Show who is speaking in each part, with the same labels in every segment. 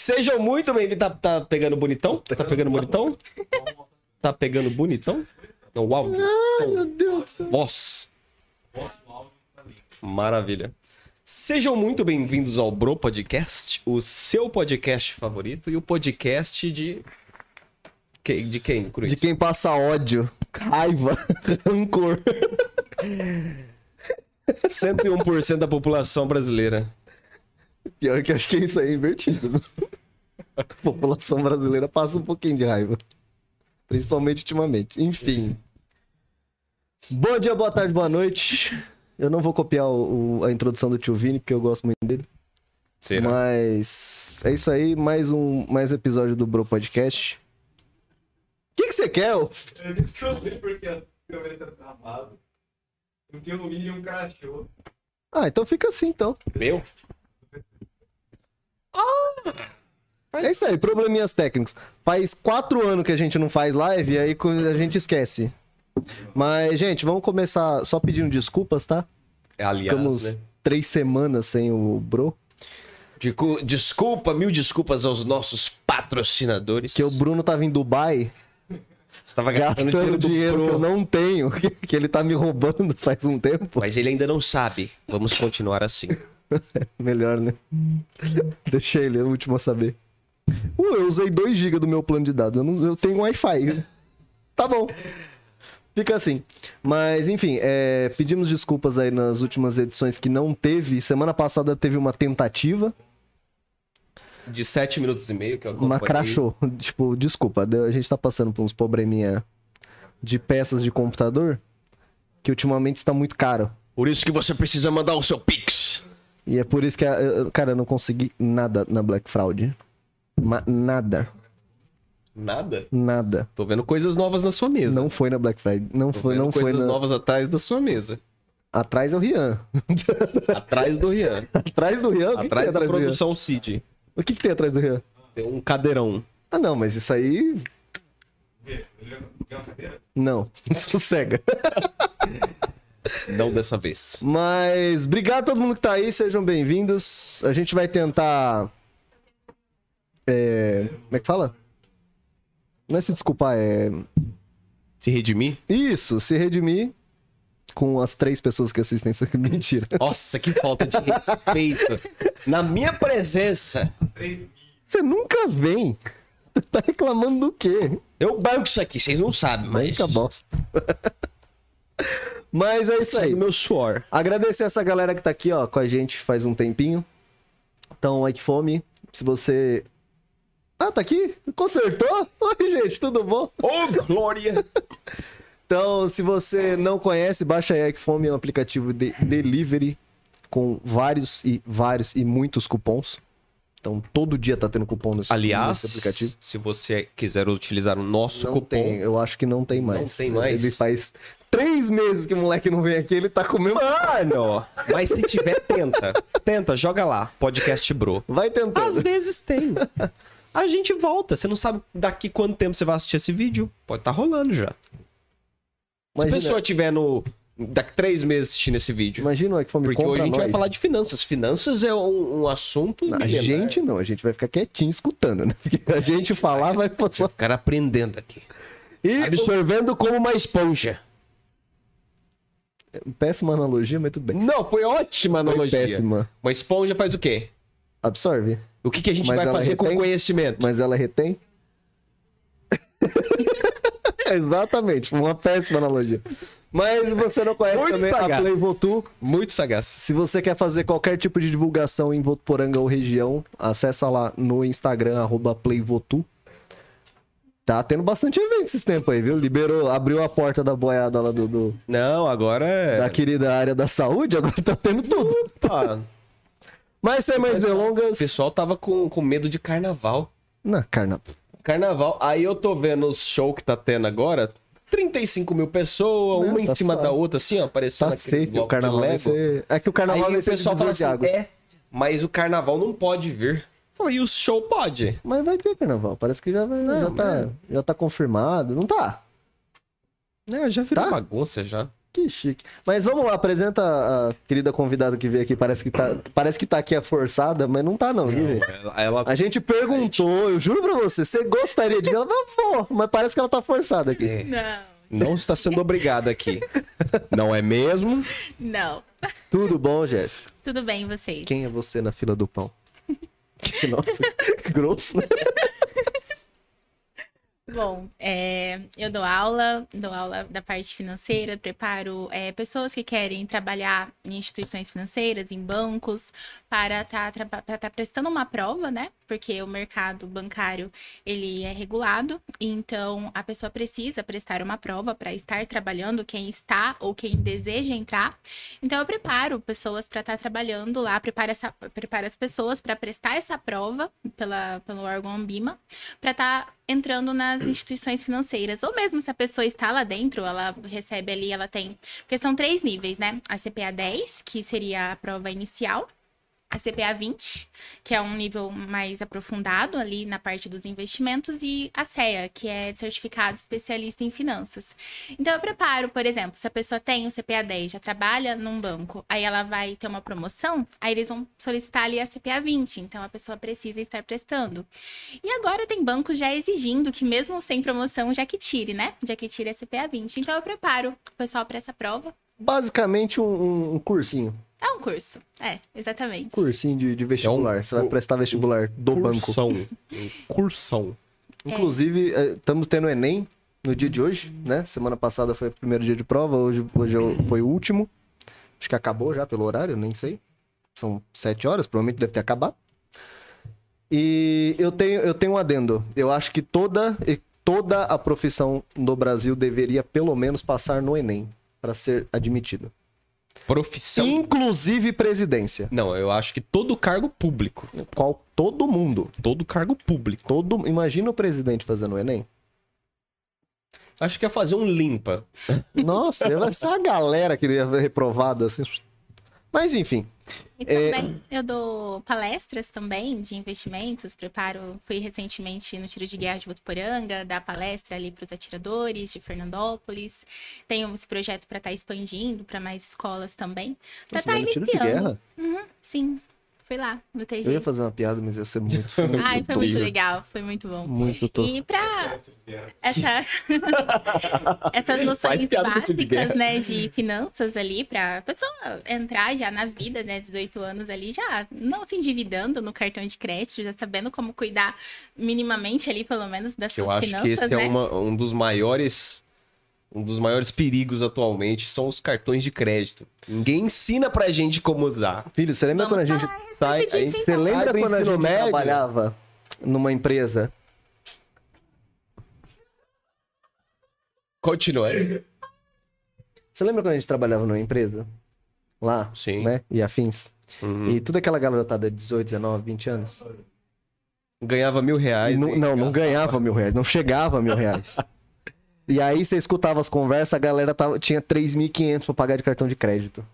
Speaker 1: Sejam muito bem-vindos. Tá, tá pegando bonitão? Tá pegando bonitão? Tá pegando bonitão? Não, o áudio.
Speaker 2: Ai, meu Deus do céu.
Speaker 1: Voz. Maravilha. Sejam muito bem-vindos ao Bro Podcast, o seu podcast favorito e o podcast de. Que- De quem, Cruz?
Speaker 2: De quem passa ódio, raiva, rancor.
Speaker 1: 101% da população brasileira.
Speaker 2: Pior que acho que isso aí é invertido. né? A população brasileira passa um pouquinho de raiva. Principalmente ultimamente. Enfim. Bom dia, boa tarde, boa noite. Eu não vou copiar o- o- a introdução do tio Vini, porque eu gosto muito dele.
Speaker 1: Será?
Speaker 2: Mas é isso aí, mais um, mais um episódio do Bro Podcast. O que que você quer? ô?
Speaker 3: Eu descobri porque a câmera tá travada. Não tem um vídeo e um crachou.
Speaker 2: Ah, então fica assim, então.
Speaker 1: Meu?
Speaker 2: É isso aí, probleminhas técnicos. Faz quatro anos que a gente não faz live e aí a gente esquece. Mas, gente, vamos começar só pedindo desculpas, tá?
Speaker 1: Aliás,
Speaker 2: Ficamos
Speaker 1: né?
Speaker 2: três semanas sem o Bro.
Speaker 1: Desculpa, mil desculpas aos nossos patrocinadores.
Speaker 2: Que o Bruno tava em Dubai
Speaker 1: estava
Speaker 2: gastando dinheiro que eu não tenho, que ele tá me roubando faz um tempo.
Speaker 1: Mas ele ainda não sabe. Vamos continuar assim.
Speaker 2: Melhor, né? Deixa ele, é o último a saber. Uh, eu usei 2 GB do meu plano de dados. Eu, não, eu tenho Wi-Fi. Tá bom. Fica assim. Mas, enfim, é, pedimos desculpas aí nas últimas edições que não teve. Semana passada teve uma tentativa,
Speaker 1: De sete minutos e meio que eu
Speaker 2: uma crachou. Tipo, desculpa, a gente tá passando por uns probleminha de peças de computador que ultimamente está muito caro.
Speaker 1: Por isso que você precisa mandar o seu Pix.
Speaker 2: E é por isso que, eu- cara, eu não consegui nada na Black Fraud. Ma- nada,
Speaker 1: Nada?
Speaker 2: nada.
Speaker 1: Tô vendo coisas novas na sua mesa.
Speaker 2: Não foi na Black Friday. Não
Speaker 1: Tô
Speaker 2: foi,
Speaker 1: vendo
Speaker 2: não foi
Speaker 1: coisas
Speaker 2: na...
Speaker 1: novas atrás da sua mesa.
Speaker 2: Atrás é o Rian.
Speaker 1: Atrás do Rian.
Speaker 2: atrás do Rian? O que, que
Speaker 1: atrás
Speaker 2: tem
Speaker 1: da
Speaker 2: atrás Rian?
Speaker 1: produção Cid.
Speaker 2: O que, que tem atrás do Rian?
Speaker 1: Tem um cadeirão.
Speaker 2: Ah, não, mas isso aí.
Speaker 3: Vê, ele quer uma cadeira?
Speaker 2: Não. Sossega.
Speaker 1: Não dessa vez.
Speaker 2: Mas obrigado a todo mundo que tá aí, sejam bem-vindos. A gente vai tentar. É... Como é que fala? Não é se desculpar, é.
Speaker 1: Se redimir?
Speaker 2: Isso, se redimir com as três pessoas que assistem isso aqui. Mentira.
Speaker 1: Nossa, que falta de respeito. Na minha presença.
Speaker 2: Você nunca vem. Você tá reclamando do quê?
Speaker 1: Eu banco isso aqui, vocês não sabem, mas.
Speaker 2: Muita bosta. Mas é isso
Speaker 1: Sai
Speaker 2: aí.
Speaker 1: meu suor.
Speaker 2: Agradecer essa galera que tá aqui, ó, com a gente faz um tempinho. Então, like fome, se você. Ah, tá aqui? Consertou? Oi, gente, tudo bom?
Speaker 1: Ô, Glória!
Speaker 2: Então, se você não conhece, baixa aí Ike Fome, é um aplicativo de delivery com vários e vários e muitos cupons. Então, todo dia tá tendo cupom nesse,
Speaker 1: Aliás,
Speaker 2: nesse aplicativo.
Speaker 1: se você quiser utilizar o nosso
Speaker 2: Não
Speaker 1: cupom,
Speaker 2: tem, eu acho que não tem mais.
Speaker 1: tem mais?
Speaker 2: Ele faz três meses que o moleque não vem aqui, ele tá comendo.
Speaker 1: Mano, mas se tiver, tenta. Tenta, joga lá. Podcast Bro.
Speaker 2: Vai tentando.
Speaker 1: Às vezes tem. A gente volta. Você não sabe daqui quanto tempo você vai assistir esse vídeo. Pode estar rolando já. Se a
Speaker 2: Imagina,
Speaker 1: pessoa tiver no. Daqui três meses assistindo esse vídeo.
Speaker 2: imagina o Ike Fome
Speaker 1: Porque hoje a gente vai
Speaker 2: nós.
Speaker 1: falar de finanças. Finanças é um, um assunto.
Speaker 2: A
Speaker 1: milenar.
Speaker 2: gente não, a gente vai ficar quietinho escutando, né? Porque a gente falar vai só.
Speaker 1: Ficar aprendendo aqui.
Speaker 2: E
Speaker 1: Absorvendo como uma esponja.
Speaker 2: Péssima analogia, mas tudo bem.
Speaker 1: Não, foi ótima
Speaker 2: Foi
Speaker 1: analogia.
Speaker 2: péssima.
Speaker 1: Uma esponja faz o quê?
Speaker 2: Absorve,
Speaker 1: O que, que a gente
Speaker 2: Mas
Speaker 1: vai fazer com
Speaker 2: retém?
Speaker 1: conhecimento?
Speaker 2: mas ela retém? Exatamente, foi uma péssima analogia. Mas se você não conhece
Speaker 1: Muito
Speaker 2: também a
Speaker 1: sagaz.
Speaker 2: Play Votu,
Speaker 1: Muito sagaz.
Speaker 2: se você quer fazer qualquer tipo de divulgação em Votuporanga ou região, acessa lá no Instagram, arroba PlayVotu. Tá tendo bastante evento esses tempos aí, viu? Liberou, abriu a porta da boiada lá do, do-
Speaker 1: Não, agora é.
Speaker 2: da querida área da saúde, agora tá tendo tudo.
Speaker 1: Tá.
Speaker 2: Mas sem mais
Speaker 1: O
Speaker 2: delongas.
Speaker 1: pessoal tava com, com medo de carnaval.
Speaker 2: Na carna.
Speaker 1: Carnaval. Aí eu tô vendo os show que tá tendo agora. 35 mil pessoas,
Speaker 2: Não,
Speaker 1: uma em
Speaker 2: tá
Speaker 1: cima
Speaker 2: suave.
Speaker 1: da outra, assim, ó, aparecendo
Speaker 2: Tá safe, o carnaval
Speaker 1: Lego.
Speaker 2: ser... É que o carnaval
Speaker 1: Aí
Speaker 2: vai
Speaker 1: o pessoal fala assim,
Speaker 2: água.
Speaker 1: é, mas o carnaval não pode vir. Falei, e o show pode?
Speaker 2: Mas vai ter carnaval, parece que já, vai, já, tá, já tá confirmado. Não tá?
Speaker 1: É, já virou
Speaker 2: Tá?
Speaker 1: bagunça já.
Speaker 2: Que chique. Mas vamos lá, apresenta a querida convidada que veio aqui. Parece que tá, parece que tá aqui a forçada, mas não tá não, viu, gente?
Speaker 1: Ela, ela-
Speaker 2: A gente perguntou, eu juro pra você, você gostaria de ver? Ela falou, "Vou", mas parece que ela tá forçada aqui.
Speaker 1: É,
Speaker 4: Não,
Speaker 1: não está sendo obrigada aqui. Não é mesmo?
Speaker 4: não.
Speaker 2: Tudo bom, Jéssica?
Speaker 4: Tudo bem, e vocês?
Speaker 2: Quem é você na fila do pão? Nossa, que grosso, né?
Speaker 4: Bom, é, eu dou aula, dou aula da parte financeira, preparo é, pessoas que querem trabalhar em instituições financeiras, em bancos, para estar prestando uma prova, né? Porque o mercado bancário, ele é regulado, então a pessoa precisa prestar uma prova para estar trabalhando, quem está ou quem deseja entrar. Então eu preparo pessoas para estar trabalhando lá, preparo, essa, preparo as pessoas para prestar essa prova pela, pelo órgão Ambima, para estar entrando nas instituições financeiras. Ou mesmo se a pessoa está lá dentro, ela recebe ali, ela tem. Porque são três níveis, né? A CPA 10, que seria a prova inicial. A CPA 20, que é um nível mais aprofundado ali na parte dos investimentos, e a CEA, que é certificado especialista em finanças. Então, eu preparo, por exemplo, se a pessoa tem o CPA 10, já trabalha num banco, aí ela vai ter uma promoção, aí eles vão solicitar ali a CPA 20, então a pessoa precisa estar prestando. E agora tem bancos já exigindo que, mesmo sem promoção, já que tire, né? Já que tire a CPA 20. Então, eu preparo o pessoal para essa prova.
Speaker 2: Basicamente um, um cursinho.
Speaker 4: É um curso. É, exatamente.
Speaker 2: Cursinho de, de vestibular. Você vai prestar vestibular do banco.
Speaker 1: Cursão. Um Cursão.
Speaker 2: Inclusive, eh, estamos tendo Enem no dia de hoje, né? Semana passada foi o primeiro dia de prova, hoje, hoje é foi o último. Acho que acabou já pelo horário, nem sei. São sete horas, provavelmente deve ter acabado. E eu tenho, eu tenho um adendo. Eu acho que toda, e toda a profissão no Brasil deveria pelo menos passar no Enem para ser admitido.
Speaker 1: Profissão.
Speaker 2: Inclusive presidência.
Speaker 1: Não, eu acho que todo cargo público.
Speaker 2: Qual todo mundo.
Speaker 1: Todo cargo público.
Speaker 2: Todo, imagina o presidente fazendo o Enem.
Speaker 1: Acho que ia fazer um limpa.
Speaker 2: Nossa, essa a galera que ia reprovada assim. Mas enfim,
Speaker 4: E
Speaker 2: É,
Speaker 4: também eu dou palestras também de investimentos, preparo, fui recentemente no tiro de guerra de Votuporanga, dar palestra ali para os atiradores de Fernandópolis. Tenho esse projeto para estar expandindo para mais escolas também. Para estar
Speaker 2: mas no tiro de
Speaker 4: iniciando.
Speaker 2: guerra?
Speaker 4: Uhum, sim, fui lá no TG.
Speaker 2: Eu ia fazer uma piada, mas ia ser muito. muito
Speaker 4: Ai, foi muito legal, foi muito bom.
Speaker 2: Muito tosco.
Speaker 4: E para essa... essas noções básicas, né, de finanças ali, pra pessoa entrar já na vida, né, 18 anos ali, já não se endividando no cartão de crédito, já sabendo como cuidar minimamente ali, pelo menos, das
Speaker 1: Que eu
Speaker 4: suas
Speaker 1: acho
Speaker 4: finanças,
Speaker 1: que esse
Speaker 4: né?
Speaker 1: é uma- um dos maiores. Um dos maiores perigos atualmente são os cartões de crédito. Ninguém ensina pra gente como usar.
Speaker 2: Filho, você lembra
Speaker 4: Vamos
Speaker 2: quando a gente.
Speaker 1: sai- a gente-
Speaker 2: Você
Speaker 4: falar.
Speaker 2: lembra quando a gente
Speaker 1: médio.
Speaker 2: trabalhava numa empresa?
Speaker 1: Continua.
Speaker 2: Você lembra quando a gente trabalhava numa empresa? Lá?
Speaker 1: Sim.
Speaker 2: Né? E afins.
Speaker 1: Uhum.
Speaker 2: E toda aquela garotada de 18, 19, 20 anos.
Speaker 1: Ganhava mil reais.
Speaker 2: não,
Speaker 1: e
Speaker 2: não, não ganhava mil reais, não chegava a mil reais. E aí você escutava as conversas, a galera tava, tinha 3.500 pra pagar de cartão de crédito.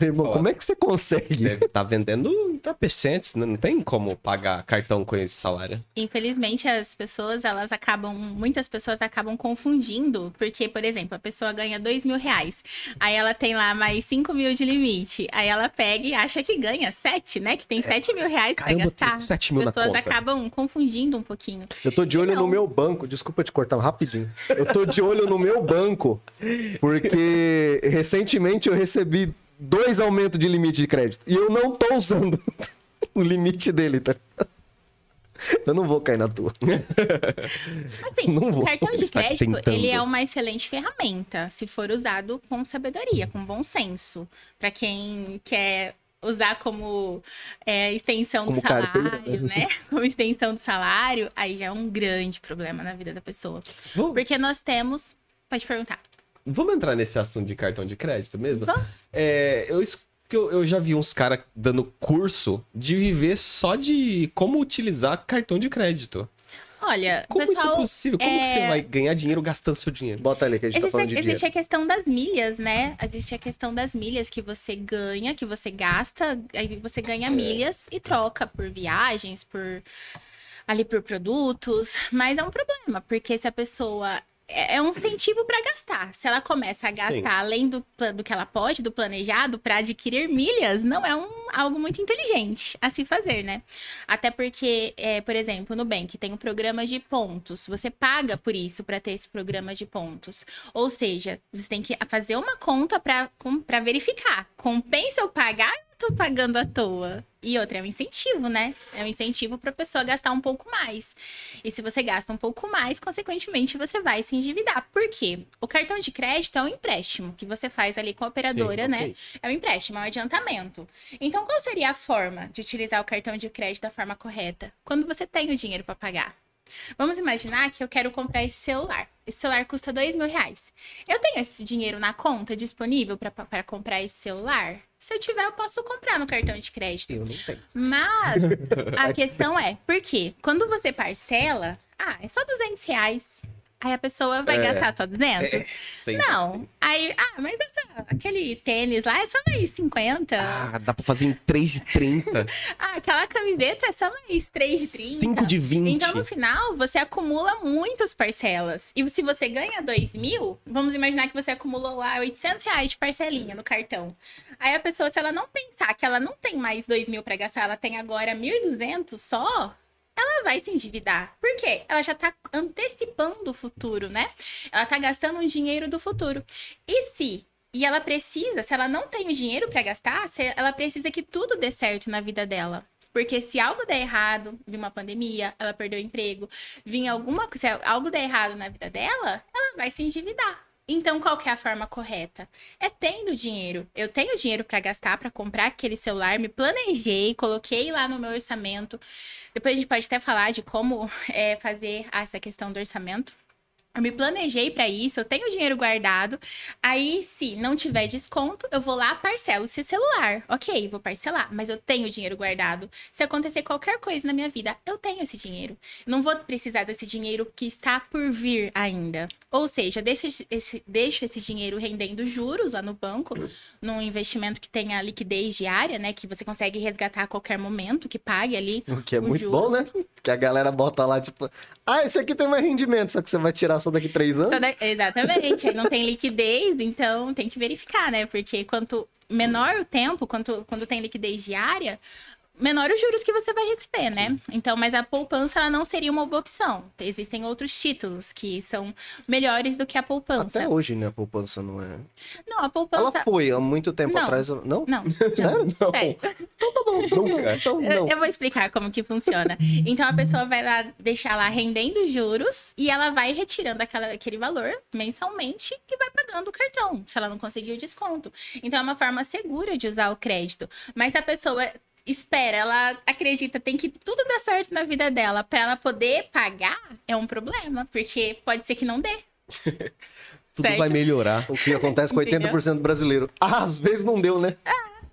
Speaker 2: Irmão, como é que você consegue?
Speaker 1: Deve estar vendendo entorpecentes. Não não tem como pagar cartão com esse salário.
Speaker 4: Infelizmente, as pessoas, elas acabam, muitas pessoas acabam confundindo, porque, por exemplo, a pessoa ganha dois mil reais, aí ela tem lá mais cinco mil de limite, aí ela pega e acha que ganha sete, né? Que tem sete mil reais pra
Speaker 1: Caramba, tem
Speaker 4: gastar.
Speaker 1: sete mil na
Speaker 4: As pessoas
Speaker 1: conta.
Speaker 4: acabam confundindo um pouquinho.
Speaker 2: Eu tô de olho
Speaker 4: Não.
Speaker 2: no meu banco. Desculpa te cortar rapidinho. Eu tô de olho no meu banco. Porque recentemente eu recebi dois aumentos de limite de crédito. E eu não tô usando o limite dele, tá? Eu não vou cair na tua.
Speaker 4: Assim,
Speaker 2: Não vou.
Speaker 4: o cartão de crédito, ele é uma excelente ferramenta, se for usado com sabedoria, com bom senso. Pra quem quer usar como é, extensão do
Speaker 2: Como carteira,
Speaker 4: salário,
Speaker 2: né?
Speaker 4: né? Como extensão do salário, aí já é um grande problema na vida da pessoa. Porque nós temos... Pode perguntar.
Speaker 1: Vamos entrar nesse assunto de cartão de crédito mesmo?
Speaker 4: Vamos?
Speaker 1: É, eu, eu, eu já vi uns caras dando curso de viver só de como utilizar cartão de crédito.
Speaker 4: Olha,
Speaker 1: Como isso é
Speaker 4: pessoal...
Speaker 1: possível? Como que você
Speaker 4: é-
Speaker 1: vai ganhar dinheiro gastando seu dinheiro?
Speaker 2: Bota ali que a gente tá
Speaker 4: Existe,
Speaker 2: falando de
Speaker 4: existe
Speaker 2: dinheiro.
Speaker 4: a questão das milhas, né? Existe a questão das milhas que você ganha, que você gasta, aí você ganha milhas e troca por viagens, por ali por produtos, mas é um problema, porque se a pessoa é é um incentivo para gastar. Se ela começa a gastar
Speaker 1: Sim.
Speaker 4: além do, do que ela pode, do planejado, para adquirir milhas, não é um, algo muito inteligente a se fazer, né? Até porque, é, por exemplo, no Nubank tem um programa de pontos. Você paga por isso para ter esse programa de pontos. Ou seja, você tem que fazer uma conta para verificar. Compensa eu pagar tô pagando à toa? E outra, é um incentivo, né? É um incentivo para a pessoa gastar um pouco mais. E se você gasta um pouco mais, consequentemente, você vai se endividar. Por quê? O cartão de crédito é um empréstimo que você faz ali com a operadora,
Speaker 1: Sim,
Speaker 4: né? É um empréstimo, é um adiantamento. Então, qual seria a forma de utilizar o cartão de crédito da forma correta? Quando você tem o dinheiro para pagar. Vamos imaginar que eu quero comprar esse celular. Esse celular custa dois mil reais. Eu tenho esse dinheiro na conta disponível para comprar esse celular? Se eu tiver, eu posso comprar no cartão de crédito.
Speaker 2: Eu não tenho.
Speaker 4: Mas a questão é, por quê? Quando você parcela, ah, é só 200 reais. Aí a pessoa vai
Speaker 1: É.
Speaker 4: gastar só 200?
Speaker 1: É, sempre
Speaker 4: Não.
Speaker 1: assim.
Speaker 4: Aí, ah, mas essa, aquele tênis lá é só mais 50. Ah,
Speaker 1: Ah, dá pra fazer em 3 de 30.
Speaker 4: aquela camiseta é só mais 3 de 30.
Speaker 1: 5 de 20.
Speaker 4: Então, no final, você acumula muitas parcelas. E se você ganha 2 mil, vamos imaginar que você acumulou lá 800 reais de parcelinha no cartão. Aí a pessoa, se ela não pensar que ela não tem mais 2 mil para gastar, ela tem agora 1.200 só, ela vai se endividar. Por quê? Ela já tá antecipando o futuro, né? Ela tá gastando um dinheiro do futuro. E se e ela precisa, se ela não tem o dinheiro para gastar, ela precisa que tudo dê certo na vida dela. Porque se algo der errado, vir uma pandemia, ela perdeu o emprego, vir alguma se algo der errado na vida dela, ela vai se endividar. Então, qual é a forma correta? É tendo dinheiro. Eu tenho dinheiro para gastar, para comprar aquele celular, me planejei, coloquei lá no meu orçamento. Depois a gente pode até falar de como é, fazer essa questão do orçamento. Eu me planejei para isso, eu tenho dinheiro guardado. Aí, se não tiver desconto, eu vou lá, parcelo esse celular. Ok, vou parcelar, mas eu tenho dinheiro guardado. Se acontecer qualquer coisa na minha vida, eu tenho esse dinheiro. Não vou precisar desse dinheiro que está por vir ainda. Ou seja, deixo esse, deixo esse dinheiro rendendo juros lá no banco, num investimento que tenha liquidez diária, né? Que você consegue resgatar a qualquer momento, que pague ali.
Speaker 2: O que é muito
Speaker 4: juros.
Speaker 2: bom, né? Que a galera bota lá, tipo, ah, esse aqui tem mais rendimento, só que você vai tirar daqui três anos.
Speaker 4: Exatamente, aí não tem liquidez, então tem que verificar, né? Porque quanto menor o tempo, quanto, quando tem liquidez diária, menor os juros que você vai receber, né? Então, mas a poupança ela não seria uma boa opção. Existem outros títulos que são melhores do que a poupança.
Speaker 2: Até hoje, né? A poupança não é.
Speaker 4: Não, a poupança.
Speaker 2: Ela foi há muito tempo
Speaker 4: Não.
Speaker 2: atrás. eu- Não?
Speaker 4: Não,
Speaker 2: Sério?
Speaker 1: Não.
Speaker 4: sério.
Speaker 1: Nunca.
Speaker 2: Então,
Speaker 4: Eu,
Speaker 2: não.
Speaker 4: eu vou explicar como que funciona. Então a pessoa vai lá deixar lá rendendo juros e ela vai retirando aquela, aquele valor mensalmente e vai pagando o cartão, se ela não conseguir o desconto. Então é uma forma segura de usar o crédito. Mas se a pessoa espera, ela acredita, tem que tudo dar certo na vida dela para ela poder pagar, é um problema, porque pode ser que não dê.
Speaker 1: Tudo
Speaker 4: Certo.
Speaker 1: vai melhorar.
Speaker 2: O que acontece com
Speaker 4: Entendeu?
Speaker 2: 80% do brasileiro. Ah, às vezes não deu, né?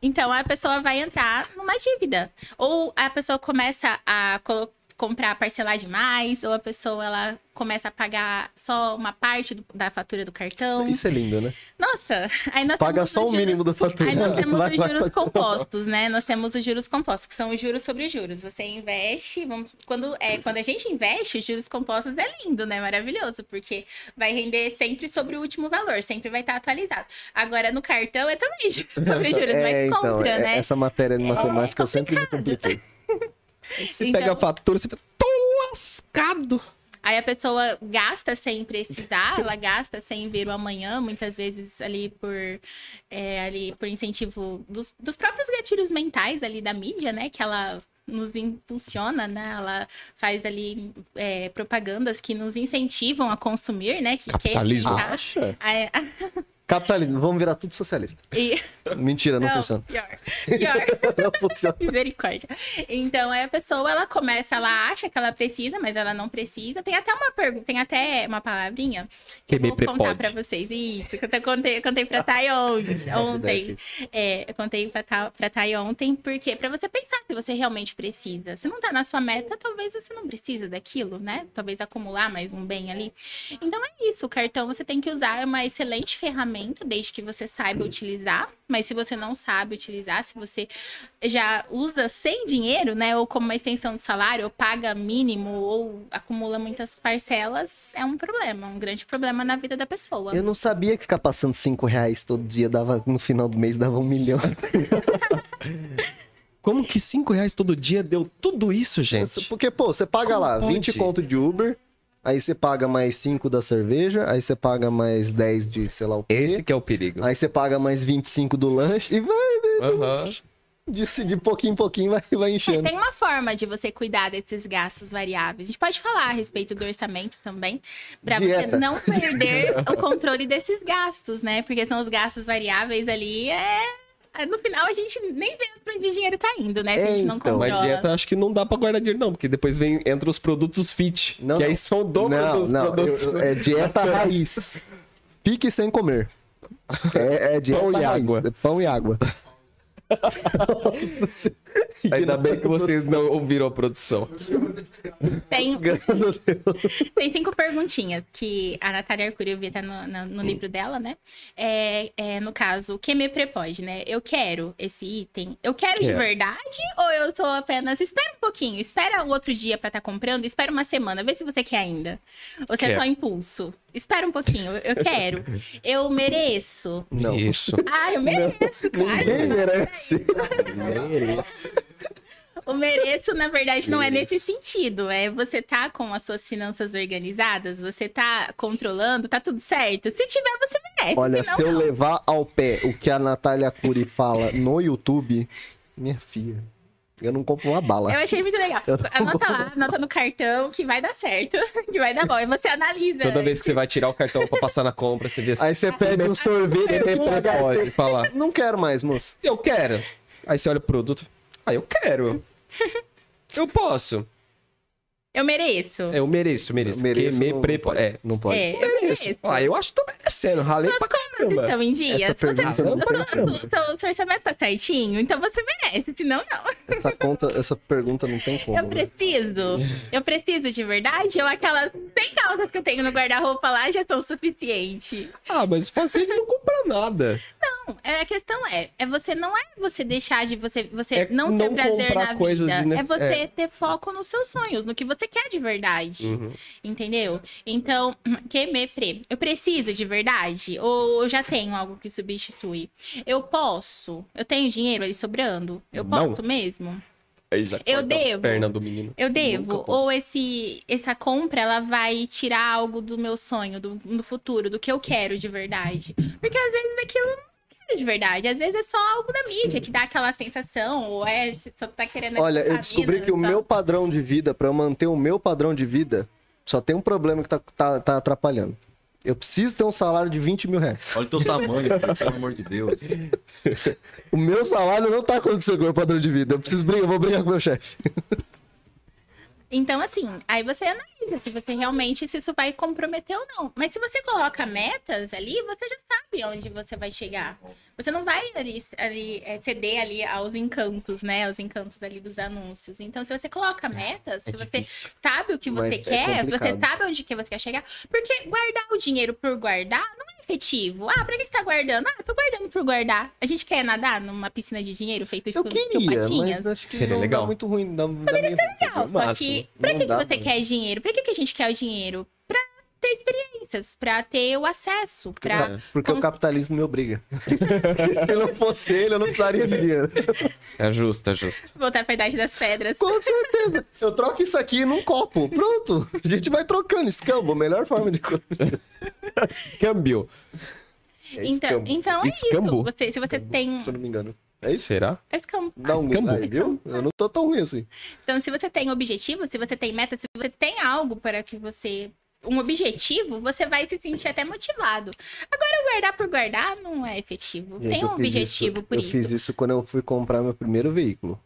Speaker 4: Então a pessoa vai entrar numa dívida. Ou a pessoa começa a colo- comprar, parcelar demais, ou a pessoa ela começa a pagar só uma parte do- da fatura do cartão.
Speaker 2: Isso é lindo, né?
Speaker 4: Nossa, aí nós
Speaker 2: Paga
Speaker 4: temos
Speaker 2: só o mínimo
Speaker 4: juros-
Speaker 2: da fatura.
Speaker 4: Aí nós temos
Speaker 2: Vai,
Speaker 4: os
Speaker 2: vai,
Speaker 4: juros
Speaker 2: vai.
Speaker 4: compostos, né? Nós temos os juros compostos, que são os juros sobre juros. Você investe, vamos, quando, é, quando a gente investe, os juros compostos é lindo, né? Maravilhoso, porque vai render sempre sobre o último valor, sempre vai estar atualizado. Agora, no cartão é também juros sobre juros,
Speaker 2: é,
Speaker 4: mas
Speaker 2: então,
Speaker 4: contra,
Speaker 2: é-
Speaker 4: né?
Speaker 2: essa matéria de matemática eu sempre me compliquei.
Speaker 1: Você
Speaker 4: Então-
Speaker 1: pega a fatura, você fica, tô lascado.
Speaker 4: Aí a pessoa gasta sem precisar, ela gasta sem ver o amanhã, muitas vezes ali por, é, ali por incentivo dos, dos próprios gatilhos mentais ali da mídia, né? Que ela nos impulsiona, né? Ela faz ali é, propagandas que nos incentivam a consumir, né? Que,
Speaker 1: Capitalismo.
Speaker 4: que-
Speaker 2: Acha? Capitalismo, vamos virar tudo socialista.
Speaker 4: e-
Speaker 2: Mentira, não, funciona.
Speaker 4: Pior. Pior.
Speaker 2: Não funciona.
Speaker 4: Misericórdia. Então, aí a pessoa, ela começa, ela acha que ela precisa, mas ela não precisa. Tem até uma pergunta, tem até uma palavrinha que eu
Speaker 1: me
Speaker 4: vou contar
Speaker 1: prepode.
Speaker 4: pra vocês. Isso, que eu até contei, eu contei pra Thay
Speaker 2: ideia
Speaker 4: ontem. É, eu contei pra, pra Thay ontem, porque pra você pensar se você realmente precisa. Se não tá na sua meta, talvez você não precisa daquilo, né? Talvez acumular mais um bem ali. Então é isso, o cartão você tem que usar, é uma excelente ferramenta orçamento, desde que você saiba utilizar. Mas se você não sabe utilizar, se você já usa sem dinheiro, né? Ou como uma extensão do salário, ou paga mínimo, ou acumula muitas parcelas, é um problema, um grande problema na vida da pessoa.
Speaker 2: Eu não sabia que ficar passando 5 reais todo dia dava, no final do mês dava um milhão.
Speaker 1: Como que 5 reais todo dia deu tudo isso, gente?
Speaker 2: Porque, pô, você paga
Speaker 1: Como
Speaker 2: lá
Speaker 1: pode?
Speaker 2: 20 conto de Uber, aí você paga mais 5 da cerveja, aí você paga mais 10 de sei lá o quê.
Speaker 1: Esse que é o perigo.
Speaker 2: Aí você paga mais 25 do lanche e vai
Speaker 1: Aham.
Speaker 2: de, de pouquinho em pouquinho vai, vai
Speaker 4: É,
Speaker 2: enchendo.
Speaker 4: tem uma forma de você cuidar desses gastos variáveis. A gente pode falar a respeito do orçamento também, para você não perder o controle desses gastos, né? Porque são os gastos variáveis ali, é... No final, a gente nem vê pra onde o dinheiro tá indo, né? Se a gente não
Speaker 2: Então,
Speaker 4: controla.
Speaker 1: Mas dieta acho que não dá pra guardar dinheiro, não, porque depois vem entra os produtos fit.
Speaker 2: Não,
Speaker 1: que
Speaker 2: não.
Speaker 1: aí são o dobro
Speaker 2: Não,
Speaker 1: dos
Speaker 2: não,
Speaker 1: produtos.
Speaker 2: eu- é dieta raiz. Fique sem comer. É, é dieta
Speaker 1: Pão e
Speaker 2: raiz.
Speaker 1: água.
Speaker 2: É pão e água.
Speaker 1: Ainda bem que vocês não ouviram a produção.
Speaker 4: Tem. Tem cinco perguntinhas que a Natália Arcuri, eu vi até no, no- no livro dela, né? É, é, no caso, o que me prepode, né? Eu quero esse item. Eu quero de
Speaker 1: Quero.
Speaker 4: verdade ou eu tô apenas. Espera um pouquinho, espera o outro dia pra estar comprando, espera uma semana, vê se você quer ainda. Ou se é só impulso. Espera um pouquinho, eu, quero. Eu mereço.
Speaker 2: Não.
Speaker 1: Isso.
Speaker 4: Ah, eu mereço, cara.
Speaker 2: Ninguém merece.
Speaker 4: O mereço, na verdade, não é nesse sentido. É você tá com as suas finanças organizadas, você tá controlando, tá tudo certo. Se tiver, você merece.
Speaker 2: Olha, se eu
Speaker 4: não.
Speaker 2: levar ao pé o que a Natália Curi fala no YouTube, minha filha, eu não compro uma bala.
Speaker 4: Eu achei muito legal. Anota lá, anota no cartão que vai dar certo, que vai dar bom. E você analisa.
Speaker 1: Toda vez que você vai tirar o cartão pra passar na compra, você vê assim.
Speaker 2: Aí você pede um sorvete e pega-
Speaker 1: pode falar,
Speaker 2: Não quero mais, moço.
Speaker 1: eu quero. Aí você olha o produto. Ah, eu quero. Eu posso.
Speaker 4: Eu mereço.
Speaker 1: É, eu mereço, mereço.
Speaker 2: Eu mereço,
Speaker 1: me
Speaker 2: não,
Speaker 1: prepa...
Speaker 2: pode.
Speaker 1: É.
Speaker 2: Não pode.
Speaker 4: É, eu
Speaker 1: Mereço.
Speaker 4: mereço.
Speaker 1: Ah, eu acho que tô merecendo. Ralei
Speaker 4: Suas
Speaker 1: pra caramba.
Speaker 4: estão em dia.
Speaker 2: Essa
Speaker 4: Você-
Speaker 2: pergunta
Speaker 4: o seu, seu, seu, orçamento tá certinho, então você merece, senão não.
Speaker 2: Essa, conta, essa pergunta não tem como.
Speaker 4: Eu
Speaker 2: né?
Speaker 4: preciso. Eu preciso de verdade ou aquelas 100 calças que eu tenho no guarda-roupa lá já são suficiente?
Speaker 1: Ah, mas fácil não comprar nada.
Speaker 4: Não, é, a questão é, é você não é você deixar de você, você
Speaker 1: É
Speaker 4: não ter
Speaker 1: não
Speaker 4: prazer na vida. É
Speaker 1: desnecess-
Speaker 4: você
Speaker 1: é.
Speaker 4: ter foco nos seus sonhos, no que você quer de verdade.
Speaker 1: Uhum.
Speaker 4: Entendeu? Então, que me pre, eu preciso de verdade ou eu já tenho algo que substitui? Eu posso? Eu tenho dinheiro ali sobrando? Eu
Speaker 1: Não.
Speaker 4: posso mesmo? Eu devo.
Speaker 1: pernas do menino.
Speaker 4: Eu devo? Ou esse, essa compra, ela vai tirar algo do meu sonho, do, do futuro, do que eu quero de verdade? Porque às vezes aquilo quero de verdade. Às vezes é só algo da mídia que dá aquela sensação, ou é, você só tá querendo...
Speaker 2: Olha, eu descobri que o meu padrão de vida, pra eu manter o meu padrão de vida, só tem um problema que tá, tá, tá atrapalhando. Eu preciso ter um salário de 20 mil reais.
Speaker 5: Olha o teu tamanho, cara, pelo amor de Deus.
Speaker 2: O meu salário não tá acontecendo com o meu padrão de vida. Eu preciso brigar, eu vou brigar com o meu chefe.
Speaker 4: Então, assim, aí você analisa se você realmente se isso vai comprometer ou não. Mas se você coloca metas ali, você já sabe onde você vai chegar. Você não vai ali, ali, é, ceder ali aos encantos, né? Aos encantos ali dos anúncios. Então, se você coloca metas, se você
Speaker 1: difícil.
Speaker 4: sabe o que você
Speaker 2: Mas é
Speaker 4: quer, se você sabe onde que você quer chegar. Porque guardar o dinheiro por guardar não é efetivo. Ah, pra que você tá guardando? Ah, tô guardando por guardar. A gente quer nadar numa piscina de dinheiro feito de
Speaker 2: Eu queria, mas acho que
Speaker 1: Seria
Speaker 2: não
Speaker 1: legal.
Speaker 2: muito ruim. Dá, dá minha...
Speaker 4: legal. Só que, pra
Speaker 2: Não
Speaker 4: que, que você quer dinheiro? Pra que, que a gente quer o dinheiro? Ter experiências, pra ter o acesso, pra...
Speaker 2: Porque o
Speaker 4: cons-
Speaker 2: capitalismo me obriga. Se não fosse ele, eu não precisaria de dinheiro.
Speaker 1: É justo, é justo.
Speaker 4: Voltar pra idade das pedras.
Speaker 2: Com certeza. Eu troco isso aqui num copo. Pronto. A gente vai trocando. Escambo, melhor forma de.
Speaker 1: Câmbio.
Speaker 2: É
Speaker 4: Então,
Speaker 2: escambo,
Speaker 4: então é
Speaker 1: Escambo?
Speaker 4: isso. Você, se você tem...
Speaker 2: se eu não me engano. É isso?
Speaker 1: Será?
Speaker 4: É escambo.
Speaker 2: Dá um
Speaker 1: Escambo?
Speaker 2: Aí, viu? Eu não tô tão ruim assim.
Speaker 4: Então, se você tem objetivo, se você tem meta, se você tem algo para que você. Um objetivo, você vai se sentir até motivado. Agora, guardar por guardar não é efetivo.
Speaker 2: Gente,
Speaker 4: tem um
Speaker 2: eu
Speaker 4: objetivo
Speaker 2: isso,
Speaker 4: por
Speaker 2: eu
Speaker 4: isso.
Speaker 2: fiz isso quando eu fui comprar meu primeiro veículo.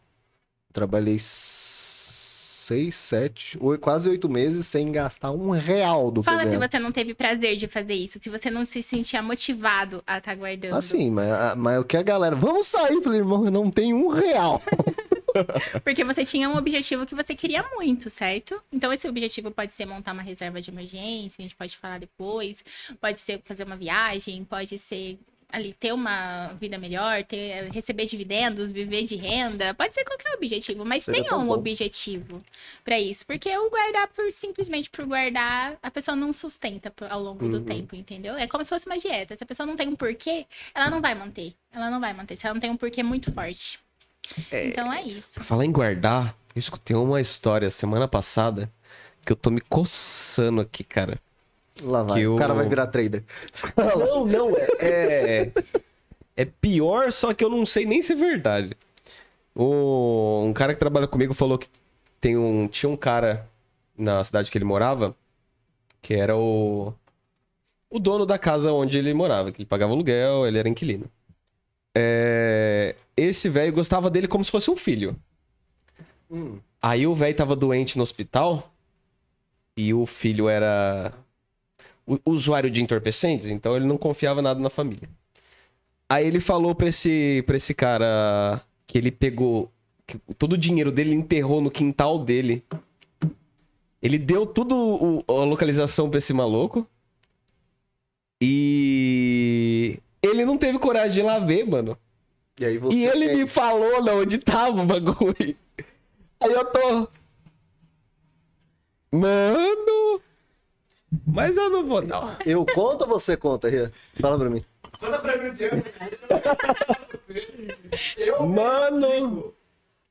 Speaker 2: Trabalhei seis, sete, oi- quase oito meses sem gastar um real do
Speaker 4: Fala se
Speaker 2: programa.
Speaker 4: você não teve prazer de fazer isso, se você não se sentia motivado a estar guardando.
Speaker 2: Assim, mas, mas o que a galera... Vamos sair! Eu Falei, irmão, eu não tenho um real.
Speaker 4: Porque você tinha um objetivo que você queria muito, certo? Então, esse objetivo pode ser montar uma reserva de emergência, a gente pode falar depois. Pode ser fazer uma viagem, pode ser ali ter uma vida melhor, ter, receber dividendos, viver de renda, pode ser qualquer objetivo, mas
Speaker 2: Seria
Speaker 4: tenha um
Speaker 2: bom.
Speaker 4: objetivo pra isso, porque o guardar por simplesmente por guardar, a pessoa não sustenta ao longo
Speaker 2: Uhum.
Speaker 4: do tempo, entendeu? É como se fosse uma dieta. Se a pessoa não tem um porquê, ela não vai manter. Ela não vai manter. Se ela não tem um porquê muito forte. Então é isso.
Speaker 1: Pra falar em guardar, eu escutei uma história semana passada que eu tô me coçando aqui, cara.
Speaker 2: Lá vai. O
Speaker 1: o-
Speaker 2: cara vai virar trader.
Speaker 1: Não, não, é, é. É pior, só que eu não sei nem se é verdade. O, um cara que trabalha comigo falou que tem um, tinha um cara na cidade que ele morava que era o. O dono da casa onde ele morava, que ele pagava aluguel, ele era inquilino. É, esse velho gostava dele como se fosse um filho. Aí o velho tava doente no hospital e o filho era usuário de entorpecentes, então ele não confiava nada na família. Aí ele falou pra esse, pra esse cara que ele pegou que todo o dinheiro dele, ele enterrou no quintal dele. Ele deu tudo o- a localização pra esse maluco. E ele não teve coragem de ir lá ver, mano.
Speaker 2: E aí você.
Speaker 1: E ele
Speaker 2: é-
Speaker 1: me falou na onde tava o bagulho. Aí eu tô. Mano. Mas eu não vou, não.
Speaker 2: Eu conto ou você conta, Ria? Fala pra mim.
Speaker 3: Conta pra mim. Eu
Speaker 1: Mano.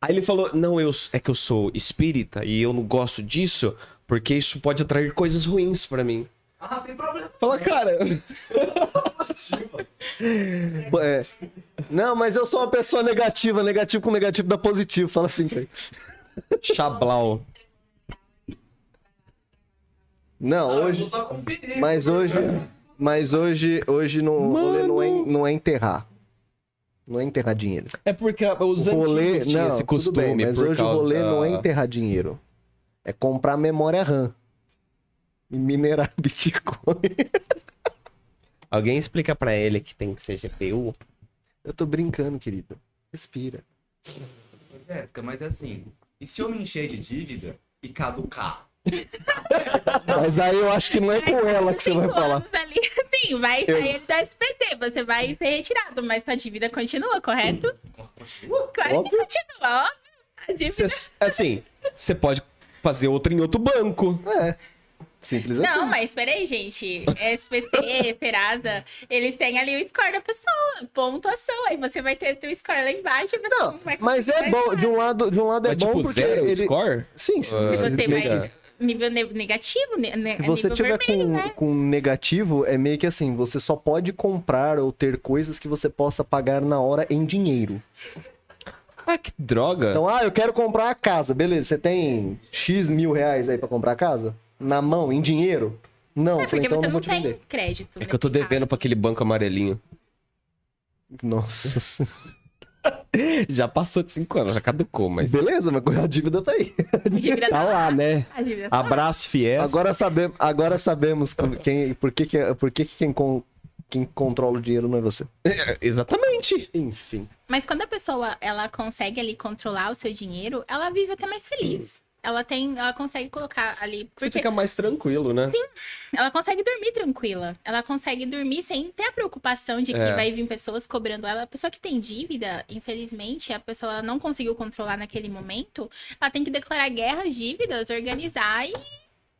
Speaker 1: Aí ele falou: Não, eu, é que eu sou espírita e eu não gosto disso porque isso pode atrair coisas ruins pra mim.
Speaker 3: Ah, tem problema.
Speaker 1: Fala, cara.
Speaker 2: É. Não, mas eu sou uma pessoa negativa. Negativo com negativo dá positivo. Fala assim, cara.
Speaker 1: Chablau.
Speaker 2: Não,
Speaker 3: Ah,
Speaker 2: hoje. Mas hoje. Mas hoje, hoje não, o rolê não é, não é enterrar. Não é enterrar dinheiro.
Speaker 1: É porque os
Speaker 2: O rolê. Não,
Speaker 1: esse costume.
Speaker 2: bem, mas
Speaker 1: por
Speaker 2: hoje o rolê
Speaker 1: da-
Speaker 2: não é enterrar dinheiro. É comprar memória RAM. E minerar Bitcoin.
Speaker 1: Alguém explica pra ele que tem que ser GPU?
Speaker 2: Eu tô brincando, querido. Respira.
Speaker 5: Jéssica, mas assim, e se eu me encher de dívida e caducar?
Speaker 2: Mas aí eu acho que não é com ela que você vai falar.
Speaker 4: ali, sim, vai sair do SPC, você vai ser retirado, mas sua dívida continua, correto?
Speaker 5: Continua?
Speaker 4: Claro que continua, óbvio. A dívida...
Speaker 1: Cê- assim, você pode fazer outra em outro banco.
Speaker 2: É. Simples assim.
Speaker 4: Não, mas peraí, gente. SPC, Serasa, eles têm ali o score da pessoa, pontuação. Aí você vai ter teu score lá embaixo e você
Speaker 2: Não,
Speaker 4: não vai
Speaker 2: mas é
Speaker 4: conseguir
Speaker 2: bom. De um lado, de um lado é
Speaker 1: Mas
Speaker 2: bom
Speaker 1: tipo
Speaker 2: porque
Speaker 1: zero o
Speaker 2: ele...
Speaker 1: score?
Speaker 2: Sim, sim.
Speaker 1: Ah,
Speaker 4: Se você vai nível ne- negativo, ne- ne-
Speaker 2: Se você
Speaker 4: nível
Speaker 2: tiver
Speaker 4: vermelho,
Speaker 2: com,
Speaker 4: né?
Speaker 2: com negativo, é meio que assim, você só pode comprar ou ter coisas que você possa pagar na hora em dinheiro.
Speaker 1: Ah, que droga.
Speaker 2: Então, ah, eu quero comprar a casa. Beleza, você tem X mil reais aí pra comprar a casa? Na mão, em dinheiro? Não,
Speaker 4: É porque
Speaker 2: então
Speaker 4: você
Speaker 2: não
Speaker 4: não tem
Speaker 2: vender.
Speaker 4: crédito.
Speaker 1: é que eu tô devendo pra
Speaker 4: caso.
Speaker 1: aquele banco amarelinho.
Speaker 2: Nossa.
Speaker 1: Já passou de 5 anos, já caducou, mas.
Speaker 2: Beleza, mas a dívida tá aí.
Speaker 4: A dívida
Speaker 1: Tá lá, né?
Speaker 4: A dívida tá lá.
Speaker 1: Abraço, fiéis.
Speaker 2: Agora, sabe, agora sabemos quem, por que, que, por que, que quem, con- quem controla o dinheiro não é você.
Speaker 1: É, Exatamente.
Speaker 2: Enfim.
Speaker 4: Mas quando a pessoa ela consegue ali controlar o seu dinheiro, ela vive até mais feliz. Ela tem, ela consegue colocar ali,
Speaker 1: Você
Speaker 4: porque
Speaker 1: fica mais tranquilo, né?
Speaker 4: ela consegue dormir tranquila. Ela consegue dormir sem ter a preocupação de que
Speaker 1: É.
Speaker 4: vai vir pessoas cobrando ela. A pessoa que tem dívida, infelizmente, a pessoa não conseguiu controlar naquele momento, ela tem que declarar guerra às dívidas, organizar e,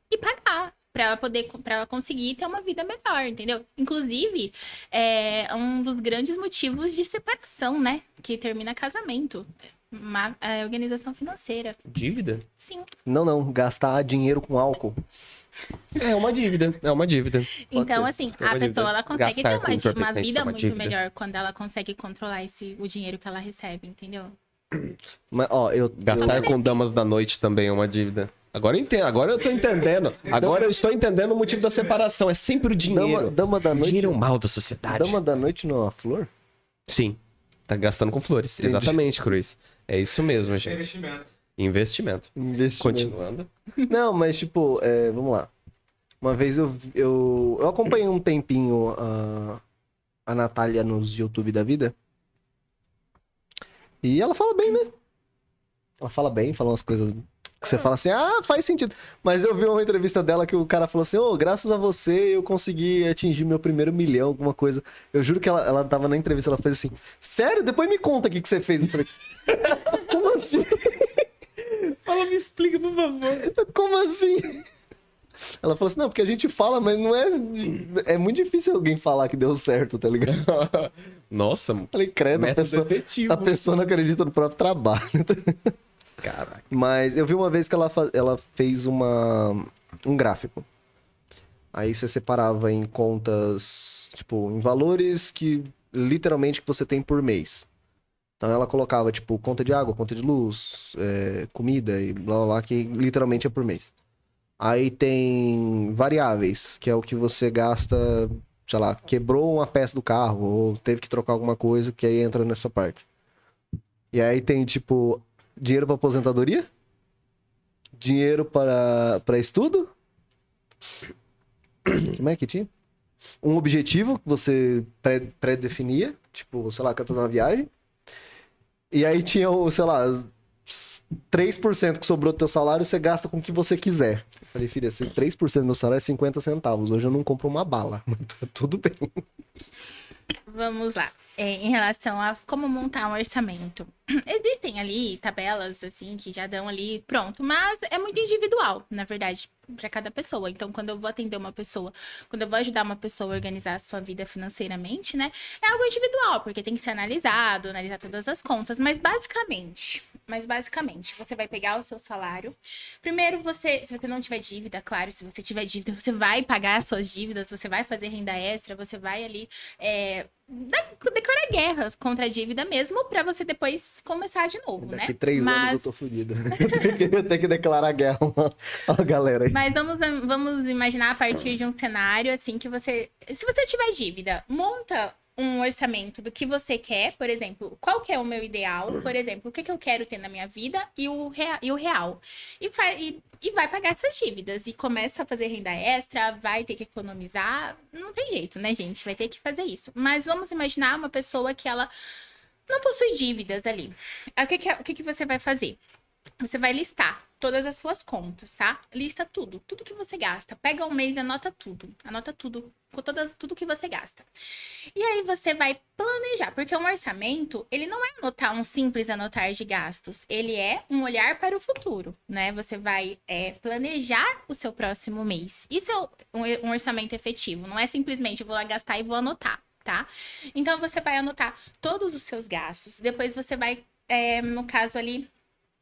Speaker 4: e pagar. Pra ela poder, para ela conseguir ter uma vida melhor, entendeu? Inclusive, é um dos grandes motivos de separação, né? Que termina casamento. Uma, a organização financeira.
Speaker 1: Dívida?
Speaker 4: Sim.
Speaker 2: Não, não. Gastar dinheiro com álcool.
Speaker 1: É uma dívida. É uma dívida.
Speaker 4: Então,
Speaker 2: ser.
Speaker 4: assim,
Speaker 1: É uma
Speaker 4: a
Speaker 1: dívida.
Speaker 4: pessoa ela consegue
Speaker 1: Gastar
Speaker 4: ter uma, uma vida
Speaker 1: é uma
Speaker 4: muito
Speaker 1: dívida.
Speaker 4: melhor quando ela consegue controlar esse, o dinheiro que ela recebe, entendeu?
Speaker 2: Mas, ó, eu.
Speaker 1: Gastar com damas da noite também é uma dívida. Agora eu entendo, agora eu tô entendendo. Agora eu estou entendendo o motivo da separação. É sempre o
Speaker 2: eu-
Speaker 1: dinheiro.
Speaker 2: Dama, dama da
Speaker 1: O
Speaker 2: noite.
Speaker 1: dinheiro é um mal da sociedade.
Speaker 2: Dama da noite numa flor?
Speaker 1: Sim. Tá gastando com flores.
Speaker 2: Entendi.
Speaker 1: Exatamente, Cruz. É isso mesmo, gente.
Speaker 3: Investimento.
Speaker 1: Investimento.
Speaker 2: Investimento.
Speaker 1: Continuando.
Speaker 2: Não, mas tipo, é, vamos lá. Uma vez eu, eu, eu acompanhei um tempinho a, a Natália nos YouTube da vida. E ela fala bem, né? Ela fala bem, fala umas coisas que você fala assim, ah, faz sentido. Mas eu vi uma entrevista dela que o cara falou assim, ô, graças a você eu consegui atingir meu primeiro milhão, alguma coisa. Eu juro que ela, ela tava na entrevista, ela fez assim, sério? Depois me conta o que, que você fez. Eu falei, como assim?
Speaker 1: Fala, me explica, por favor.
Speaker 2: Como assim? Ela falou assim, não, porque a gente fala, mas não é... É muito difícil alguém falar que deu certo, tá ligado?
Speaker 1: Nossa,
Speaker 2: Falei, credo, a pessoa,
Speaker 1: efetivo.
Speaker 2: a pessoa não acredita no próprio trabalho.
Speaker 1: Caraca.
Speaker 2: Mas eu vi uma vez que ela, ela fez uma, um gráfico. Aí você separava em contas, tipo, em valores que literalmente que você tem por mês. Então ela colocava, tipo, conta de água, conta de luz, é, comida e blá blá blá, que literalmente é por mês. Aí tem variáveis, que é o que você gasta, sei lá, quebrou uma peça do carro, ou teve que trocar alguma coisa, que aí entra nessa parte. E aí tem, tipo, dinheiro para aposentadoria, dinheiro para, para estudo. Como é que tinha? Um objetivo que você pré- pré-definia, tipo, sei lá, quero fazer uma viagem. E aí tinha, sei lá, 3% que sobrou do teu salário, você gasta com o que você quiser. Eu falei, filha, esse 3% do meu salário é 50 centavos. Hoje eu não compro uma bala, mas tá tudo bem.
Speaker 4: Vamos lá. É, em relação a como montar um orçamento. Existem ali tabelas, assim, que já dão ali pronto, mas é muito individual, na verdade, para cada pessoa. Então, quando eu vou atender uma pessoa, quando eu vou ajudar uma pessoa a organizar a sua vida financeiramente, né, é algo individual, porque tem que ser analisado, analisar todas as contas, mas basicamente, mas basicamente, você vai pegar o seu salário. Primeiro, você, se você não tiver dívida, claro, se você tiver dívida, você vai pagar as suas dívidas, você vai fazer renda extra, você vai ali é, declarar guerras contra a dívida mesmo, pra você depois começar de novo, né?
Speaker 2: Daqui três anos
Speaker 4: Mas-
Speaker 2: eu tô fudido. eu tenho que declarar guerra a galera aí.
Speaker 4: Mas vamos, vamos imaginar a partir de um cenário assim que você. Se você tiver dívida, monta um orçamento do que você quer, por exemplo, qual que é o meu ideal, por exemplo, o que, que eu quero ter na minha vida e o, rea- e o real. E, e, e vai pagar essas dívidas. E começa a fazer renda extra, vai ter que economizar. Não tem jeito, né, gente? Vai ter que fazer isso. Mas vamos imaginar uma pessoa que ela não possui dívidas ali. O que, que, o que, que você vai fazer? Você vai listar todas as suas contas, tá? Lista tudo, tudo que você gasta. Pega um mês e anota tudo. Anota tudo, com todas, tudo que você gasta. E aí você vai planejar, porque um orçamento, ele não é anotar um simples anotar de gastos, ele é um olhar para o futuro, né? Você vai é, planejar o seu próximo mês. Isso é um, orçamento efetivo, não é simplesmente vou lá gastar e vou anotar, tá? Então você vai anotar todos os seus gastos, depois você vai, é, no caso ali,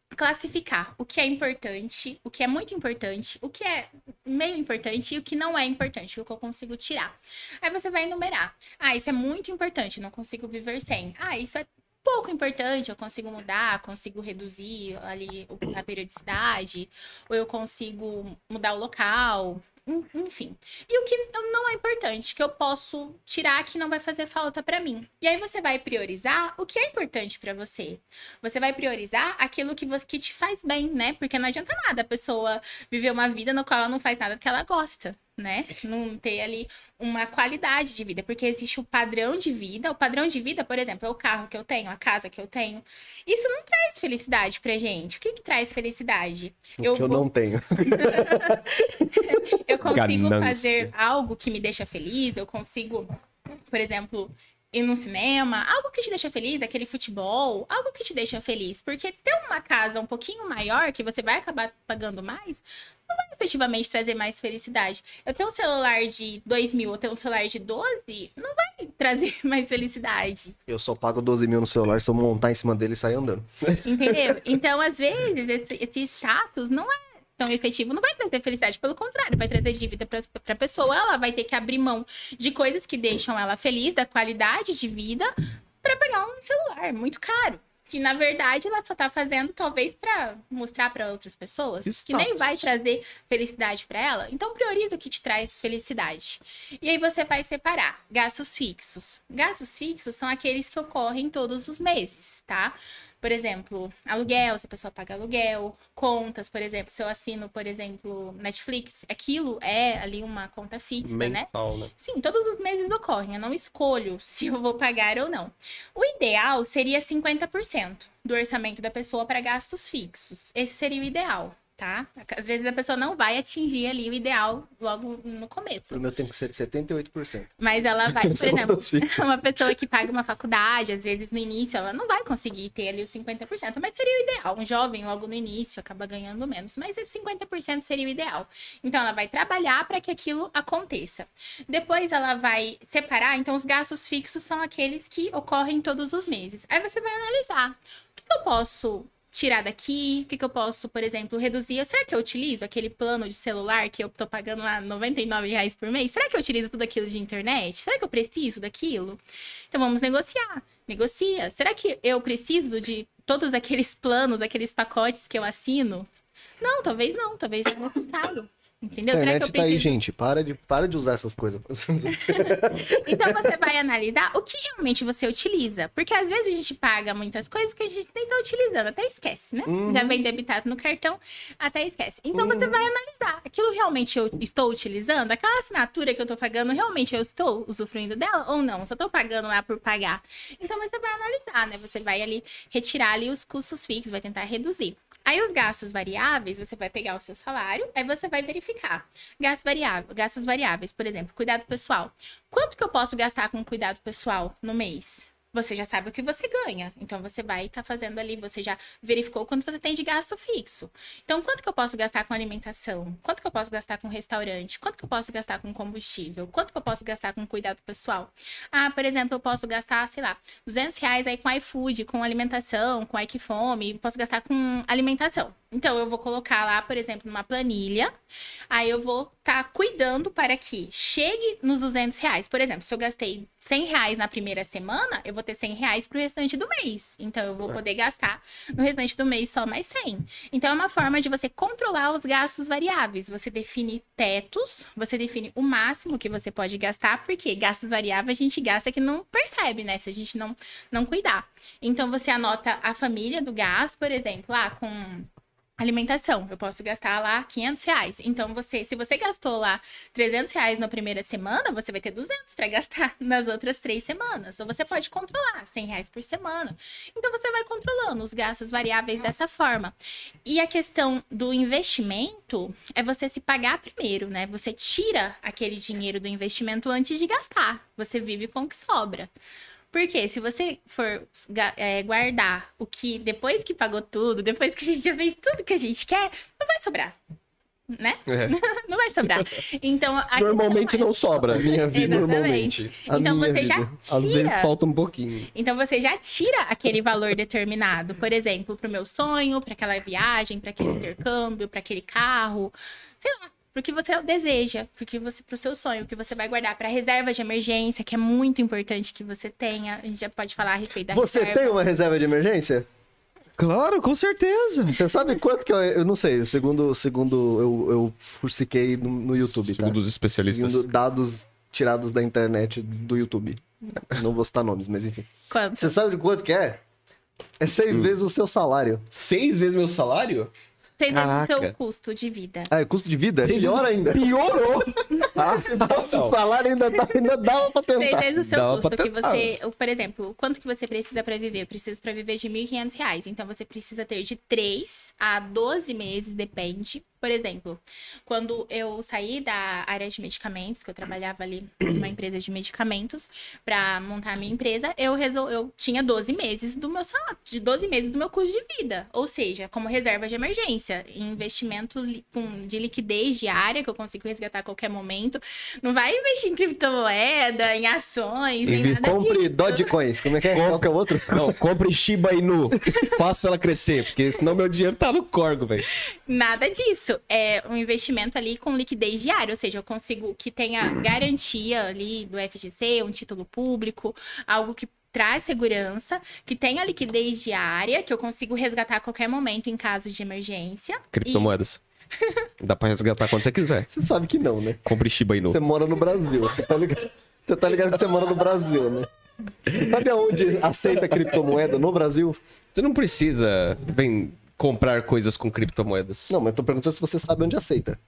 Speaker 4: classificar o que é importante, o que é muito importante, o que é meio importante e o que não é importante, o que eu consigo tirar. Aí você vai enumerar. Ah, isso é muito importante, não consigo viver sem. Ah, isso é pouco importante, eu consigo mudar, consigo reduzir ali a periodicidade, ou eu consigo mudar o local, enfim. E o que não é importante, que eu posso tirar que não vai fazer falta pra mim. E aí você vai priorizar o que é importante pra você. Você vai priorizar aquilo que, você, que te faz bem, né? Porque não adianta nada a pessoa viver uma vida no qual ela não faz nada que ela gosta, né? Não ter ali uma qualidade de vida, porque existe o padrão de vida. O padrão de vida, por exemplo, é o carro que eu tenho, a casa que eu tenho. Isso não traz felicidade pra gente. O que, que traz felicidade?
Speaker 2: que eu
Speaker 4: vou-
Speaker 2: não tenho.
Speaker 4: eu consigo
Speaker 1: Ganância.
Speaker 4: fazer algo que me deixa feliz, eu consigo, por exemplo, ir no cinema, algo que te deixa feliz, aquele futebol, algo que te deixa feliz. Porque ter uma casa um pouquinho maior, que você vai acabar pagando mais, não vai efetivamente trazer mais felicidade. Eu tenho um celular de 2 mil, eu tenho um celular de 12, não vai trazer mais felicidade.
Speaker 2: Eu só pago 12 mil no celular se eu montar em cima dele e sair andando.
Speaker 4: Entendeu? Então, às vezes, esse, esse status não é tão efetivo, não vai trazer felicidade. Pelo contrário, vai trazer dívida para a pessoa. Ela vai ter que abrir mão de coisas que deixam ela feliz, da qualidade de vida, para pegar um celular muito caro. Que na verdade ela só tá fazendo talvez para mostrar para outras pessoas que nem
Speaker 1: Status.
Speaker 4: vai trazer felicidade para ela. Então prioriza o que te traz felicidade. E aí você vai separar gastos fixos. Gastos fixos são aqueles que ocorrem todos os meses, tá? Por exemplo, aluguel, se a pessoa paga aluguel, contas, por exemplo, se eu assino, por exemplo, Netflix, aquilo é ali uma conta fixa, né?
Speaker 1: Mensal, né?
Speaker 4: Sim, todos os meses ocorrem. Eu não escolho se eu vou pagar ou não. O ideal seria 50% do orçamento da pessoa para gastos fixos. Esse seria o ideal, tá? Às vezes a pessoa não vai atingir ali o ideal logo no começo.
Speaker 2: O meu tem que ser de 78%.
Speaker 4: Mas ela vai, por exemplo, uma pessoa que paga uma faculdade, às vezes no início, ela não vai conseguir ter ali os 50%, mas seria o ideal. Um jovem, logo no início, acaba ganhando menos, mas esse 50% seria o ideal. Então, ela vai trabalhar para que aquilo aconteça. Depois, ela vai separar. Então, os gastos fixos são aqueles que ocorrem todos os meses. Aí você vai analisar o que eu posso tirar daqui, o que, que eu posso, por exemplo, reduzir. Será que eu utilizo aquele plano de celular que eu tô pagando lá 99 reais por mês? Será que eu utilizo tudo aquilo de internet? Será que eu preciso daquilo? Então vamos negociar. Negocia. Será que eu preciso de todos aqueles planos, aqueles pacotes que eu assino? Não, talvez não, talvez não é necessário. Entendeu? Será que eu
Speaker 2: internet tá aí,
Speaker 4: preciso?
Speaker 2: gente. Para de, para de usar essas coisas.
Speaker 4: Então você vai analisar o que realmente você utiliza. Porque às vezes a gente paga muitas coisas que a gente nem tá utilizando, até esquece, né? Já vem debitado no cartão, até esquece. Então você vai analisar. Aquilo realmente eu estou utilizando? Aquela assinatura que eu tô pagando, realmente eu estou usufruindo dela ou não? Só tô pagando lá por pagar. Então você vai analisar, né? Você vai ali retirar ali os custos fixos, vai tentar reduzir. Aí os gastos variáveis, você vai pegar o seu salário, aí você vai verificar. Gastos variáveis, gastos variáveis, por exemplo, cuidado pessoal. Quanto que eu posso gastar com cuidado pessoal no mês? Você já sabe o que você ganha. Então você vai estar fazendo ali, você já verificou quanto você tem de gasto fixo. Então, quanto que eu posso gastar com alimentação? Quanto que eu posso gastar com restaurante? Quanto que eu posso gastar com combustível? Quanto que eu posso gastar com cuidado pessoal? Ah, por exemplo, eu posso gastar, sei lá, 200 reais aí com iFood, com alimentação, com Equifome, posso gastar com alimentação. Então, eu vou colocar lá, por exemplo, numa planilha, aí eu vou estar cuidando para que chegue nos 200 reais. Por exemplo, se eu gastei 100 reais na primeira semana, eu vou ter 100 reais pro restante do mês. Então, eu vou poder gastar no restante do mês só mais 100. Então, é uma forma de você controlar os gastos variáveis. Você define tetos, você define o máximo que você pode gastar, porque gastos variáveis a gente gasta que não percebe, né? Se a gente não, não cuidar. Então, você anota a família do gasto, por exemplo, lá com Alimentação, eu posso gastar lá 500 reais. Então, você, se você gastou lá 300 reais na primeira semana, você vai ter 200 para gastar nas outras três semanas. Ou você pode controlar 100 reais por semana. Então, você vai controlando os gastos variáveis dessa forma. E a questão do investimento é você se pagar primeiro, né? Você tira aquele dinheiro do investimento antes de gastar. Você vive com o que sobra. Porque se você for é, guardar o que depois que pagou tudo, depois que a gente já fez tudo que a gente quer, não vai sobrar. Né?
Speaker 1: É.
Speaker 4: Não vai sobrar. Então, a
Speaker 1: Normalmente
Speaker 4: é-
Speaker 1: não sobra.
Speaker 2: Minha vida, normalmente. A
Speaker 4: Então você já
Speaker 2: vida.
Speaker 1: Às vezes
Speaker 4: tira.
Speaker 1: falta um pouquinho.
Speaker 4: Então você já tira aquele valor determinado, por exemplo, para o meu sonho, para aquela viagem, para aquele intercâmbio, para aquele carro, sei lá, pro que você deseja, porque você pro seu sonho, que você vai guardar para reserva de emergência, que é muito importante que você tenha. A gente já pode falar a respeito da
Speaker 2: Você
Speaker 4: reserva.
Speaker 2: tem uma reserva de emergência?
Speaker 1: Claro, com certeza.
Speaker 2: Você sabe quanto que eu... Eu não sei, segundo, segundo eu, eu fuxiquei no, no YouTube, tá?
Speaker 1: Segundo os especialistas.
Speaker 2: Segundo dados tirados da internet do YouTube. Não vou citar nomes, mas enfim.
Speaker 4: Quanto?
Speaker 2: Você sabe de quanto que é? É
Speaker 1: Hum.
Speaker 2: seis vezes o seu salário.
Speaker 1: Seis vezes meu salário?
Speaker 4: Seis vezes o
Speaker 1: Caraca.
Speaker 4: seu custo de vida.
Speaker 2: Ah, é custo de vida?
Speaker 1: Seis
Speaker 2: Pior ainda.
Speaker 1: Piorou. Ah,
Speaker 2: Nossa, o salário ainda, tá, ainda dava pra
Speaker 4: Seis
Speaker 2: tentar.
Speaker 4: vezes o seu
Speaker 1: Dava
Speaker 4: custo
Speaker 1: pra
Speaker 4: que
Speaker 1: tentar.
Speaker 4: você, por exemplo, quanto que você precisa para viver? Eu preciso para viver de 1.500 reais. Então você precisa ter de 3 a 12 meses, depende. Por exemplo, quando eu saí da área de medicamentos, que eu trabalhava ali numa empresa de medicamentos, para montar a minha empresa, eu resol... eu tinha 12 meses do meu salário, de 12 meses do meu custo de vida, ou seja, como reserva de emergência, em investimento de liquidez diária que eu consigo resgatar a qualquer momento. Não vai investir em criptomoeda, em ações, nem
Speaker 2: Invista-
Speaker 4: nada
Speaker 2: Compre
Speaker 4: disso.
Speaker 2: Dogecoins. Como é que é? Qual que é o outro?
Speaker 1: Não, compre Shiba Inu. Faça ela crescer, porque senão meu dinheiro tá no corgo, velho.
Speaker 4: Nada disso. É um investimento ali com liquidez diária, ou seja, eu consigo que tenha garantia ali do FGC, um título público, algo que traz segurança, que tenha liquidez diária, que eu consigo resgatar a qualquer momento em caso de emergência.
Speaker 1: Criptomoedas. Dá pra resgatar quando você quiser.
Speaker 2: Você sabe que não, né?
Speaker 1: Compre Shiba Inu.
Speaker 2: Você mora no Brasil. Você tá ligado, você tá ligado que você mora no Brasil, né? Sabe aonde aceita criptomoeda? No Brasil?
Speaker 1: Você não precisa vem comprar coisas com criptomoedas.
Speaker 2: Não, mas eu tô perguntando se você sabe onde aceita.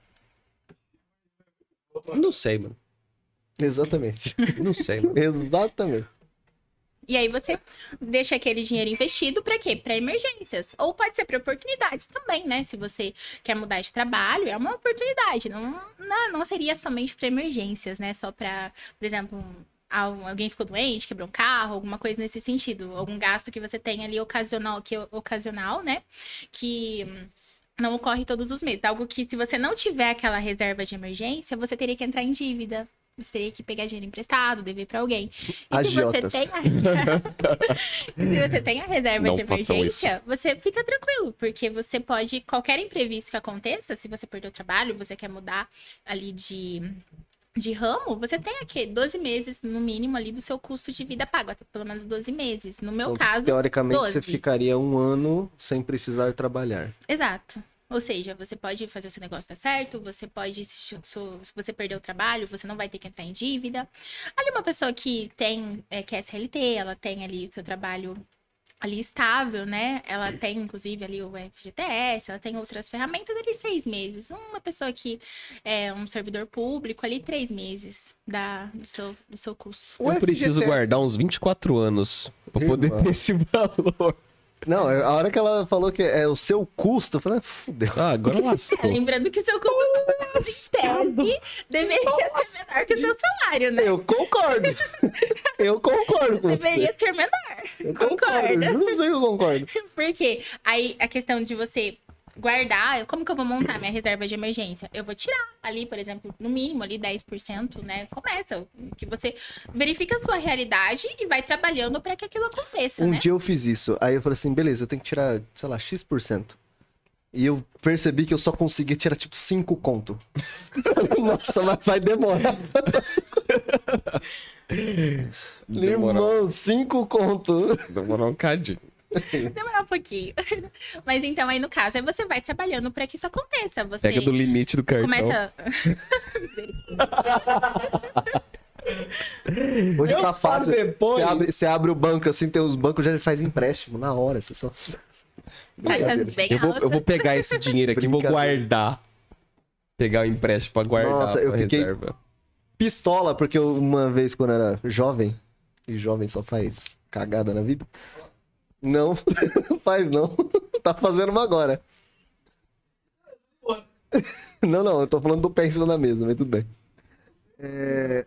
Speaker 1: Não sei, mano.
Speaker 2: Exatamente.
Speaker 1: Não sei, mano.
Speaker 2: Exatamente.
Speaker 4: E aí você deixa aquele dinheiro investido para quê? Para emergências. Ou pode ser para oportunidades também, né? Se você quer mudar de trabalho, é uma oportunidade. Não, não, não seria somente para emergências, né? Só para, por exemplo, um- alguém ficou doente, quebrou um carro, alguma coisa nesse sentido. Algum gasto que você tem ali ocasional, que ocasional, né? Que não ocorre todos os meses. Algo que, se você não tiver aquela reserva de emergência, você teria que entrar em dívida. Você teria que pegar dinheiro emprestado, dever para alguém. E se você
Speaker 2: Agiotas.
Speaker 4: tem a... se você tem a reserva
Speaker 1: Não
Speaker 4: de emergência, você fica tranquilo, porque você pode, qualquer imprevisto que aconteça, se você perder o trabalho, você quer mudar ali de, de ramo, você tem aqui 12 meses no mínimo ali do seu custo de vida pago, até pelo menos 12 meses. No meu
Speaker 2: Então,
Speaker 4: caso,
Speaker 2: teoricamente,
Speaker 4: 12.
Speaker 2: você ficaria um ano sem precisar trabalhar.
Speaker 4: Exato. Ou seja, você pode fazer o seu negócio dar certo, você pode, se você perder o trabalho, você não vai ter que entrar em dívida. Ali uma pessoa que tem, é, que é SLT, ela tem ali o seu trabalho ali estável, né? Ela tem, inclusive, ali o FGTS, ela tem outras ferramentas ali seis meses. Uma pessoa que é um servidor público ali três meses da, do, seu, do seu custo.
Speaker 1: Eu preciso guardar uns 24 anos pra poder ter esse valor.
Speaker 2: Não, a hora que ela falou que é o seu custo, eu falei, ah, fudeu.
Speaker 1: Ah, agora lascou.
Speaker 4: Lembrando que o seu custo, em tese, deveria ser menor que o seu salário, né?
Speaker 2: Eu concordo. Eu concordo com.
Speaker 4: Deveria ser menor.
Speaker 2: Eu concordo. Não sei eu concordo.
Speaker 4: Porque aí a questão de você guardar, como que eu vou montar minha reserva de emergência? Eu vou tirar ali, por exemplo, no mínimo ali 10%, né? Começa, que você verifica a sua realidade e vai trabalhando para que aquilo aconteça,
Speaker 2: Um
Speaker 4: né?
Speaker 2: dia eu fiz isso. Aí eu falei assim, beleza, eu tenho que tirar, sei lá, X%. E eu percebi que eu só conseguia tirar, tipo, 5 conto. Nossa, mas vai demorar.
Speaker 1: Demorou,
Speaker 2: Irmão, 5 conto.
Speaker 1: demorou um cadinho.
Speaker 4: Demorar um pouquinho. Mas então, aí no caso, aí você vai trabalhando para que isso aconteça. Você
Speaker 1: Pega do limite do cartão.
Speaker 4: começa.
Speaker 2: Hoje
Speaker 1: Eu
Speaker 2: tá fácil.
Speaker 1: depois.
Speaker 2: Você abre, você abre o banco assim, tem os bancos já faz empréstimo na hora. Você só.
Speaker 4: Bem
Speaker 1: Eu vou, eu vou pegar esse dinheiro aqui e vou guardar. Pegar o empréstimo pra guardar
Speaker 2: Nossa, eu fiquei-
Speaker 1: reserva.
Speaker 2: Pistola, porque eu, uma vez quando eu era jovem, e jovem só faz cagada na vida. Não, não faz não. Tá fazendo uma agora. Não, não, eu tô falando do pé em cima da mesa, mas tudo bem. É.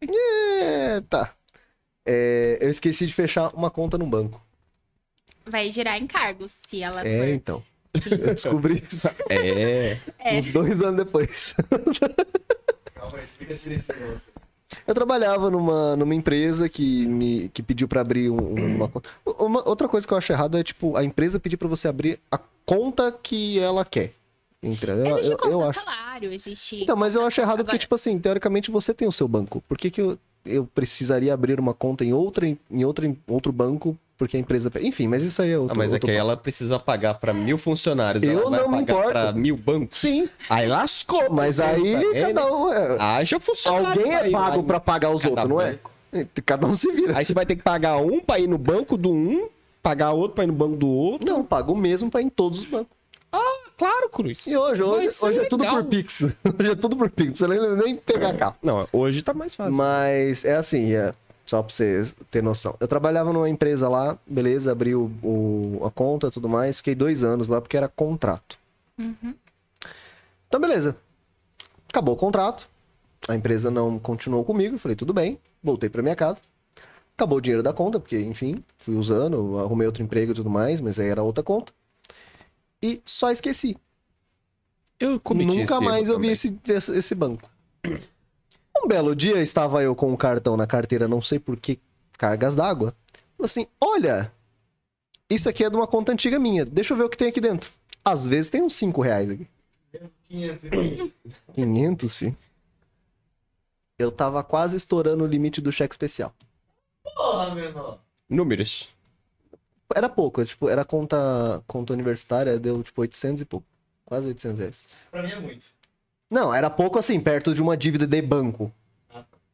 Speaker 2: É, tá. É, eu esqueci de fechar uma conta no banco.
Speaker 4: Vai gerar encargos se ela
Speaker 2: É,
Speaker 4: for.
Speaker 2: então. Eu descobri isso
Speaker 1: É.
Speaker 4: É.
Speaker 2: uns dois anos depois.
Speaker 3: Calma aí, explica direito esse negócio.
Speaker 2: Eu trabalhava numa, numa empresa que me que pediu pra abrir um- uma conta. Uma, outra coisa que eu acho errado é, tipo, a empresa pedir pra você abrir a conta que ela quer. Entendeu? Eu,
Speaker 4: Existe
Speaker 2: eu,
Speaker 4: conta
Speaker 2: eu acho.
Speaker 4: salário, existe.
Speaker 2: Então, mas eu acho errado porque,
Speaker 4: Agora-
Speaker 2: tipo assim, teoricamente você tem o seu banco. Por que, que eu, eu precisaria abrir uma conta em outra em outra em outro banco porque a empresa. Enfim, mas isso aí é
Speaker 1: Ah,
Speaker 2: outro.
Speaker 1: mas é
Speaker 2: outro
Speaker 1: que aí
Speaker 2: papo.
Speaker 1: ela precisa pagar pra mil funcionários.
Speaker 2: Eu não me importo.
Speaker 1: pra mil bancos.
Speaker 2: Sim,
Speaker 1: Aí lascou.
Speaker 2: mas aí cada um. É...
Speaker 1: Haja funcionário.
Speaker 2: Alguém é pago pra pagar os outros, não é? Cada um se vira.
Speaker 1: Aí você vai ter que pagar um pra ir no banco do um, pagar outro pra ir no banco do outro.
Speaker 2: Não, pago o mesmo pra ir em todos os bancos.
Speaker 1: Claro, Cruz.
Speaker 2: E hoje, hoje,
Speaker 1: ser
Speaker 2: hoje é tudo por Pix. Hoje é tudo por Pix. Não precisa nem, pegar carro.
Speaker 1: Não, hoje tá mais fácil.
Speaker 2: Mas é assim, é, só pra você ter noção. Eu trabalhava numa empresa lá, beleza, abri o, o- a conta e tudo mais. Fiquei dois anos lá porque era contrato. Então, beleza. Acabou o contrato. A empresa não continuou comigo. eu Falei, tudo bem. Voltei pra minha casa. Acabou o dinheiro da conta, porque, enfim, fui usando, arrumei outro emprego e tudo mais, mas aí era outra conta. E só esqueci.
Speaker 1: eu cometi esse
Speaker 2: Nunca
Speaker 1: erro
Speaker 2: mais eu vi
Speaker 1: também.
Speaker 2: esse, esse, esse banco. Um belo dia estava eu com o cartão na carteira, não sei por que cargas d'água. Falei assim: olha, isso aqui é de uma conta antiga minha, deixa eu ver o que tem aqui dentro. Às vezes tem uns 5 reais aqui.
Speaker 3: 520.
Speaker 2: 500, filho. Eu tava quase estourando o limite do cheque especial.
Speaker 3: Porra, menor.
Speaker 1: Números.
Speaker 2: Era pouco, tipo, era conta, conta universitária, deu tipo 800 e pouco. Quase 800 reais.
Speaker 3: Pra mim é muito.
Speaker 2: Não, era pouco assim, perto de uma dívida de banco.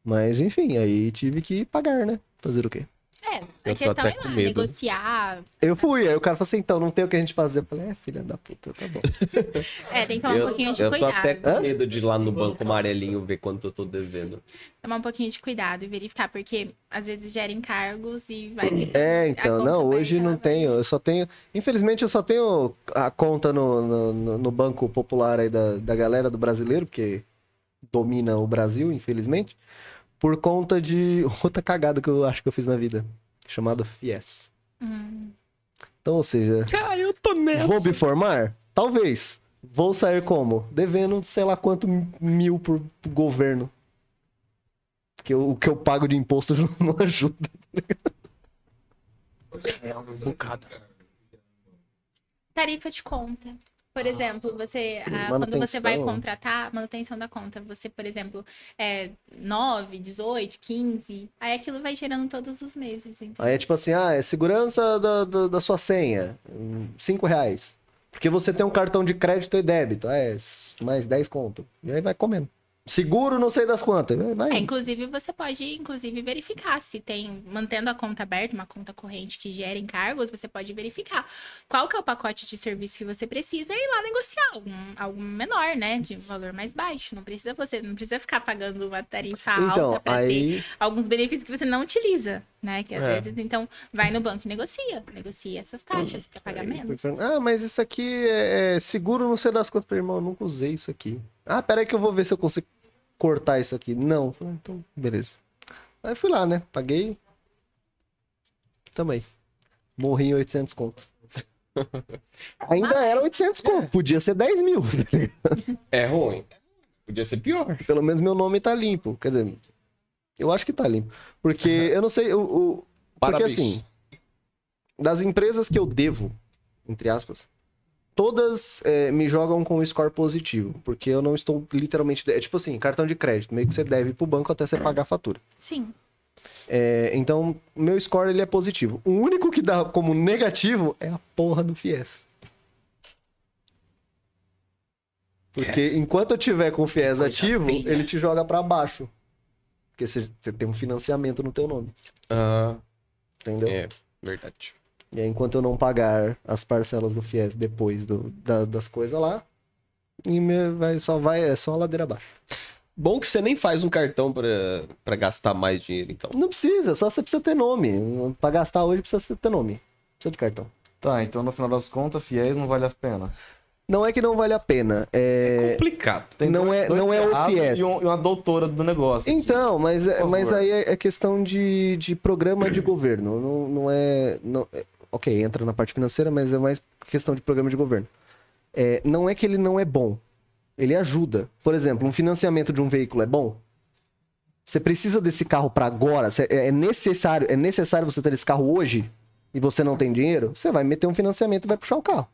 Speaker 2: Mas enfim, aí tive que pagar, né? Fazer o quê?
Speaker 4: É,
Speaker 1: Eu
Speaker 4: a
Speaker 1: tô
Speaker 4: questão
Speaker 1: até
Speaker 4: é
Speaker 1: com
Speaker 4: lá,
Speaker 1: medo.
Speaker 4: negociar.
Speaker 2: Eu fui, aí o cara falou assim, então, não tem o que a gente fazer. Eu falei, é, filha da puta, tá bom.
Speaker 4: É, tem que tomar um pouquinho de
Speaker 1: eu tô
Speaker 4: cuidado.
Speaker 1: até com
Speaker 2: Hã?
Speaker 1: medo de ir lá no banco amarelinho ver quanto eu tô devendo.
Speaker 4: Tomar um pouquinho de cuidado e verificar, porque às vezes gera encargos e vai.
Speaker 2: É, então, não, hoje não tenho. Eu só tenho. Infelizmente, eu só tenho a conta no, no, no- no Banco Popular aí da, da galera do brasileiro, porque domina o Brasil, infelizmente, por conta de outra cagada que eu acho que eu fiz na vida, chamada FIES.
Speaker 4: Hum.
Speaker 2: Então, ou seja,
Speaker 1: Ah, eu tô nessa.
Speaker 2: vou me formar? Talvez. Vou sair como? Devendo sei lá quanto mil pro, pro governo. Porque o, o que eu pago de imposto não ajuda.
Speaker 4: Tarifa de conta. Por exemplo, você, ah, quando você vai contratar manutenção da conta, você, por exemplo, é 9, 18, 15, aí aquilo vai gerando todos os meses. Então.
Speaker 2: Aí é tipo assim, ah, é segurança da, da, da sua senha, hum, cinco reais. Porque você tem um cartão de crédito e débito, ah, é mais 10 conto. E aí vai comendo. Seguro, não sei das quantas. Vai.
Speaker 4: É, inclusive, você pode, inclusive, verificar se tem, mantendo a conta aberta, uma conta corrente que gera encargos, você pode verificar qual que é o pacote de serviço que você precisa e ir lá negociar algum, algum menor, né? De valor mais baixo. Não precisa você, não precisa ficar pagando uma tarifa
Speaker 2: Então,
Speaker 4: alta para ter
Speaker 2: aí.
Speaker 4: alguns benefícios que você não utiliza, né? Que às
Speaker 1: É.
Speaker 4: vezes, então, vai no banco e negocia. Negocia essas taxas para pagar menos.
Speaker 2: Ah, mas isso aqui é, é seguro, não sei das quantas. Irmão, eu nunca usei isso aqui. Ah, peraí que eu vou ver se eu consigo cortar isso aqui. Não. Falei, então, beleza. Aí fui lá, né? Paguei. Também. Morri em 800 conto. Ainda era 800 conto. Podia ser 10 mil.
Speaker 1: É ruim. Podia ser pior.
Speaker 2: Pelo menos meu nome tá limpo. Quer dizer, eu acho que tá limpo. Porque eu não sei. O, porque
Speaker 1: Parabéns.
Speaker 2: assim, das empresas que eu devo, entre aspas, todas é, me jogam com score positivo. Porque eu não estou literalmente. É tipo assim, cartão de crédito. Meio que você deve pro banco até você pagar a fatura.
Speaker 4: Sim.
Speaker 2: É, então, meu score ele é positivo. O único que dá como negativo é a porra do FIES. Porque enquanto eu tiver com o FIES ativo,
Speaker 1: feia.
Speaker 2: ele te joga pra baixo. Porque você, você tem um financiamento no teu nome,
Speaker 1: Ah,
Speaker 2: entendeu?
Speaker 1: é, verdade.
Speaker 2: E aí, enquanto eu não pagar as parcelas do FIES depois do- da- das coisas lá, e me- vai, só vai, é só ladeira abaixo.
Speaker 1: Bom que você nem faz um cartão pra, pra gastar mais dinheiro, então.
Speaker 2: Não precisa, só você precisa ter nome. Pra gastar hoje precisa ter nome. Precisa de cartão.
Speaker 6: Tá, então no final das contas, fiéis não vale a pena.
Speaker 2: Não é que não vale a pena. É...
Speaker 1: Complicado.
Speaker 2: Não é- não é o FIES.
Speaker 6: E, um- e uma doutora do negócio.
Speaker 2: Então, mas, é- mas aí é é questão de, de programa de governo. Não, não é, não- é- Ok, entra na parte financeira, mas é mais questão de programa de governo. É, não é que ele não é bom. Ele ajuda. Por exemplo, um financiamento de um veículo é bom? Você precisa desse carro para agora? É é necessário, é necessário você ter esse carro hoje? E você não tem dinheiro? Você vai meter um financiamento e vai puxar o carro.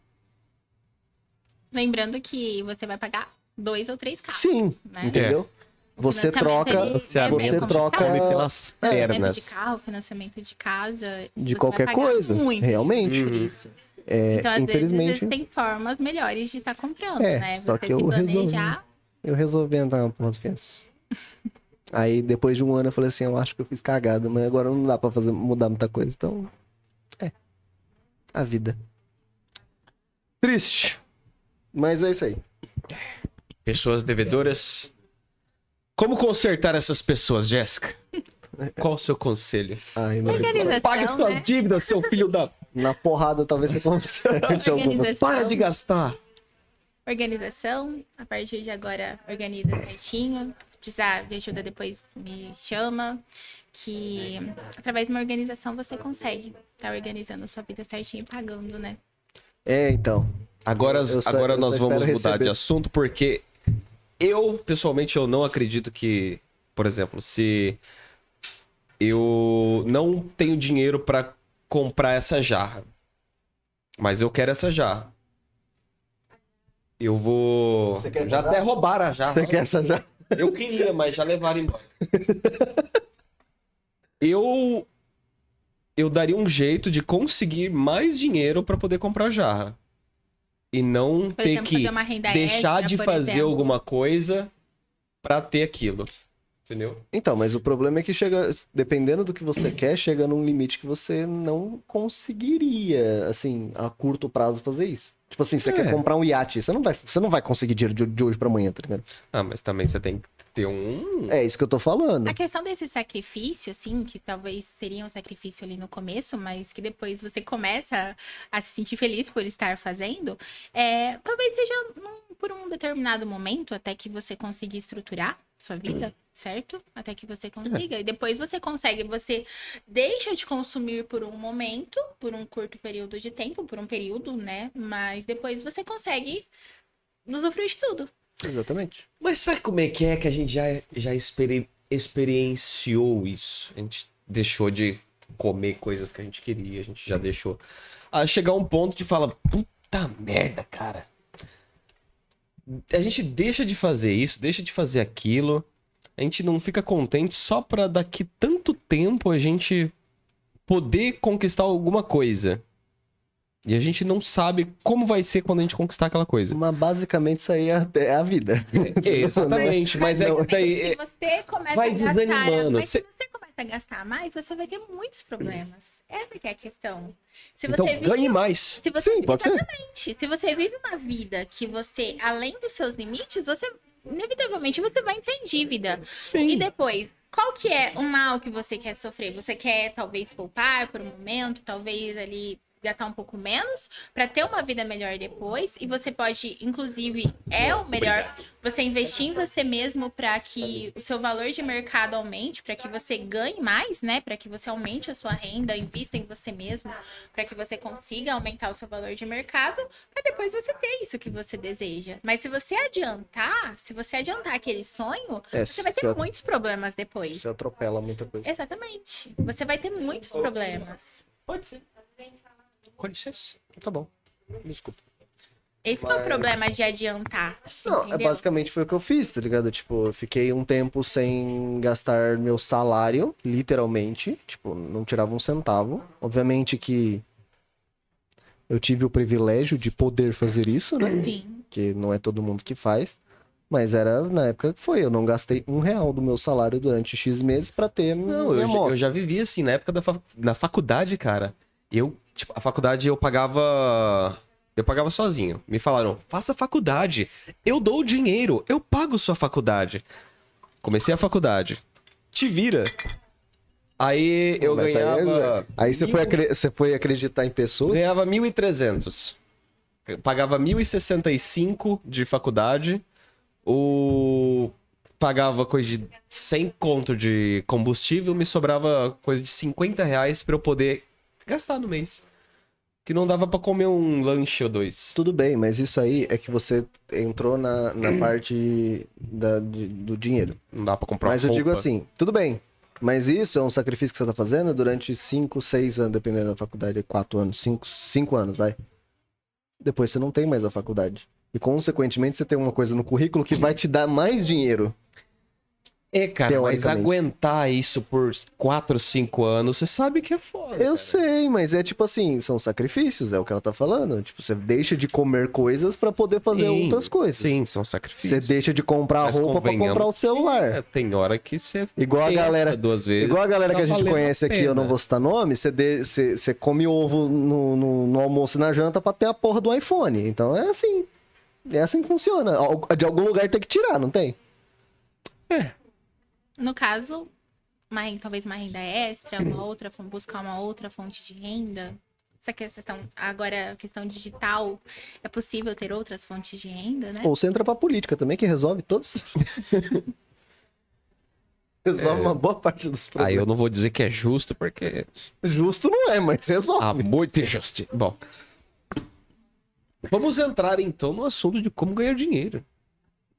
Speaker 4: Lembrando que você vai pagar dois ou três carros.
Speaker 2: Sim,
Speaker 4: né?
Speaker 2: entendeu?
Speaker 4: O
Speaker 2: Você troca,
Speaker 1: você
Speaker 4: é complicado.
Speaker 2: troca
Speaker 1: Come pelas
Speaker 4: Financiamento de
Speaker 1: pernas.
Speaker 4: carro, financiamento de casa.
Speaker 2: de qualquer coisa,
Speaker 4: Muito
Speaker 2: realmente.
Speaker 4: por
Speaker 1: Uhum.
Speaker 4: isso.
Speaker 2: É,
Speaker 4: Então, às vezes,
Speaker 2: infelizmente,
Speaker 4: existem formas melhores de estar comprando,
Speaker 2: É,
Speaker 4: né?
Speaker 2: só
Speaker 4: Você
Speaker 2: que eu resolvi. eu resolvi entrar porra do FIES. Aí, depois de um ano, eu falei assim, eu acho que eu fiz cagada, mas agora não dá pra fazer, mudar muita coisa. Então, é. A vida. Triste. Mas é isso aí.
Speaker 1: Pessoas devedoras. Como consertar essas pessoas, Jéssica? Qual o seu conselho?
Speaker 2: Ai, meu Deus.
Speaker 1: Pague sua
Speaker 4: né?
Speaker 1: dívida, seu filho da.
Speaker 2: Na porrada, talvez você conserte alguma.
Speaker 1: Para de gastar.
Speaker 4: Organização. A partir de agora, organiza certinho. Se precisar de ajuda, depois me chama. Que através de uma organização você consegue estar organizando a sua vida certinho e pagando, né?
Speaker 2: É, então.
Speaker 1: Agora,
Speaker 2: Eu só-
Speaker 1: agora
Speaker 2: eu só
Speaker 1: nós vamos mudar
Speaker 2: receber.
Speaker 1: de assunto porque eu, pessoalmente, eu não acredito que, por exemplo, se eu não tenho dinheiro pra comprar essa jarra, mas eu quero essa jarra. Eu vou.
Speaker 2: Você quer
Speaker 1: já
Speaker 2: jarra?
Speaker 1: até roubaram a jarra.
Speaker 2: Você quer essa já?
Speaker 1: Eu queria, mas já levaram embora. Eu eu daria um jeito de conseguir mais dinheiro pra poder comprar jarra. E não
Speaker 4: Por
Speaker 1: ter
Speaker 4: exemplo,
Speaker 1: que
Speaker 4: fazer uma renda
Speaker 1: deixar
Speaker 4: extra,
Speaker 1: de fazer
Speaker 4: exemplo.
Speaker 1: alguma coisa pra ter aquilo. Entendeu?
Speaker 2: Então, mas o problema é que chega, dependendo do que você quer, chega num limite que você não conseguiria, assim, a curto prazo fazer isso. Tipo assim, você
Speaker 1: É.
Speaker 2: quer comprar um iate, você não vai, você não vai conseguir dinheiro de, de hoje pra amanhã, tá ligado?
Speaker 1: Ah, mas também você tem que ter um.
Speaker 2: É isso que eu tô falando.
Speaker 4: A questão desse sacrifício, assim, que talvez seria um sacrifício ali no começo, mas que depois você começa a se sentir feliz por estar fazendo, é, talvez seja num- por um determinado momento, até que você consiga estruturar sua vida, certo? Até que você consiga. E depois você consegue, você deixa de consumir por um momento, por um curto período de tempo, por um período, né? Mas depois você consegue usufruir de tudo.
Speaker 2: Exatamente.
Speaker 1: Mas sabe como é que é que a gente já, já experi- experienciou isso? A gente deixou de comer coisas que a gente queria, a gente já deixou. A chegar um ponto de falar, puta merda, cara. A gente deixa de fazer isso, deixa de fazer aquilo. A gente não fica contente só pra daqui tanto tempo a gente poder conquistar alguma coisa. E a gente não sabe como vai ser quando a gente conquistar aquela coisa.
Speaker 2: Mas basicamente isso aí é a, é a vida.
Speaker 1: Exatamente, mas é
Speaker 2: Não,
Speaker 1: que daí.
Speaker 4: se você começa
Speaker 1: vai
Speaker 4: a gastar,
Speaker 1: desanimando.
Speaker 4: mas se você começa a gastar mais, você vai ter muitos problemas. Essa que é a questão. Se você
Speaker 1: Então
Speaker 4: vive-
Speaker 1: ganhe mais.
Speaker 4: Se você,
Speaker 2: Sim, pode ser.
Speaker 4: Exatamente. Se você vive uma vida que você, além dos seus limites, você inevitavelmente você vai entrar em dívida.
Speaker 1: Sim.
Speaker 4: E depois, qual que é o mal que você quer sofrer? Você quer talvez poupar por um momento, talvez ali gastar um pouco menos para ter uma vida melhor depois e você pode inclusive é o melhor você investir em você mesmo para que o seu valor de mercado aumente, para que você ganhe mais, né? Para que você aumente a sua renda, invista em você mesmo, para que você consiga aumentar o seu valor de mercado, para depois você ter isso que você deseja. Mas se você adiantar, se você adiantar aquele sonho,
Speaker 2: É,
Speaker 4: você vai ter muitos problemas depois.
Speaker 2: Você atropela muita coisa.
Speaker 4: Exatamente. Você vai ter muitos problemas.
Speaker 1: Pode ser. Com licença.
Speaker 2: Tá bom. Desculpa.
Speaker 4: Esse que é o
Speaker 2: Mas-
Speaker 4: problema de adiantar.
Speaker 2: Não, é
Speaker 4: entendeu?
Speaker 2: basicamente foi o que eu fiz, tá ligado? Tipo, eu fiquei um tempo sem gastar meu salário, literalmente. Tipo, não tirava um centavo. Obviamente que eu tive o privilégio de poder fazer isso, né?
Speaker 4: Sim.
Speaker 2: Que não é todo mundo que faz. Mas era na época que foi. Eu não gastei um real do meu salário durante X meses pra ter
Speaker 1: Não,
Speaker 2: minha
Speaker 1: eu, eu já vivi assim, na época da fa- na faculdade, cara. Eu, tipo, a faculdade eu pagava. Eu pagava sozinho. Me falaram, faça faculdade. Eu dou o dinheiro, eu pago sua faculdade. Comecei a faculdade. Te vira. Aí eu
Speaker 2: Mas aí-
Speaker 1: ganhava.
Speaker 2: Aí você foi, acre- você foi acreditar em pessoas?
Speaker 1: Ganhava 1.300. Eu Pagava 1.065 de faculdade. O... Pagava coisa de 100 conto de combustível. Me sobrava coisa de 50 reais pra eu poder gastar no mês. Que não dava pra comer um lanche ou dois.
Speaker 2: Tudo bem, mas isso aí é que você entrou na, na parte da- de- do dinheiro.
Speaker 1: Não dá pra comprar
Speaker 2: Mas eu digo assim, tudo bem. Mas isso é um sacrifício que você tá fazendo durante 5, 6 anos, dependendo da faculdade, 4 anos, 5, 5 anos, vai. Depois você não tem mais a faculdade. E consequentemente você tem uma coisa no currículo que vai te dar mais dinheiro.
Speaker 1: É, cara, mas aguentar isso por 4, 5 anos, você sabe que é foda.
Speaker 2: Eu sei, mas é tipo assim, são sacrifícios, é o que ela tá falando. Tipo, você deixa de comer coisas pra poder fazer
Speaker 1: Sim,
Speaker 2: outras coisas.
Speaker 1: Sim, são
Speaker 2: Você
Speaker 1: sacrifícios.
Speaker 2: deixa de comprar
Speaker 1: Mas
Speaker 2: roupa pra comprar o celular.
Speaker 1: É, tem hora que você
Speaker 2: Igual a galera-
Speaker 1: duas vezes.
Speaker 2: Igual a galera
Speaker 1: tá
Speaker 2: que a gente conhece
Speaker 1: a
Speaker 2: aqui, eu não vou citar nome, você, de- você, você come ovo no, no, no almoço e na janta pra ter a porra do iPhone. Então é assim. É assim que funciona. De algum lugar tem que tirar, não tem?
Speaker 4: No caso, uma, talvez uma renda extra, uma outra, fon- buscar uma outra fonte de renda. Essa questão, agora, a questão digital, é possível ter outras fontes de renda, né?
Speaker 2: Ou você entra pra política também, que resolve todos. resolve uma boa parte dos
Speaker 1: Aí
Speaker 2: problemas.
Speaker 1: eu não vou dizer que é justo, porque
Speaker 2: Justo não é, mas resolve.
Speaker 1: há muita injustiça. Bom. Vamos entrar então no assunto de como ganhar dinheiro.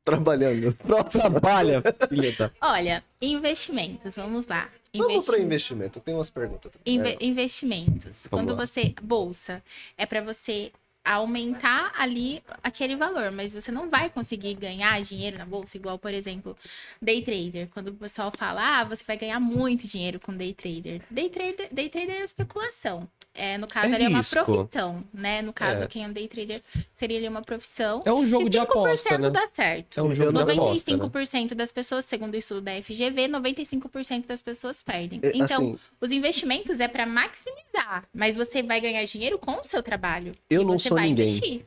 Speaker 2: Trabalhando.
Speaker 1: Trabalha, filha da.
Speaker 4: Olha, investimentos, vamos lá.
Speaker 2: Vamos
Speaker 4: Investi-
Speaker 2: investimento. Eu tenho umas perguntas. também.
Speaker 4: Inve- investimentos.
Speaker 1: Vamos
Speaker 4: Quando
Speaker 1: lá.
Speaker 4: você. Bolsa. É pra você aumentar ali aquele valor, mas você não vai conseguir ganhar dinheiro na bolsa, igual, por exemplo, day trader. Quando o pessoal fala, ah, você vai ganhar muito dinheiro com day trader. Day trader, day trader é especulação. É, no caso,
Speaker 1: É
Speaker 4: ali é uma profissão, né? No caso,
Speaker 1: É.
Speaker 4: quem é um day trader seria ali uma profissão.
Speaker 1: É um jogo de
Speaker 4: 5%
Speaker 1: aposta, né?
Speaker 4: dá certo.
Speaker 1: É um jogo de aposta, né?
Speaker 4: 95% das pessoas, segundo o estudo da FGV, 95% das pessoas perdem.
Speaker 2: É,
Speaker 4: Então,
Speaker 2: assim-
Speaker 4: os investimentos é para maximizar, mas você vai ganhar dinheiro com o seu trabalho.
Speaker 2: Eu não
Speaker 4: você
Speaker 2: sou
Speaker 4: vai
Speaker 2: ninguém.
Speaker 4: investir.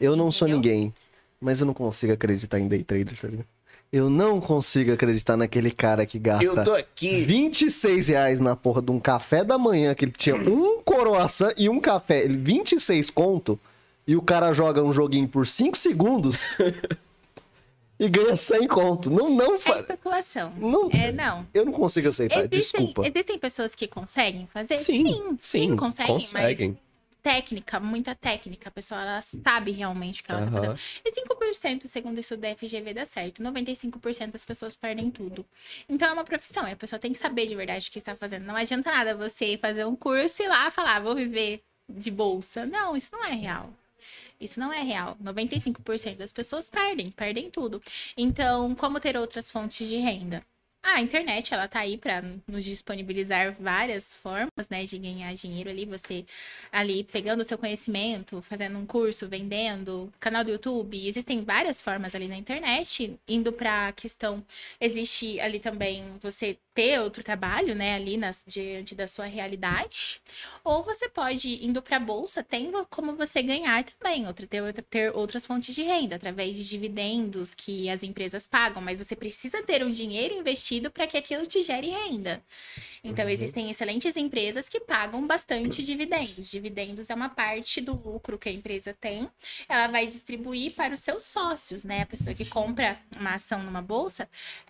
Speaker 2: Eu não sou
Speaker 4: Entendeu?
Speaker 2: ninguém, mas eu não consigo acreditar em day trader, tá ligado? Eu não consigo acreditar naquele cara que gasta
Speaker 1: aqui.
Speaker 2: 26 reais na porra de um café da manhã, que ele tinha um coroação e um café, ele 26 conto, e o cara joga um joguinho por 5 segundos e ganha 100 conto. Não, não
Speaker 4: É
Speaker 2: fa...
Speaker 4: especulação.
Speaker 2: Não,
Speaker 4: É, não.
Speaker 2: eu não consigo aceitar,
Speaker 4: Existem,
Speaker 2: desculpa.
Speaker 4: existem pessoas que conseguem fazer?
Speaker 1: Sim,
Speaker 4: sim,
Speaker 1: sim,
Speaker 4: conseguem,
Speaker 1: conseguem.
Speaker 4: mas técnica, muita técnica. A pessoa ela sabe realmente o que ela tá
Speaker 1: Aham.
Speaker 4: fazendo. E 5%, segundo o estudo da FGV, dá certo. 95% das pessoas perdem tudo. Então é uma profissão, e a pessoa tem que saber de verdade o que está fazendo. Não adianta nada você fazer um curso e ir lá falar, "Ah, vou viver de bolsa. Não, isso não é real. Isso não é real. 95% das pessoas perdem, perdem tudo. Então, como ter outras fontes de renda? A internet, ela tá aí para nos disponibilizar várias formas, né, de ganhar dinheiro ali, você ali pegando o seu conhecimento, fazendo um curso, vendendo, canal do YouTube, existem várias formas ali na internet, indo para a questão, existe ali também você ter outro trabalho, né, ali nas, diante da sua realidade, ou você pode, indo para a bolsa, tem como você ganhar também, outra, ter, ter outras fontes de renda, através de dividendos que as empresas pagam, mas você precisa ter um dinheiro investido para que aquilo te gere renda. Então, existem excelentes empresas que pagam bastante dividendos. Dividendos é uma parte do lucro que a empresa tem, ela vai distribuir para os seus sócios, né? A pessoa que compra uma ação numa bolsa,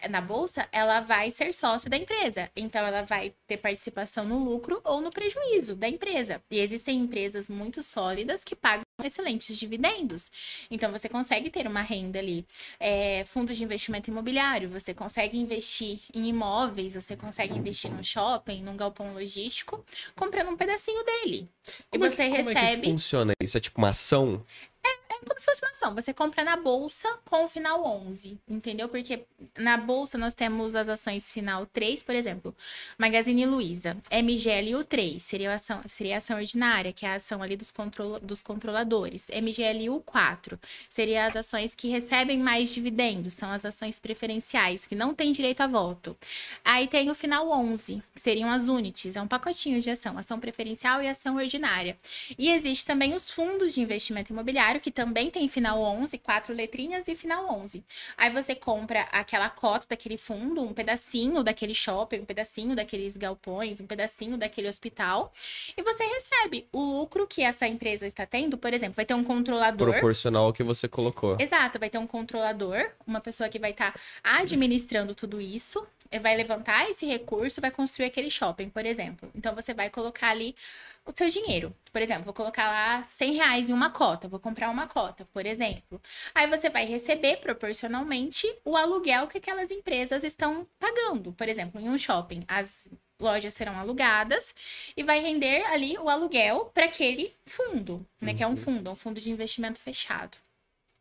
Speaker 4: na bolsa, ela vai ser sócio da empresa. Então, ela vai ter participação no lucro ou no prejuízo da empresa. E existem empresas muito sólidas que pagam excelentes dividendos. Então, você consegue ter uma renda ali. É, fundos de investimento imobiliário, você consegue investir em imóveis, você consegue investir num shopping, num galpão logístico, comprando um pedacinho dele. E
Speaker 1: Como é que-
Speaker 4: você
Speaker 1: como é que
Speaker 4: recebe.
Speaker 1: funciona isso? É tipo uma ação?
Speaker 4: Como se fosse uma ação. Você compra na bolsa com o final 11, entendeu? Porque na bolsa nós temos as ações final 3, por exemplo, Magazine Luiza, MGLU 3, seria a ação, seria a ação ordinária, que é a ação ali dos, control, dos controladores. MGLU 4 seria as ações que recebem mais dividendos, são as ações preferenciais, que não têm direito a voto. Aí tem o final 11, que seriam as units, é um pacotinho de ação, ação preferencial e ação ordinária. E existe também os fundos de investimento imobiliário, que também tem final 11, quatro letrinhas e final 11. Aí você compra aquela cota daquele fundo, um pedacinho daquele shopping, um pedacinho daqueles galpões, um pedacinho daquele hospital, e você recebe o lucro que essa empresa está tendo, por exemplo, vai ter um controlador.
Speaker 1: Proporcional ao que você colocou.
Speaker 4: Exato, vai ter um controlador, uma pessoa que vai estar administrando tudo isso, vai levantar esse recurso, vai construir aquele shopping, por exemplo. Então você vai colocar ali o seu dinheiro. Por exemplo, vou colocar lá 100 reais em uma cota, vou comprar uma cota, por exemplo. Aí você vai receber proporcionalmente o aluguel que aquelas empresas estão pagando. Por exemplo, em um shopping, as lojas serão alugadas e vai render ali o aluguel para aquele fundo, né? Que é um fundo, é um fundo de investimento fechado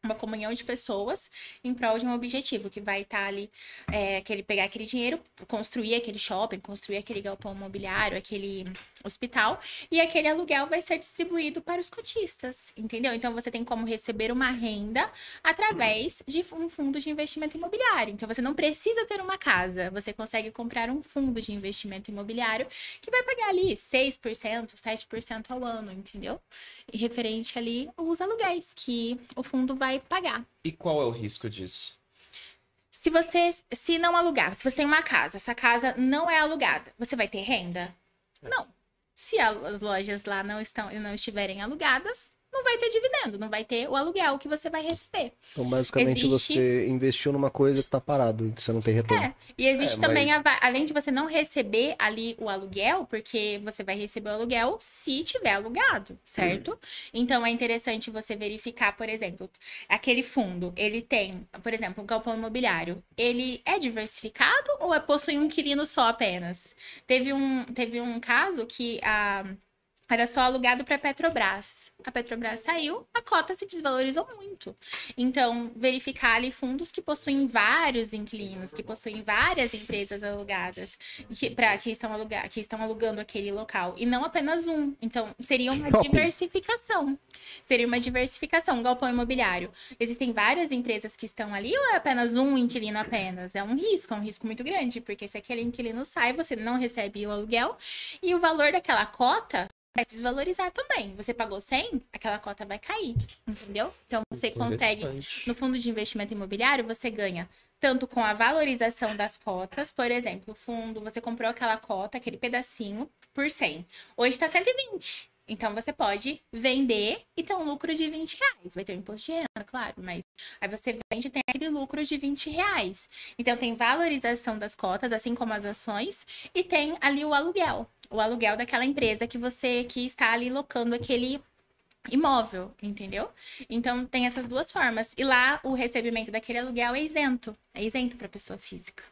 Speaker 4: uma comunhão de pessoas em prol de um objetivo, que vai estar ali, é, aquele, pegar aquele dinheiro, construir aquele shopping, construir aquele galpão imobiliário, aquele hospital, e aquele aluguel vai ser distribuído para os cotistas, entendeu? Então você tem como receber uma renda através de um fundo de investimento imobiliário. Então você não precisa ter uma casa, você consegue comprar um fundo de investimento imobiliário que vai pagar ali 6%, 7% ao ano, entendeu? E referente ali os aluguéis que o fundo vai pagar.
Speaker 1: E qual é o risco disso?
Speaker 4: Se você se não alugar, se você tem uma casa, essa casa não é alugada, você vai ter renda? Não. Se as lojas lá não estão não estiverem alugadas, não vai ter dividendo, não vai ter o aluguel que você vai receber.
Speaker 2: Então, basicamente,
Speaker 4: Existe-
Speaker 2: você investiu numa coisa que tá parado, que você não tem retorno.
Speaker 4: É, e existe
Speaker 1: É,
Speaker 4: também,
Speaker 1: mas-
Speaker 4: a além de você não receber ali o aluguel, porque você vai receber o aluguel se tiver alugado, certo? Então é interessante você verificar, por exemplo, aquele fundo, ele tem, por exemplo, um galpão imobiliário, ele é diversificado ou é possui um inquilino só apenas? Teve um, teve um caso que a era só alugado para Petrobras. A Petrobras saiu, a cota se desvalorizou muito. Então, verificar ali fundos que possuem vários inquilinos, que possuem várias empresas alugadas, que, pra, que, estão que estão alugando aquele local, e não apenas um. Então, seria uma
Speaker 2: Shopping.
Speaker 4: diversificação. Seria uma diversificação, um galpão imobiliário. Existem várias empresas que estão ali ou é apenas um inquilino apenas? É um risco, é um risco muito grande, porque se aquele inquilino sai, você não recebe o aluguel e o valor daquela cota vai desvalorizar também. Você pagou 100, aquela cota vai cair, entendeu? Então você consegue no fundo de investimento imobiliário, você ganha tanto com a valorização das cotas, por exemplo, o fundo, você comprou aquela cota, aquele pedacinho, por 100. Hoje está 120. Então, você pode vender e ter um lucro de 20 reais. Vai ter um imposto de renda, claro, mas aí você vende e tem aquele lucro de 20 reais. Então, tem valorização das cotas, assim como as ações, e tem ali o aluguel. O aluguel daquela empresa que você que está ali locando aquele imóvel, entendeu? Então tem essas duas formas. E lá o recebimento daquele aluguel é isento, é isento para pessoa física.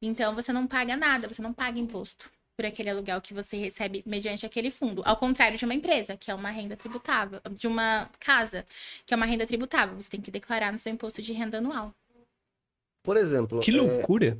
Speaker 4: Então você não paga nada, você não paga imposto por aquele aluguel que você recebe mediante aquele fundo. Ao contrário de uma empresa, que é uma renda tributável, de uma casa, que é uma renda tributável, você tem que declarar no seu imposto de renda anual.
Speaker 2: Por exemplo.
Speaker 1: Que
Speaker 2: é,
Speaker 1: loucura.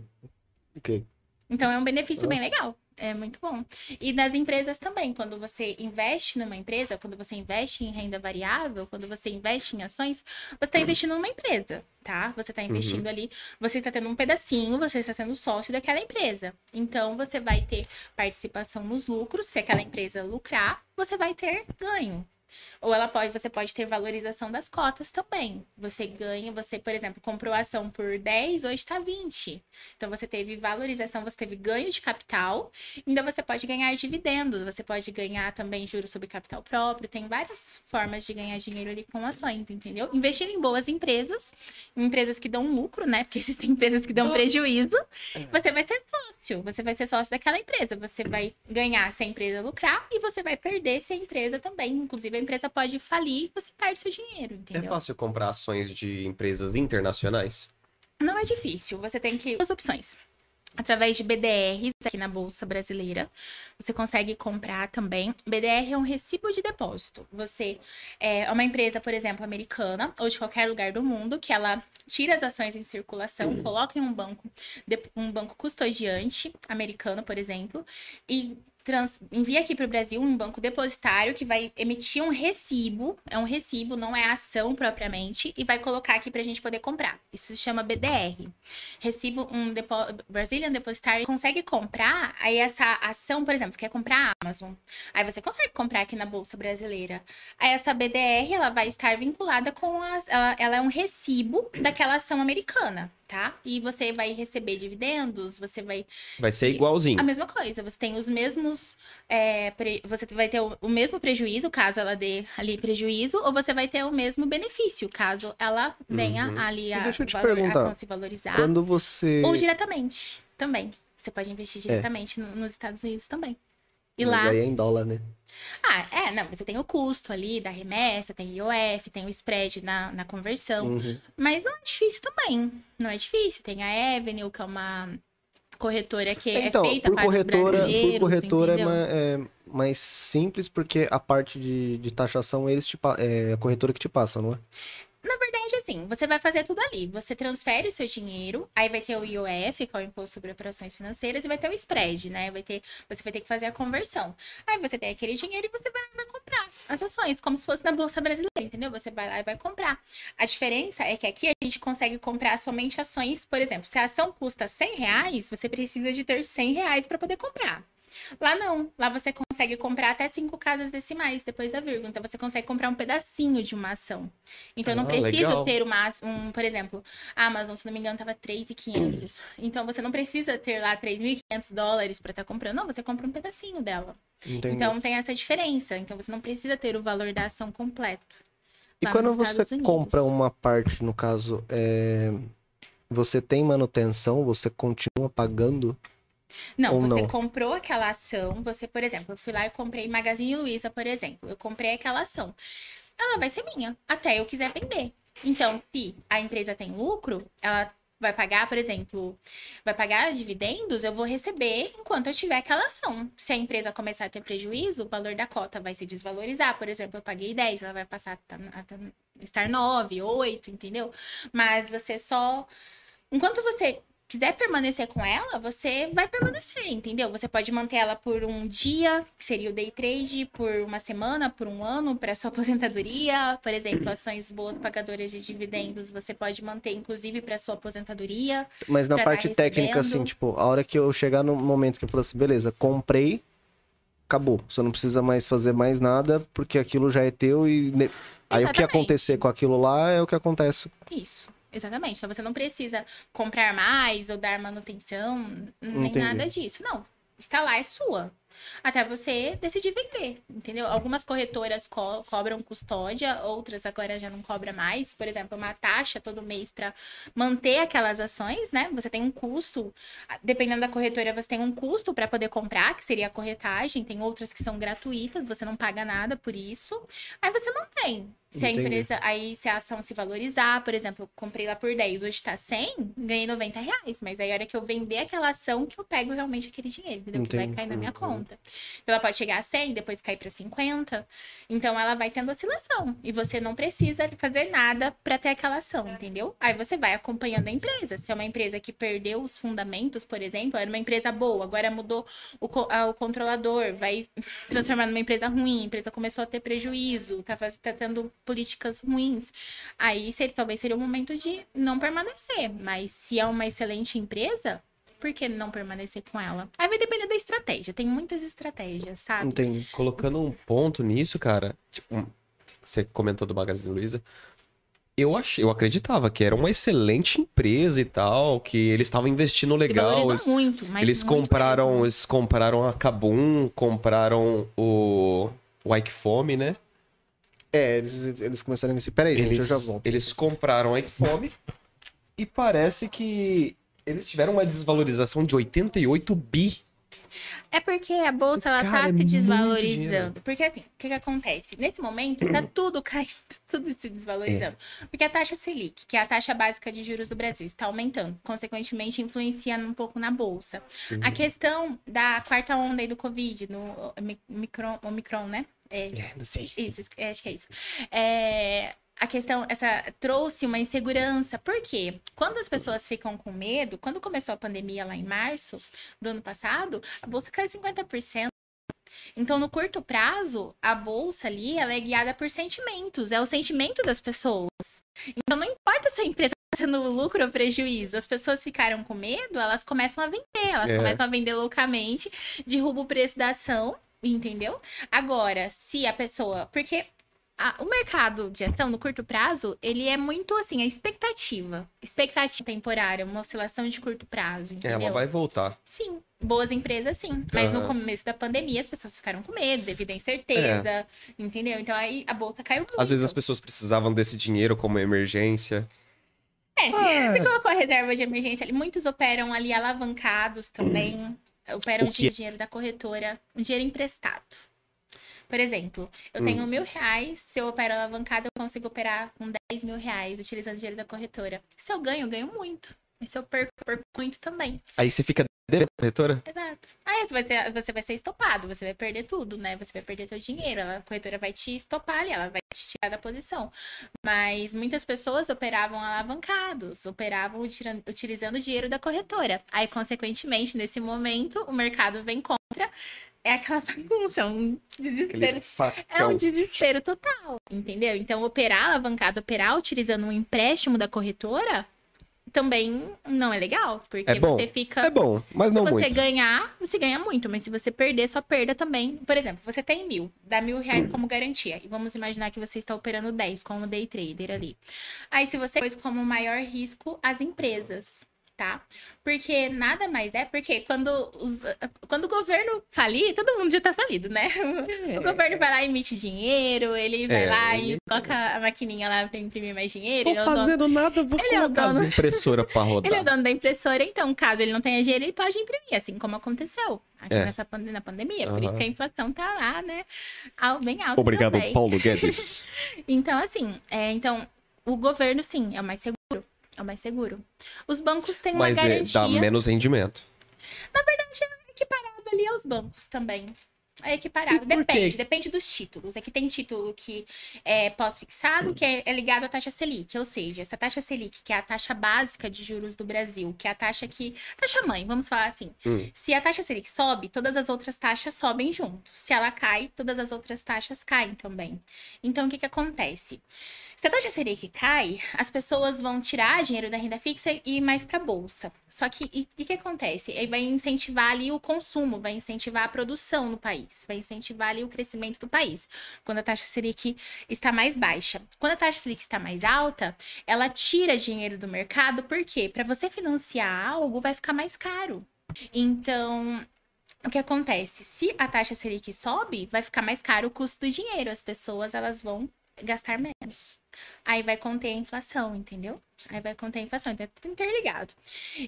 Speaker 2: o quê?
Speaker 4: Então é um benefício bem legal. É muito bom. E nas empresas também, quando você investe numa empresa, quando você investe em renda variável, quando você investe em ações, você está investindo numa empresa, tá? Você está investindo ali, você está tendo um pedacinho, você está sendo sócio daquela empresa. Então você vai ter participação nos lucros, se aquela empresa lucrar, você vai ter ganho. Ou ela pode, você pode ter valorização das cotas também. Você ganha, você, por exemplo, comprou a ação por 10, hoje está 20. Então você teve valorização, você teve ganho de capital, ainda você pode ganhar dividendos, você pode ganhar também juros sobre capital próprio, tem várias formas de ganhar dinheiro ali com ações, entendeu? Investindo em boas empresas, em empresas que dão lucro, né? Porque existem empresas que dão prejuízo, você vai ser sócio, você vai ser sócio daquela empresa, você vai ganhar se a empresa lucrar e você vai perder se a empresa também, inclusive empresa pode falir e você perde seu dinheiro,
Speaker 1: É
Speaker 4: entendeu?
Speaker 1: fácil comprar ações de empresas internacionais?
Speaker 4: Não é difícil. Você tem que. Duas opções. Através de BDRs aqui na Bolsa Brasileira, você consegue comprar também. BDR é um recibo de depósito. Você é uma empresa, por exemplo, americana ou de qualquer lugar do mundo que ela tira as ações em circulação, coloca em um banco, um banco custodiante americano, por exemplo, e trans- envia aqui para o Brasil um banco depositário que vai emitir um recibo, é um recibo, não é ação propriamente, e vai colocar aqui para a gente poder comprar. Isso se chama BDR. Recibo um depo Brazilian Depositary consegue comprar, aí essa ação, por exemplo, quer comprar a Amazon. Aí você consegue comprar aqui na Bolsa Brasileira. Aí essa BDR, ela vai estar vinculada com as. Ela, ela é um recibo daquela ação americana, tá? E você vai receber dividendos, você vai
Speaker 1: Vai ser igualzinho.
Speaker 4: a mesma coisa, você tem os mesmos. é, pre- Você vai ter o, o mesmo prejuízo, caso ela dê ali prejuízo, ou você vai ter o mesmo benefício, caso ela venha
Speaker 1: Uhum.
Speaker 4: ali a,
Speaker 2: E deixa eu te
Speaker 4: valor- a
Speaker 2: perguntar,
Speaker 4: se valorizar.
Speaker 2: Quando você.
Speaker 4: Ou diretamente também. Você pode investir diretamente no- nos Estados Unidos também. E
Speaker 2: Mas
Speaker 4: lá.
Speaker 2: aí é em dólar, né?
Speaker 4: Ah, é, não, você tem o custo ali da remessa, tem IOF, tem o spread na, na conversão.
Speaker 2: Uhum.
Speaker 4: Mas não é difícil também. Não é difícil. Tem a Avenue, que é uma corretora que
Speaker 2: Então,
Speaker 4: é feita
Speaker 2: por
Speaker 4: para
Speaker 2: corretora, por corretora é,
Speaker 4: entendeu?
Speaker 2: é mais simples porque a parte de, de taxação eles te, é a corretora que te passa, não é?
Speaker 4: Na verdade, assim, você vai fazer tudo ali. Você transfere o seu dinheiro, aí vai ter o IOF, que é o Imposto sobre Operações Financeiras, e vai ter o spread, né? Vai ter, você vai ter que fazer a conversão. Aí você tem aquele dinheiro e você vai, vai comprar as ações, como se fosse na Bolsa Brasileira, entendeu? Você vai lá e vai comprar. A diferença é que aqui a gente consegue comprar somente ações, por exemplo, se a ação custa 100 reais, você precisa de ter 100 reais para poder comprar. Lá não. Lá você consegue comprar até cinco casas decimais depois da vírgula. Então você consegue comprar um pedacinho de uma ação. Então eu não
Speaker 1: Ah,
Speaker 4: preciso
Speaker 1: legal.
Speaker 4: ter uma, um, por exemplo, a Amazon, se não me engano, tava 3.500. Então você não precisa ter lá 3.500 dólares para estar comprando. Não, você compra um pedacinho dela.
Speaker 2: Entendi.
Speaker 4: Então tem essa diferença. Então você não precisa ter o valor da ação completo.
Speaker 2: e quando você
Speaker 4: Unidos.
Speaker 2: compra uma parte, no caso, é, você tem manutenção, você continua pagando?
Speaker 4: Não,
Speaker 2: Ou
Speaker 4: você
Speaker 2: não?
Speaker 4: comprou aquela ação, você, por exemplo, eu fui lá e comprei Magazine Luiza, por exemplo. Eu comprei aquela ação. Ela vai ser minha, até eu quiser vender. Então, se a empresa tem lucro, ela vai pagar, por exemplo, vai pagar dividendos, eu vou receber enquanto eu tiver aquela ação. Se a empresa começar a ter prejuízo, o valor da cota vai se desvalorizar. Por exemplo, eu paguei 10, ela vai passar a tá- tá- estar 9, 8, entendeu? Mas você só. Enquanto você quiser permanecer com ela, você vai permanecer, entendeu? Você pode manter ela por um dia, que seria o day trade, por uma semana, por um ano, para sua aposentadoria. Por exemplo, ações boas pagadoras de dividendos, você pode manter, inclusive, para sua aposentadoria.
Speaker 2: Mas na parte
Speaker 4: tá
Speaker 2: técnica, assim, tipo, a hora que eu chegar no momento que eu falo assim, beleza, comprei, acabou. Você não precisa mais fazer mais nada, porque aquilo já é teu e. Aí o que acontecer com aquilo lá é o que acontece.
Speaker 4: Isso. Exatamente. Então você não precisa comprar mais ou dar manutenção, nem
Speaker 2: Entendi.
Speaker 4: nada disso. Não. Está lá, é sua. Até você decidir vender, entendeu? Algumas corretoras co- cobram custódia, outras agora já não cobra mais. Por exemplo, uma taxa todo mês para manter aquelas ações, né? Você tem um custo, dependendo da corretora, você tem um custo para poder comprar, que seria a corretagem. Tem outras que são gratuitas, você não paga nada por isso. Aí você mantém. Se a
Speaker 2: Entendi.
Speaker 4: empresa, aí se a ação se valorizar, por exemplo, eu comprei lá por 10, hoje tá 100, ganhei 90 reais. Mas aí a hora que eu vender aquela ação, que eu pego realmente aquele dinheiro, entendeu? Que vai
Speaker 2: Entendi.
Speaker 4: cair na minha conta. Então ela pode chegar a 100, depois cair para 50. Então ela vai tendo oscilação. E você não precisa fazer nada para ter aquela ação, entendeu? Aí você vai acompanhando a empresa. Se é uma empresa que perdeu os fundamentos, por exemplo, era uma empresa boa, agora mudou o, o controlador, vai transformar numa empresa ruim, a empresa começou a ter prejuízo, tá, faz- tá tendo políticas ruins. Aí seria, talvez seria o momento de não permanecer. Mas se é uma excelente empresa, por que não permanecer com ela? Aí vai depender da estratégia. Tem muitas estratégias, sabe?
Speaker 2: Entendi.
Speaker 1: Colocando um ponto nisso, cara, tipo, você comentou do Magazine Luiza. Eu, ach... eu acreditava que era uma excelente empresa e tal, que eles estavam investindo legal. Eles,
Speaker 4: muito, mas
Speaker 1: eles
Speaker 4: muito
Speaker 1: compraram,
Speaker 4: mesmo.
Speaker 1: eles compraram a Kabum, compraram o, o Ike Fome, né?
Speaker 2: É, eles, eles começaram a investir. Peraí, gente,
Speaker 1: Eles,
Speaker 2: eu já volto.
Speaker 1: eles compraram a Ike Fome e parece que eles tiveram uma desvalorização de 88 bi.
Speaker 4: É porque a bolsa ela
Speaker 1: Cara,
Speaker 4: tá
Speaker 1: é
Speaker 4: se desvalorizando. Porque assim, o que, que acontece? Nesse momento, tá tudo caindo, tudo se desvalorizando. Porque a taxa Selic, que é a taxa básica de juros do Brasil, está aumentando. Consequentemente, influencia um pouco na bolsa. A questão da quarta onda aí do Covid, no Omicron, Omicron né? É,
Speaker 1: não sei.
Speaker 4: Isso, é, acho que é isso. É, a questão, essa trouxe uma insegurança. Por quê? Quando as pessoas ficam com medo, quando começou a pandemia lá em março do ano passado, a bolsa caiu 50%. Então, no curto prazo, a bolsa ali, ela é guiada por sentimentos, é o sentimento das pessoas. Então, não importa se a empresa está tendo lucro ou prejuízo, as pessoas ficaram com medo, elas começam a vender, elas
Speaker 1: É.
Speaker 4: começam a vender loucamente, derruba o preço da ação, entendeu? Agora, se a pessoa. Porque a- o mercado de ação no curto prazo, ele é muito assim, a expectativa. Expectativa temporária, uma oscilação de curto prazo,
Speaker 1: É,
Speaker 4: entendeu?
Speaker 1: ela vai voltar.
Speaker 4: Sim, boas empresas sim. Mas no
Speaker 1: Aham.
Speaker 4: começo da pandemia as pessoas ficaram com medo, devido à incerteza, entendeu? Então aí a bolsa caiu muito.
Speaker 1: Às vezes as pessoas precisavam desse dinheiro como emergência.
Speaker 4: É, se você colocou a reserva de emergência ali, muitos operam ali alavancados também. Operam
Speaker 1: O que é?
Speaker 4: de dinheiro da corretora, um dinheiro emprestado. Por exemplo, eu
Speaker 1: Hum.
Speaker 4: tenho mil reais, se eu opero alavancado, eu consigo operar com 10 mil reais utilizando o dinheiro da corretora. Se eu ganho, eu ganho muito. E se eu perco, eu perco muito também.
Speaker 1: Aí você fica devendo a corretora?
Speaker 4: Exato. Aí você vai, ser, você vai ser estopado, você vai perder tudo, né? Você vai perder teu dinheiro, a corretora vai te estopar ali, ela vai te tirar da posição. Mas muitas pessoas operavam alavancados, operavam utira- utilizando o dinheiro da corretora. Aí, consequentemente, nesse momento, o mercado vem contra. É aquela bagunça, um desespero. É um desespero total, entendeu? Então, operar alavancado, operar utilizando um empréstimo da corretora também não é legal, porque
Speaker 1: É bom.
Speaker 4: você fica
Speaker 1: É bom, mas não
Speaker 4: se você
Speaker 1: muito.
Speaker 4: ganhar, você ganha muito, mas se você perder, sua perda também. Por exemplo, você tem mil, dá mil reais como garantia. E vamos imaginar que você está operando 10 como day trader ali. Aí, se você pôs como maior risco as empresas, tá? Porque nada mais é, porque quando, os, quando o governo falir, todo mundo já tá falido, né? O governo vai lá e emite dinheiro, ele vai
Speaker 1: É,
Speaker 4: lá
Speaker 1: ele-
Speaker 4: e coloca a maquininha lá pra imprimir mais dinheiro.
Speaker 1: Tô
Speaker 4: ele é o dono-
Speaker 1: fazendo nada, vou
Speaker 4: Ele é
Speaker 1: colocar as
Speaker 4: dono.
Speaker 1: impressoras pra rodar.
Speaker 4: ele é o dono da impressora, então, caso ele não tenha dinheiro, ele pode imprimir, assim como aconteceu aqui
Speaker 1: É.
Speaker 4: nessa na pandemia. Por isso que a inflação tá lá, né? Bem alta.
Speaker 1: Obrigado,
Speaker 4: também.
Speaker 1: Paulo Guedes.
Speaker 4: Então, assim, é, então, o governo, sim, é o mais seguro. É o mais seguro. Os bancos têm uma
Speaker 1: Mas é,
Speaker 4: garantia.
Speaker 1: dá menos rendimento.
Speaker 4: equiparado ali aos bancos também. É equiparado. Depende, depende dos títulos. Aqui tem título que é pós-fixado, que é, é ligado à taxa Selic. Ou seja, essa taxa Selic, que é a taxa básica de juros do Brasil, que é a taxa que. Taxa mãe, vamos falar assim.
Speaker 1: Hum.
Speaker 4: Se a taxa Selic sobe, todas as outras taxas sobem junto. Se ela cai, todas as outras taxas caem também. Então, o que, que acontece? Se a taxa Selic cai, as pessoas vão tirar dinheiro da renda fixa e ir mais para bolsa. Só que o que acontece? Aí vai incentivar ali o consumo, vai incentivar a produção no país, vai incentivar ali o crescimento do país. Quando a taxa Selic está mais baixa. Quando a taxa Selic está mais alta, ela tira dinheiro do mercado, por quê? Para você financiar algo vai ficar mais caro. Então, o que acontece? Se a taxa Selic sobe, vai ficar mais caro o custo do dinheiro. As pessoas elas vão gastar menos. Aí vai conter a inflação, entendeu? Aí vai conter a inflação, então é tudo interligado.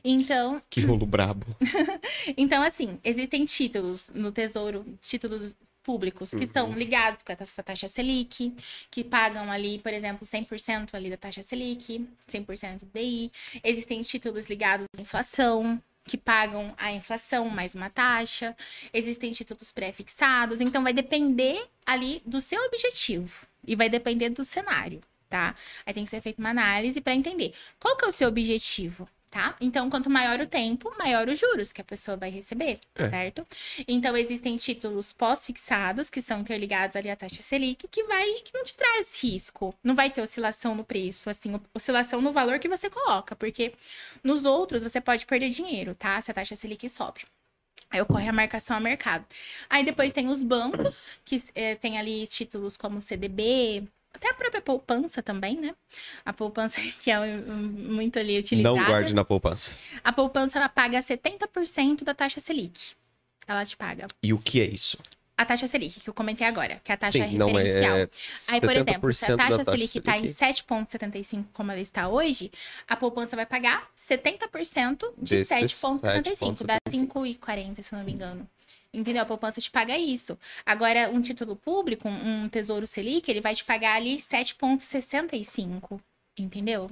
Speaker 4: Então,
Speaker 1: Que rolo brabo.
Speaker 4: então assim, existem títulos no Tesouro, títulos públicos que são ligados com essa taxa Selic, que pagam ali, por exemplo, 100% ali da taxa Selic, 100% do DI. Existem títulos ligados à inflação, que pagam a inflação mais uma taxa. Existem títulos pré-fixados, então vai depender ali do seu objetivo e vai depender do cenário, tá? Aí tem que ser feita uma análise para entender qual que é o seu objetivo, tá? Então, quanto maior o tempo, maior os juros que a pessoa vai receber, certo? Então, existem títulos pós-fixados, que são interligados ali à taxa Selic, que vai, que não te traz risco. Não vai ter oscilação no preço, assim, oscilação no valor que você coloca, porque nos outros você pode perder dinheiro, tá? Se a taxa Selic sobe. Aí ocorre a marcação a mercado. Aí depois tem os bancos, que eh, tem ali títulos como CDB, até a própria poupança também, né? A poupança que é muito ali utilizada.
Speaker 1: Não guarde na poupança.
Speaker 4: A poupança ela paga 70% da taxa Selic. Ela te paga.
Speaker 1: E o que é isso?
Speaker 4: A taxa Selic, que eu comentei agora, que é a taxa
Speaker 1: Sim, não
Speaker 4: referencial.
Speaker 1: é.
Speaker 4: Aí, por exemplo, se a
Speaker 1: 70% da
Speaker 4: taxa Selic está em
Speaker 1: Selic.
Speaker 4: 7,75, como ela está hoje, a poupança vai pagar 70% de
Speaker 1: Desses
Speaker 4: 7,75. Dá
Speaker 1: 7,75.
Speaker 4: 5,40, se eu não me engano. Entendeu? A poupança te paga isso. Agora, um título público, um tesouro Selic, ele vai te pagar ali 7,65. Entendeu?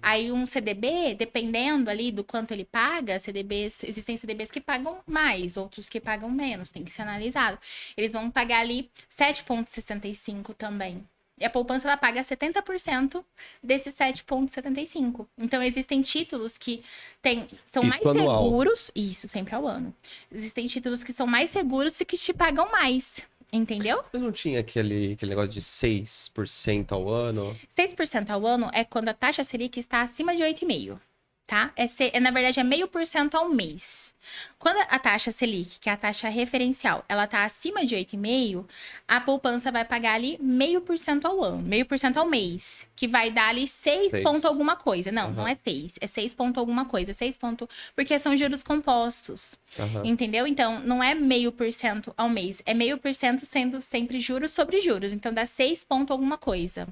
Speaker 4: Aí um CDB, dependendo ali do quanto ele paga, CDBs, existem CDBs que pagam mais, outros que pagam menos, tem que ser analisado. Eles vão pagar ali 7,65 também. E a poupança ela paga 70% desse 7,75. Então existem títulos que tem, são
Speaker 1: Isso
Speaker 4: mais
Speaker 1: anual.
Speaker 4: seguros, isso sempre ao ano. Existem títulos que são mais seguros e que te pagam mais, entendeu?
Speaker 1: Mas não tinha aquele, aquele negócio de 6% ao ano?
Speaker 4: 6% ao ano é quando a taxa Selic está acima de 8,5%. Tá? É, se- é, na verdade, é meio por cento ao mês. Quando a taxa Selic, que é a taxa referencial, ela tá acima de 8,5%, a poupança vai pagar ali meio por cento ao ano, meio por cento ao mês, que vai dar ali 6
Speaker 1: Seis.
Speaker 4: ponto alguma coisa. Não,
Speaker 1: Aham.
Speaker 4: não é 6, é 6 ponto alguma coisa, 6 ponto, porque são juros compostos.
Speaker 1: Aham.
Speaker 4: Entendeu? Então, não é meio por cento ao mês, é meio por cento sendo sempre juros sobre juros. Então, dá 6 ponto alguma coisa.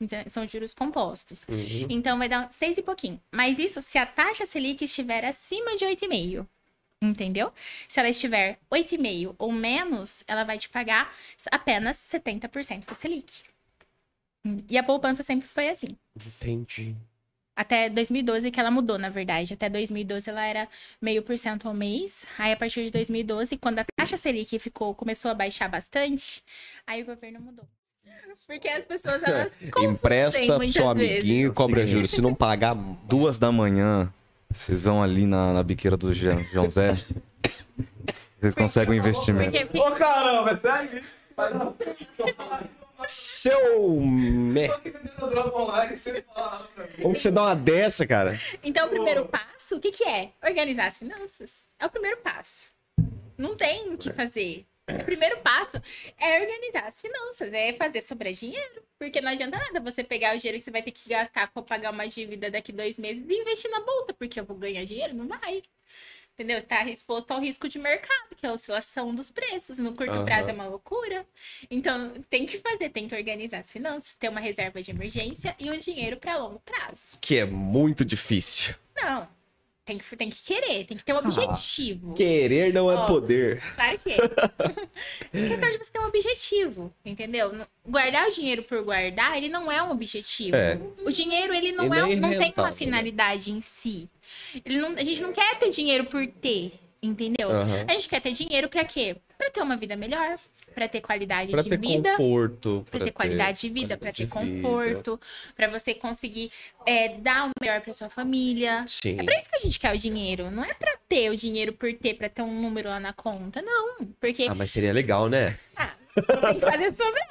Speaker 4: Ente- São juros compostos.
Speaker 1: Uhum.
Speaker 4: Então, vai dar 6 e pouquinho. Mas isso se a taxa Selic estiver acima de 8,5. Entendeu? Se ela estiver 8,5 ou menos, ela vai te pagar apenas 70% da Selic. E a poupança sempre foi assim.
Speaker 1: Entendi.
Speaker 4: Até 2012 que ela mudou, na verdade. Até 2012 ela era meio por cento ao mês. Aí a partir de 2012, quando a taxa Selic ficou, começou a baixar bastante, aí o governo mudou. Porque as pessoas elas
Speaker 1: Empresta pro seu amiguinho e cobra juros. Se não pagar,
Speaker 6: Duas da manhã, vocês vão ali na, na biqueira do Jean, João Zé. Vocês conseguem um investimento.
Speaker 4: porque,
Speaker 3: Ô caramba, é sério
Speaker 1: seu me...
Speaker 3: Tô entendendo droga online sem falar pra mim.
Speaker 1: Como que você dá uma dessa, cara?
Speaker 4: Então, o primeiro passo, o que, que é? Organizar as finanças. É o primeiro passo. Não tem o que fazer. O primeiro passo é organizar as finanças, é fazer sobrar dinheiro. Porque não adianta nada você pegar o dinheiro que você vai ter que gastar para pagar uma dívida daqui dois meses e investir na bolsa, porque eu vou ganhar dinheiro? Não vai. Entendeu? Está exposto ao risco de mercado, que é a oscilação dos preços. No curto
Speaker 1: Aham.
Speaker 4: prazo é uma loucura. Então, tem que fazer, tem que organizar as finanças, ter uma reserva de emergência e um dinheiro para longo prazo.
Speaker 1: Que é muito difícil.
Speaker 4: Tem que, tem que querer, tem que ter um objetivo.
Speaker 1: Querer não é poder.
Speaker 4: Claro que é. É questão de você ter um objetivo, entendeu? Guardar o dinheiro por guardar, ele não é um objetivo.
Speaker 1: É.
Speaker 4: O dinheiro, ele não,
Speaker 1: E
Speaker 4: é,
Speaker 1: nem
Speaker 4: não tem uma
Speaker 1: né?
Speaker 4: finalidade em si. Ele não, a gente não quer ter dinheiro por ter, entendeu?
Speaker 1: Aham.
Speaker 4: A gente quer ter dinheiro pra quê? Pra ter uma vida melhor, pra ter qualidade
Speaker 1: Pra
Speaker 4: de
Speaker 1: ter
Speaker 4: vida.
Speaker 1: conforto.
Speaker 4: Pra ter qualidade de vida, pra ter conforto, pra você conseguir é, dar o melhor pra sua família.
Speaker 1: Sim.
Speaker 4: É pra isso que a gente quer o dinheiro. Não é pra ter o dinheiro por ter, pra ter um número lá na conta. Não. Porque
Speaker 1: Ah, mas seria legal, né?
Speaker 4: tem que fazer sobrar.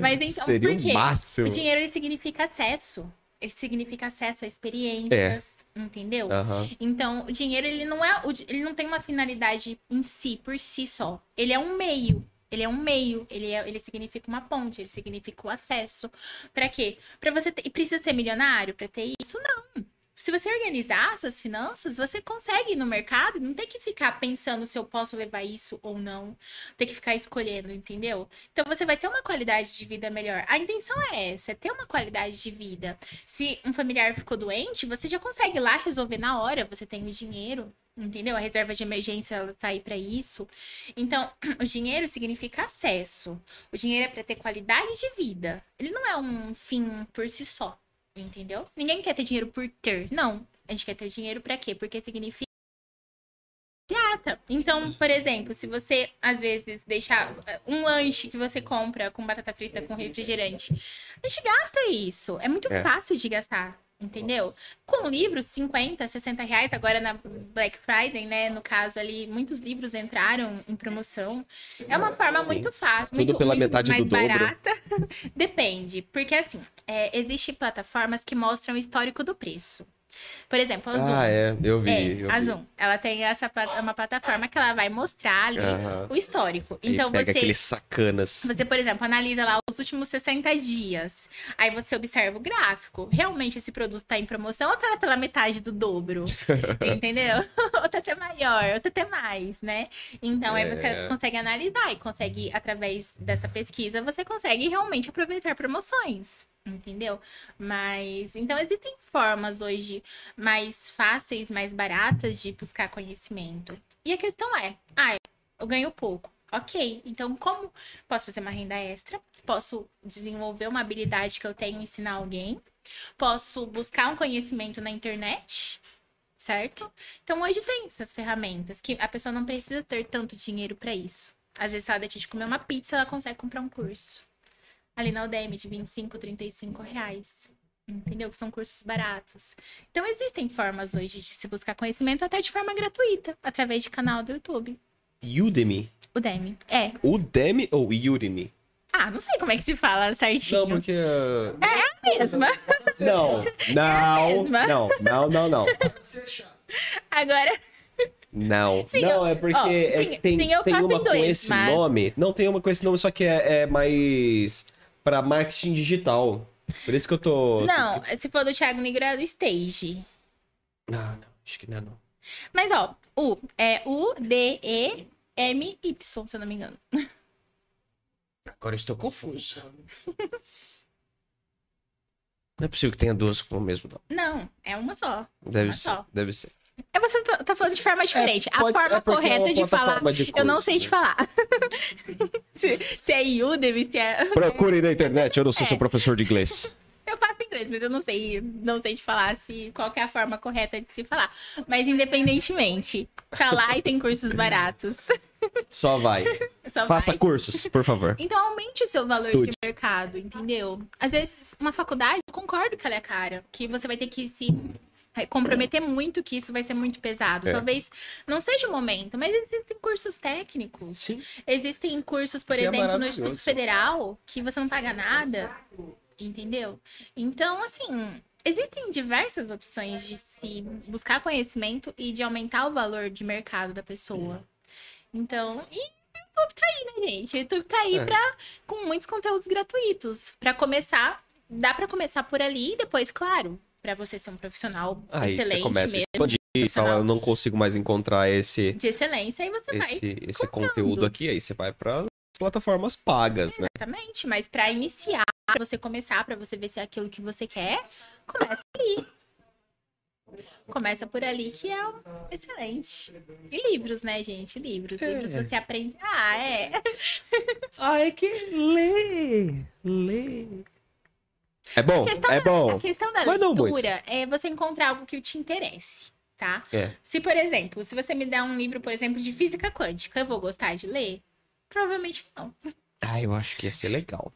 Speaker 4: Mas então,
Speaker 1: Seria
Speaker 4: por
Speaker 1: o
Speaker 4: quê?
Speaker 1: máximo.
Speaker 4: O dinheiro ele significa acesso. Ele significa acesso a experiências,
Speaker 1: É.
Speaker 4: entendeu?
Speaker 1: Aham.
Speaker 4: Então, o dinheiro ele não é, o ele não tem uma finalidade em si, por si só. Ele é um meio. Ele é um meio, ele, é- ele significa uma ponte, ele significa o acesso. Pra quê? Pra você ter, precisa ser milionário pra ter isso? Não. Se você organizar suas finanças, você consegue ir no mercado não tem que ficar pensando se eu posso levar isso ou não. Tem que ficar escolhendo, entendeu? Então você vai ter uma qualidade de vida melhor. A intenção é essa, é ter uma qualidade de vida. Se um familiar ficou doente, você já consegue ir lá resolver na hora, você tem o dinheiro, entendeu? A reserva de emergência tá aí para isso. Então, o dinheiro significa acesso. O dinheiro é para ter qualidade de vida. Ele não é um fim por si só, entendeu? Ninguém quer ter dinheiro por ter, não. A gente quer ter dinheiro para quê? Porque significa. Então, por exemplo, se você às vezes deixar eh, um lanche que você compra com batata frita com refrigerante, a gente gasta isso. É muito
Speaker 1: É.
Speaker 4: fácil de gastar. Entendeu? Com livros, 50, 60 reais, agora na Black Friday, né? No caso ali, muitos livros entraram em promoção. É uma forma
Speaker 1: Sim.
Speaker 4: muito fácil,
Speaker 1: Tudo
Speaker 4: muito,
Speaker 1: pela
Speaker 4: muito
Speaker 1: metade
Speaker 4: mais
Speaker 1: do dobro.
Speaker 4: barata. Depende, porque assim, é, existe plataformas que mostram o histórico do preço. Por exemplo, as
Speaker 1: Ah, é. Eu vi.
Speaker 4: é,
Speaker 1: eu
Speaker 4: a
Speaker 1: vi.
Speaker 4: Zoom. Ela tem essa pla- uma plataforma que ela vai mostrar ali
Speaker 1: Aham.
Speaker 4: o histórico. Então
Speaker 1: pega
Speaker 4: você
Speaker 1: aqueles sacanas.
Speaker 4: você, por exemplo, analisa lá os últimos 60 dias. Aí você observa o gráfico. Realmente esse produto tá em promoção ou tá pela metade do dobro? Entendeu? ou tá até maior, ou tá até mais, né? Então aí
Speaker 1: É.
Speaker 4: você consegue analisar e consegue, através dessa pesquisa, você consegue realmente aproveitar promoções. Entendeu? Mas então existem formas hoje mais fáceis, mais baratas de buscar conhecimento. E a questão é, ah, eu ganho pouco. Ok, então como posso fazer uma renda extra? Posso desenvolver uma habilidade que eu tenho ensinar alguém? Posso buscar um conhecimento na internet? Certo? Então hoje tem essas ferramentas que a pessoa não precisa ter tanto dinheiro para isso. Às vezes, ela deixa de comer uma pizza, ela consegue comprar um curso. Ali na Udemy, de 25, 35 reais. Entendeu? Que são cursos baratos. Então, existem formas hoje de se buscar conhecimento até de forma gratuita, através de canal do YouTube.
Speaker 1: Udemy.
Speaker 4: Udemy. É.
Speaker 1: Udemy ou Udemy?
Speaker 4: Ah, não sei como é que se fala certinho.
Speaker 1: Não, porque. uh,
Speaker 4: É a mesma.
Speaker 1: Não, não,
Speaker 4: mesma?
Speaker 1: não, não, não, não.
Speaker 4: Agora,
Speaker 1: Não,
Speaker 4: Sim,
Speaker 1: não,
Speaker 4: eu-
Speaker 1: é porque
Speaker 4: ó,
Speaker 1: é
Speaker 4: sim,
Speaker 1: tem,
Speaker 4: sim, eu
Speaker 1: tem uma
Speaker 4: dois,
Speaker 1: com esse
Speaker 4: mas-
Speaker 1: nome. Não, tem uma com esse nome, só que é, é mais pra marketing digital. Por isso que eu tô.
Speaker 4: não, se for do Thiago Negro, é do Stage.
Speaker 1: Ah, não, acho que não é não.
Speaker 4: Mas, ó, U é U-D-E-M-Y, se eu não me engano.
Speaker 1: Agora eu estou confuso. Não é possível que tenha duas com o mesmo nome.
Speaker 4: Não, é uma só.
Speaker 1: Deve
Speaker 4: Uma
Speaker 1: ser,
Speaker 4: só.
Speaker 1: deve ser.
Speaker 4: É você tá, tá falando de forma diferente. a
Speaker 1: pode-
Speaker 4: forma
Speaker 1: é é
Speaker 4: correta
Speaker 1: uma
Speaker 4: de falar.
Speaker 1: de
Speaker 4: eu não sei de
Speaker 1: né?
Speaker 4: falar. se, se é Udemy, se é.
Speaker 1: Procure na internet, eu não sou
Speaker 4: É.
Speaker 1: seu professor de inglês.
Speaker 4: Eu faço inglês, mas eu não sei, não sei de falar se qual que é a forma correta de se falar. Mas independentemente, tá lá e tem cursos baratos.
Speaker 1: Só vai.
Speaker 4: Só
Speaker 1: Faça
Speaker 4: vai.
Speaker 1: cursos, por favor.
Speaker 4: Então aumente o seu valor
Speaker 1: Estude.
Speaker 4: de mercado, entendeu? Às vezes, uma faculdade, eu concordo que ela é cara, que você vai ter que se comprometer muito, que isso vai ser muito pesado.
Speaker 1: É.
Speaker 4: Talvez não seja o momento, mas existem cursos técnicos.
Speaker 1: Sim.
Speaker 4: Existem cursos, por
Speaker 1: Que é
Speaker 4: exemplo, no
Speaker 1: maravilhoso.
Speaker 4: Instituto Federal, que você não paga nada, entendeu? Então, assim, existem diversas opções de se buscar conhecimento e de aumentar o valor de mercado da pessoa. Então, e o YouTube tá aí, né, gente? O YouTube tá aí
Speaker 1: É.
Speaker 4: pra, com muitos conteúdos gratuitos. Pra começar, dá pra começar por ali e depois, claro, pra você ser um profissional
Speaker 1: Aí
Speaker 4: excelente
Speaker 1: você começa a
Speaker 4: mesmo,
Speaker 1: expandir e fala, eu não consigo mais encontrar esse,
Speaker 4: de excelência, aí você vai
Speaker 1: esse, esse
Speaker 4: comprando.
Speaker 1: conteúdo aqui. Aí você vai para plataformas pagas, né?
Speaker 4: Exatamente, mas pra iniciar, pra você começar, pra você ver se é aquilo que você quer, começa ali. Começa por ali, que é um- excelente. E livros, né, gente? Livros. Livros você aprende. Ah, é.
Speaker 1: Ah, é que lê, lê. É bom, é
Speaker 4: da,
Speaker 1: bom.
Speaker 4: a questão da
Speaker 1: Mas
Speaker 4: leitura é você encontrar algo que te interesse, tá?
Speaker 1: É.
Speaker 4: Se, por exemplo, se você me der um livro, por exemplo, de física quântica, eu vou gostar de ler? Provavelmente não.
Speaker 1: Ah, eu acho que ia ser legal.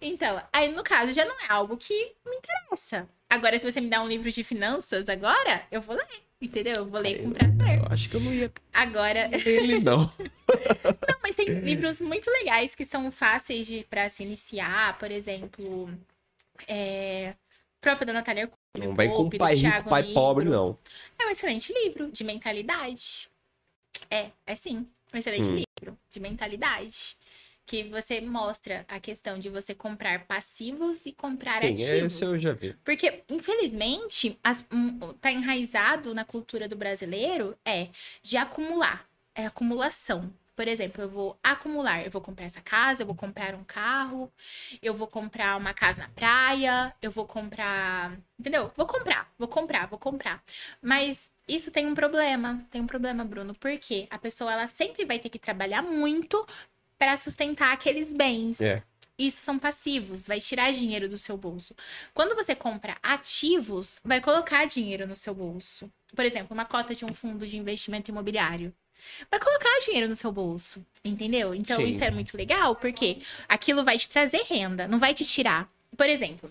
Speaker 4: Então, aí no caso já não é algo que me interessa. Agora, se você me dá um livro de finanças agora, eu vou ler, entendeu? Eu vou ler com prazer.
Speaker 1: Eu acho que eu não ia
Speaker 4: Agora,
Speaker 1: ele não.
Speaker 4: não, mas tem livros muito legais que são fáceis de para se iniciar, por exemplo, é, próprio da Natália Arcuri,
Speaker 1: Não vai com pai rico, pai
Speaker 4: Nigro.
Speaker 1: pobre, não.
Speaker 4: É um excelente livro de mentalidade. É, é sim. Um excelente
Speaker 1: Hum.
Speaker 4: livro de mentalidade. Que você mostra a questão de você comprar passivos e comprar
Speaker 1: Sim,
Speaker 4: ativos.
Speaker 1: esse eu já vi.
Speaker 4: Porque, infelizmente, as, um, tá enraizado na cultura do brasileiro é de acumular. É acumulação. Por exemplo, eu vou acumular, eu vou comprar essa casa, eu vou comprar um carro, eu vou comprar uma casa na praia, eu vou comprar. Entendeu? Vou comprar, vou comprar, vou comprar. Mas isso tem um problema. Tem um problema, Bruno. Porque a pessoa ela sempre vai ter que trabalhar muito para sustentar aqueles bens.
Speaker 1: É.
Speaker 4: Isso são passivos, vai tirar dinheiro do seu bolso. Quando você compra ativos, vai colocar dinheiro no seu bolso. Por exemplo, uma cota de um fundo de investimento imobiliário. Vai colocar dinheiro no seu bolso, entendeu? Então
Speaker 1: Sim.
Speaker 4: isso é muito legal, porque aquilo vai te trazer renda, não vai te tirar. Por exemplo,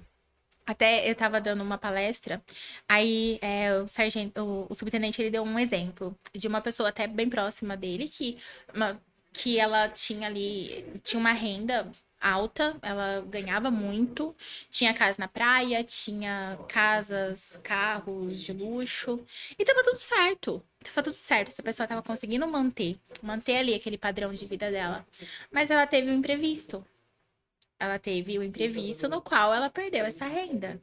Speaker 4: até eu tava dando uma palestra, aí é, o sargento, o, o subtenente, ele deu um exemplo de uma pessoa até bem próxima dele que, uma- que ela tinha ali, tinha uma renda alta, ela ganhava muito, tinha casa na praia, tinha casas, carros de luxo, e tava tudo certo. Tava tudo certo, essa pessoa tava conseguindo manter, manter ali aquele padrão de vida dela. Mas ela teve um imprevisto. Ela teve um imprevisto no qual ela perdeu essa renda.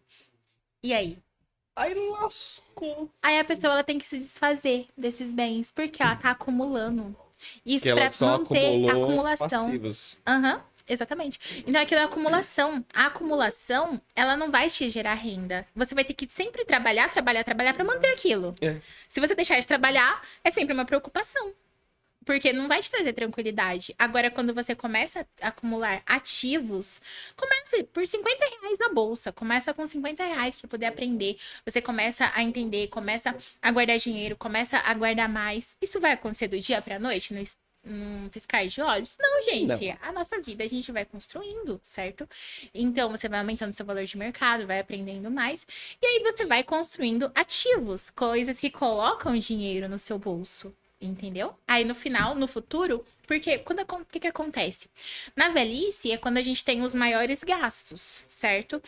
Speaker 4: E aí?
Speaker 1: Aí lascou.
Speaker 4: Aí a pessoa ela tem que se desfazer desses bens, porque ela tá acumulando. Isso
Speaker 1: só
Speaker 4: manter a acumulação.
Speaker 1: passivos.
Speaker 4: Aham, exatamente. Então aquilo é acumulação. A acumulação, ela não vai te gerar renda. Você vai ter que sempre trabalhar, trabalhar, trabalhar pra manter aquilo.
Speaker 1: É.
Speaker 4: Se você deixar de trabalhar, é sempre uma preocupação. Porque não vai te trazer tranquilidade. Agora, quando você começa a acumular ativos, comece por 50 reais na bolsa. Começa com 50 reais para poder aprender. Você começa a entender, começa a guardar dinheiro, começa a guardar mais. Isso vai acontecer do dia para noite, no, es- num piscar de olhos? Não, gente. A nossa vida a gente vai construindo, certo? Então, você vai aumentando seu valor de mercado, vai aprendendo mais. E aí você vai construindo ativos, coisas que colocam dinheiro no seu bolso. Entendeu? Aí no final, no futuro, porque quando o que, que acontece? Na velhice é quando a gente tem os maiores gastos, certo?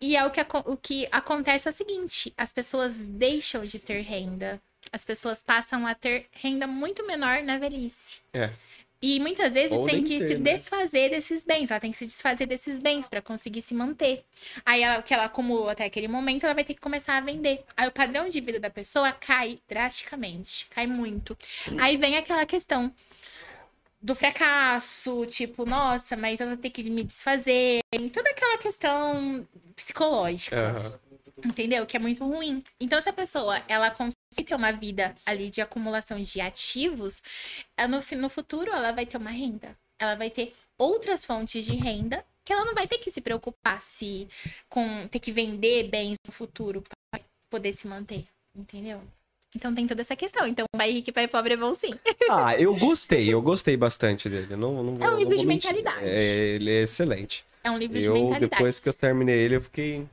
Speaker 4: E é o que, o que acontece é o seguinte: as pessoas deixam de ter renda. As pessoas passam a ter renda muito menor na velhice.
Speaker 1: É.
Speaker 4: E muitas vezes
Speaker 1: Ou
Speaker 4: tem que
Speaker 1: ter,
Speaker 4: se
Speaker 1: né?
Speaker 4: desfazer desses bens. Ela tem que se desfazer desses bens para conseguir se manter. Aí ela- o que ela acumulou até aquele momento, ela vai ter que começar a vender. Aí o padrão de vida da pessoa cai drasticamente, cai muito. Aí vem aquela questão do fracasso, tipo, nossa, mas eu vou ter que me desfazer. Toda aquela questão psicológica.
Speaker 1: Aham.
Speaker 4: Entendeu? Que é muito ruim. Então, se a pessoa ela consegue ter uma vida ali de acumulação de ativos, ela no, no futuro ela vai ter uma renda. Ela vai ter outras fontes de renda que ela não vai ter que se preocupar se com ter que vender bens no futuro para poder se manter. Entendeu? Então tem toda essa questão. Então, pai rico e pai pobre é bom sim.
Speaker 1: Ah, eu gostei, eu gostei bastante dele. Não, não
Speaker 4: É um livro de mentalidade.
Speaker 1: É, ele é excelente.
Speaker 4: É um livro de
Speaker 1: Eu,
Speaker 4: mentalidade.
Speaker 1: depois que eu terminei ele, eu fiquei.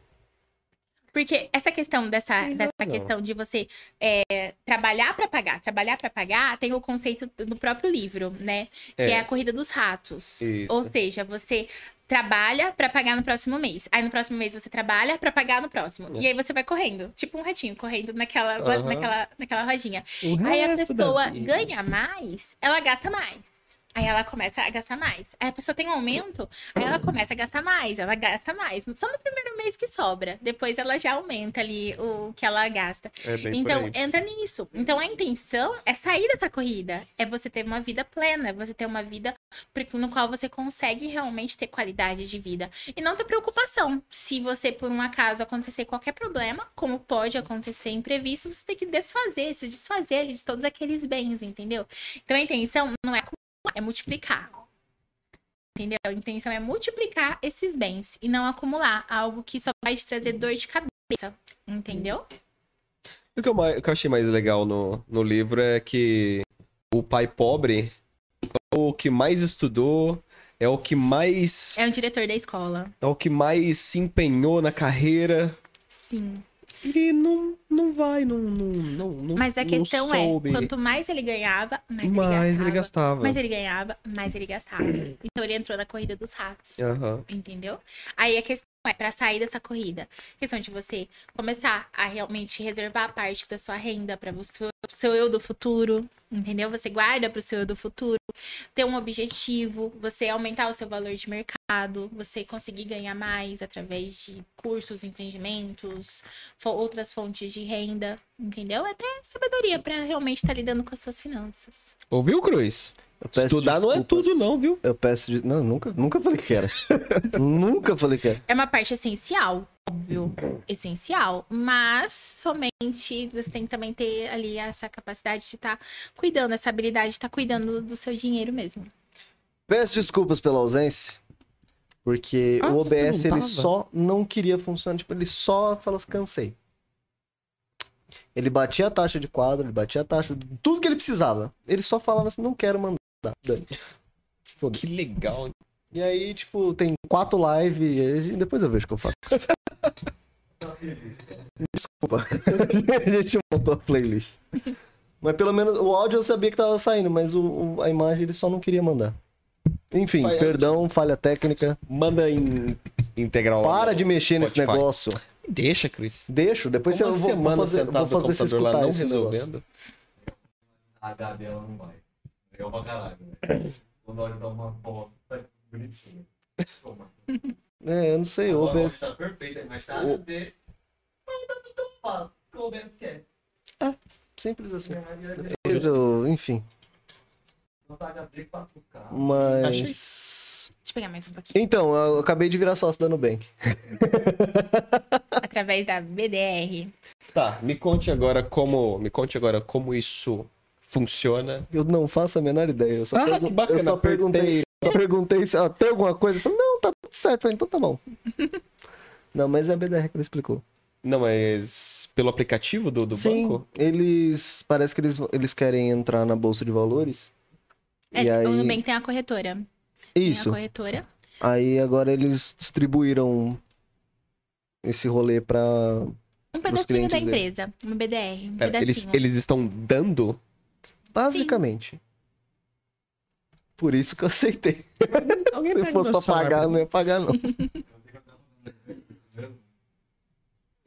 Speaker 4: Porque essa questão dessa,
Speaker 1: Tem
Speaker 4: dessa
Speaker 1: razão.
Speaker 4: questão de você é, trabalhar para pagar, trabalhar para pagar, tem o conceito do próprio livro, né? Que é,
Speaker 1: É.
Speaker 4: a corrida dos ratos.
Speaker 1: Isso.
Speaker 4: Ou seja, você trabalha para pagar no próximo mês. Aí no próximo mês você trabalha para pagar no próximo. E aí você vai correndo, tipo um ratinho correndo naquela naquela naquela rodinha. Aí a pessoa ganha mais, ela gasta mais. Aí ela começa a gastar mais. Aí a pessoa tem um aumento, aí ela começa a gastar mais, ela gasta mais. Só no primeiro mês que sobra. Depois ela já aumenta ali o que ela gasta.
Speaker 1: É bem
Speaker 4: Então, entra nisso. Então, a intenção é sair dessa corrida. É você ter uma vida plena, é você ter uma vida no qual você consegue realmente ter qualidade de vida. E não ter preocupação. Se você, por um acaso, acontecer qualquer problema, como pode acontecer imprevisto, você tem que desfazer, se desfazer de todos aqueles bens, entendeu? Então, a intenção não é é multiplicar. Entendeu? A intenção é multiplicar esses bens e não acumular algo que só vai te trazer dor de cabeça. Entendeu?
Speaker 1: O que eu, o que eu achei mais legal no, no livro é que o pai pobre é o que mais estudou, é o que mais
Speaker 4: É um diretor da escola.
Speaker 1: é o que mais se empenhou na carreira
Speaker 4: Sim.
Speaker 1: E não, não vai, não, não, não, não
Speaker 4: Mas a questão é, quanto mais ele ganhava, mais, ele
Speaker 1: mais
Speaker 4: gastava.
Speaker 1: ele gastava.
Speaker 4: Mais ele ganhava, mais ele gastava. Então ele entrou na corrida dos ratos.
Speaker 1: Aham.
Speaker 4: Entendeu? Aí a questão é, pra sair dessa corrida, questão de você começar a realmente reservar parte da sua renda para o seu eu do futuro, entendeu? Você guarda para o seu eu do futuro, ter um objetivo, você aumentar o seu valor de mercado, você conseguir ganhar mais através de cursos, empreendimentos, outras fontes de renda, entendeu? Até sabedoria para realmente estar lidando com as suas finanças.
Speaker 1: Ouviu, Cruz?
Speaker 2: Eu peço
Speaker 1: Estudar não é
Speaker 2: desculpas.
Speaker 1: tudo não, viu?
Speaker 2: Eu peço de... Não, nunca, nunca falei que era. nunca falei que era.
Speaker 4: É uma parte essencial, óbvio, essencial, mas somente você tem que também ter ali essa capacidade de estar cuidando, essa habilidade de estar cuidando do seu dinheiro mesmo.
Speaker 2: Peço desculpas pela ausência. Porque
Speaker 1: Ah,
Speaker 2: o OBS ele só não queria funcionar. Tipo, ele só falou assim, cansei. Ele batia a taxa de quadro, ele batia a taxa de tudo que ele precisava. Ele só falava assim, não quero mandar. Dane.
Speaker 1: Que legal.
Speaker 2: E aí, tipo, tem quatro lives e depois eu vejo o que eu faço. Desculpa. a gente montou a playlist. Mas pelo menos o áudio eu sabia que tava saindo, mas o, o- a imagem ele só não queria mandar. Enfim,
Speaker 1: Vai,
Speaker 2: perdão, falha técnica.
Speaker 1: Manda em integral. lá
Speaker 2: Para de mexer nesse
Speaker 1: Spotify.
Speaker 2: negócio.
Speaker 1: Deixa, Cruz.
Speaker 2: Deixa, depois
Speaker 1: Uma
Speaker 2: eu vou,
Speaker 1: semana
Speaker 2: vou fazer,
Speaker 1: sentado
Speaker 2: vou fazer
Speaker 1: no
Speaker 2: você
Speaker 1: computador lá não
Speaker 2: esse negócio.
Speaker 1: resolvendo.
Speaker 5: A Gabi, ela não vai. Legal pra caralho, né? Quando ela dá uma bosta, sai bonitinho.
Speaker 2: É, eu não sei, o OBS.
Speaker 5: Tá perfeito, mas tá
Speaker 2: O-
Speaker 5: HD. Mas tá tudo fácil. O que o OBS quer.
Speaker 2: Simples assim.
Speaker 5: Não
Speaker 2: Depois eu, enfim.
Speaker 5: HD 4K.
Speaker 2: Mas.
Speaker 4: Deixa eu pegar mais um pouquinho.
Speaker 2: Então, eu acabei de virar sócio da Nubank.
Speaker 4: Através da BDR.
Speaker 1: Tá, me conte agora como, me conte agora como isso funciona.
Speaker 2: Eu não faço a menor ideia. Eu só,
Speaker 1: Ah,
Speaker 2: pergun-
Speaker 1: que bacana,
Speaker 2: eu só perguntei. Só perguntei se ó, tem alguma coisa. Falei, não, tá tudo certo. Falei, então tá bom. não, mas é a BDR que ele explicou.
Speaker 1: Não, mas pelo aplicativo do, do
Speaker 2: Sim,
Speaker 1: banco?
Speaker 2: eles. Parece que eles, eles querem entrar na Bolsa de Valores.
Speaker 4: É,
Speaker 2: e aí.
Speaker 4: O Nubank tem a corretora. Tem a
Speaker 2: Isso.
Speaker 4: corretora.
Speaker 2: Aí agora eles distribuíram esse rolê pra.
Speaker 4: Um pedacinho
Speaker 2: clientes
Speaker 4: da
Speaker 2: dele.
Speaker 4: empresa. Uma BDR. Um
Speaker 1: Pera, eles, eles estão dando?
Speaker 2: Basicamente. Por isso que eu aceitei.
Speaker 1: Alguém
Speaker 2: Se fosse pra pagar, não ia pagar, não.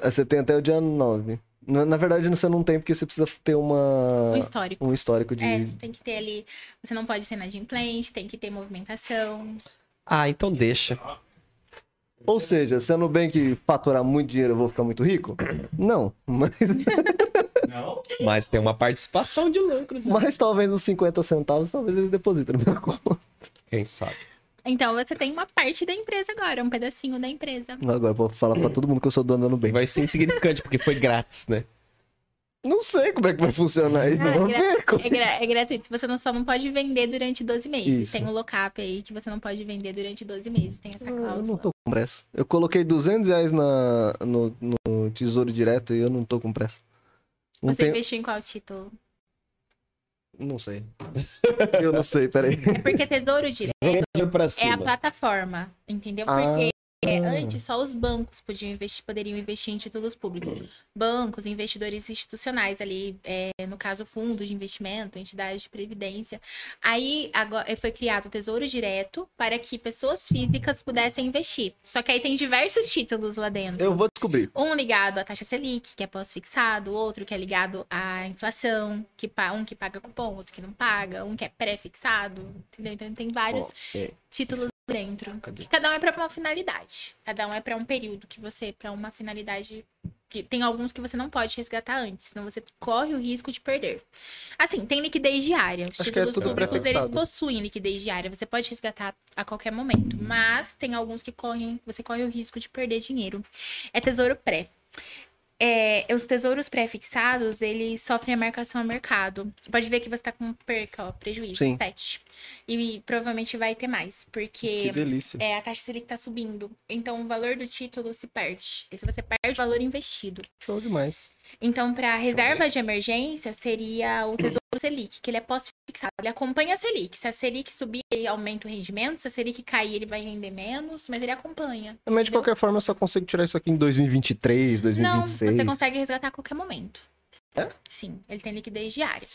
Speaker 2: É, Você tem até o dia 9. Na, na verdade, você não tem, porque você precisa ter uma,
Speaker 4: Um histórico.
Speaker 2: um histórico de.
Speaker 4: É, tem que ter ali. Você não pode ser inadimplente, tem que ter movimentação.
Speaker 1: Ah, então deixa.
Speaker 2: Ou seja, se a Nubank faturar muito dinheiro, eu vou ficar muito rico? Não. Mas,
Speaker 5: Não?
Speaker 1: Mas tem uma participação de lucros. né?
Speaker 2: mas talvez uns 50 centavos, talvez eles depositem na minha conta.
Speaker 1: Quem sabe?
Speaker 4: Então você tem uma parte da empresa agora, um pedacinho da empresa.
Speaker 2: Agora eu vou falar pra todo mundo que eu sou dono da Nubank.
Speaker 1: Vai ser insignificante, porque foi grátis, né?
Speaker 2: Não sei como é que vai funcionar isso.
Speaker 4: Ah,
Speaker 2: vamos
Speaker 4: gra-
Speaker 2: ver. como-
Speaker 4: É, gra- é gratuito. Você não, só não pode vender durante 12 meses.
Speaker 2: Isso.
Speaker 4: Tem um lock-up aí que você não pode vender durante 12 meses. Tem essa
Speaker 2: Eu não
Speaker 4: cláusula.
Speaker 2: tô com pressa. Eu coloquei 200 reais na, no, no Tesouro Direto e eu não tô com pressa. Não,
Speaker 4: Você
Speaker 2: tenho-
Speaker 4: investiu em qual título?
Speaker 2: Não sei. Eu não sei, peraí.
Speaker 4: É porque Tesouro Direto
Speaker 1: pra
Speaker 4: é a plataforma, entendeu?
Speaker 2: Ah.
Speaker 4: Porque É, antes, só os bancos podiam investir, poderiam investir em títulos públicos. Bancos, investidores institucionais ali, é, no caso, fundos de investimento, entidades de previdência. Aí agora, foi criado o Tesouro Direto para que pessoas físicas pudessem investir. Só que aí tem diversos títulos lá dentro.
Speaker 2: Eu vou descobrir.
Speaker 4: Um ligado à taxa Selic, que é pós-fixado, outro que é ligado à inflação, que um que paga cupom, outro que não paga, um que é pré-fixado, entendeu? Então tem vários
Speaker 2: Ó, é.
Speaker 4: títulos dentro. Que cada um é para uma finalidade. Cada um é para um período que você, para uma finalidade que tem alguns que você não pode resgatar antes, senão você corre o risco de perder. Assim, tem liquidez diária. Os
Speaker 2: Acho é
Speaker 4: títulos
Speaker 2: tudo
Speaker 4: públicos eles possuem liquidez diária, você pode resgatar a qualquer momento, mas tem alguns que correm, você corre o risco de perder dinheiro. É tesouro pré. É, os tesouros pré-fixados, eles sofrem a marcação a mercado. Você pode ver que você tá com perca, ó, prejuízo,
Speaker 2: Sim.
Speaker 4: 7. E provavelmente vai ter mais,
Speaker 2: Que
Speaker 4: porque é, a taxa Selic tá subindo. Então, o valor do título se perde. Se você perde o valor investido.
Speaker 2: Show demais.
Speaker 4: Então, para reserva de emergência, seria o Tesouro Selic, que ele é pós-fixado. Ele acompanha a Selic. Se a Selic subir, ele aumenta o rendimento. Se a Selic cair, ele vai render menos, mas ele acompanha.
Speaker 2: Mas de qualquer forma, eu só consigo tirar isso aqui em 2023,
Speaker 4: Não,
Speaker 2: 2026.
Speaker 4: você consegue resgatar a qualquer momento.
Speaker 2: É?
Speaker 4: Sim, ele tem liquidez diária.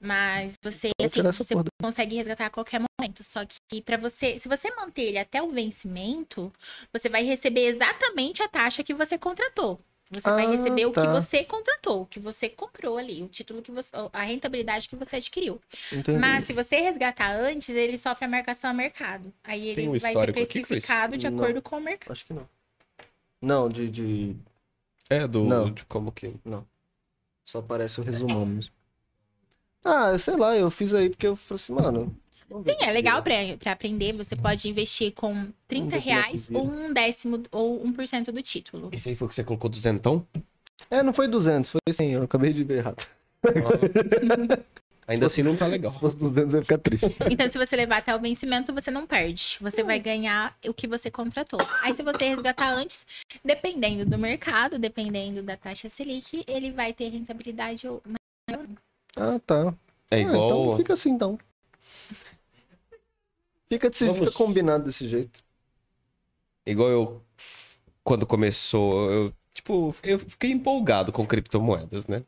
Speaker 4: Mas você, assim, você
Speaker 2: porra
Speaker 4: consegue resgatar a qualquer momento. Só que para você, se você manter ele até o vencimento, você vai receber exatamente a taxa que você contratou. Você vai
Speaker 2: Ah,
Speaker 4: receber o que
Speaker 2: tá.
Speaker 4: você contratou, o que você comprou ali, o título que você, a rentabilidade que você adquiriu.
Speaker 2: Entendi.
Speaker 4: Mas se você resgatar antes, ele sofre a marcação a mercado. Aí ele
Speaker 1: Tem um
Speaker 4: vai ser
Speaker 1: histórico aqui,
Speaker 4: precificado de
Speaker 2: Não.
Speaker 4: acordo com o mercado.
Speaker 2: Acho que não. Não, de, de...
Speaker 1: É, do.
Speaker 2: Não.
Speaker 1: De como que.
Speaker 2: Só aparece o resumão mesmo. Ah, sei lá, eu fiz aí porque eu falei assim, mano...
Speaker 4: Sim, é legal pra aprender. Você pode investir com 30
Speaker 2: ver como é que
Speaker 4: reais ou um décimo ou 1% do título.
Speaker 1: Esse aí foi o que você colocou duzentão?
Speaker 2: É, não foi 200, foi 100, eu acabei de ver errado.
Speaker 1: Ainda assim não tá legal.
Speaker 2: Se fosse 200, eu ia ficar triste.
Speaker 4: Então, se você levar até o vencimento, você não perde. Você vai ganhar o que você contratou. Aí, se você resgatar antes, dependendo do mercado, dependendo da taxa Selic, ele vai ter rentabilidade ou
Speaker 2: Ah, tá.
Speaker 1: É
Speaker 2: Ah,
Speaker 1: igual.
Speaker 2: então fica assim, então. Fica, desse,
Speaker 1: Vamos-
Speaker 2: fica combinado desse jeito.
Speaker 1: Igual eu. Quando começou, eu. Tipo, eu fiquei empolgado com criptomoedas, né?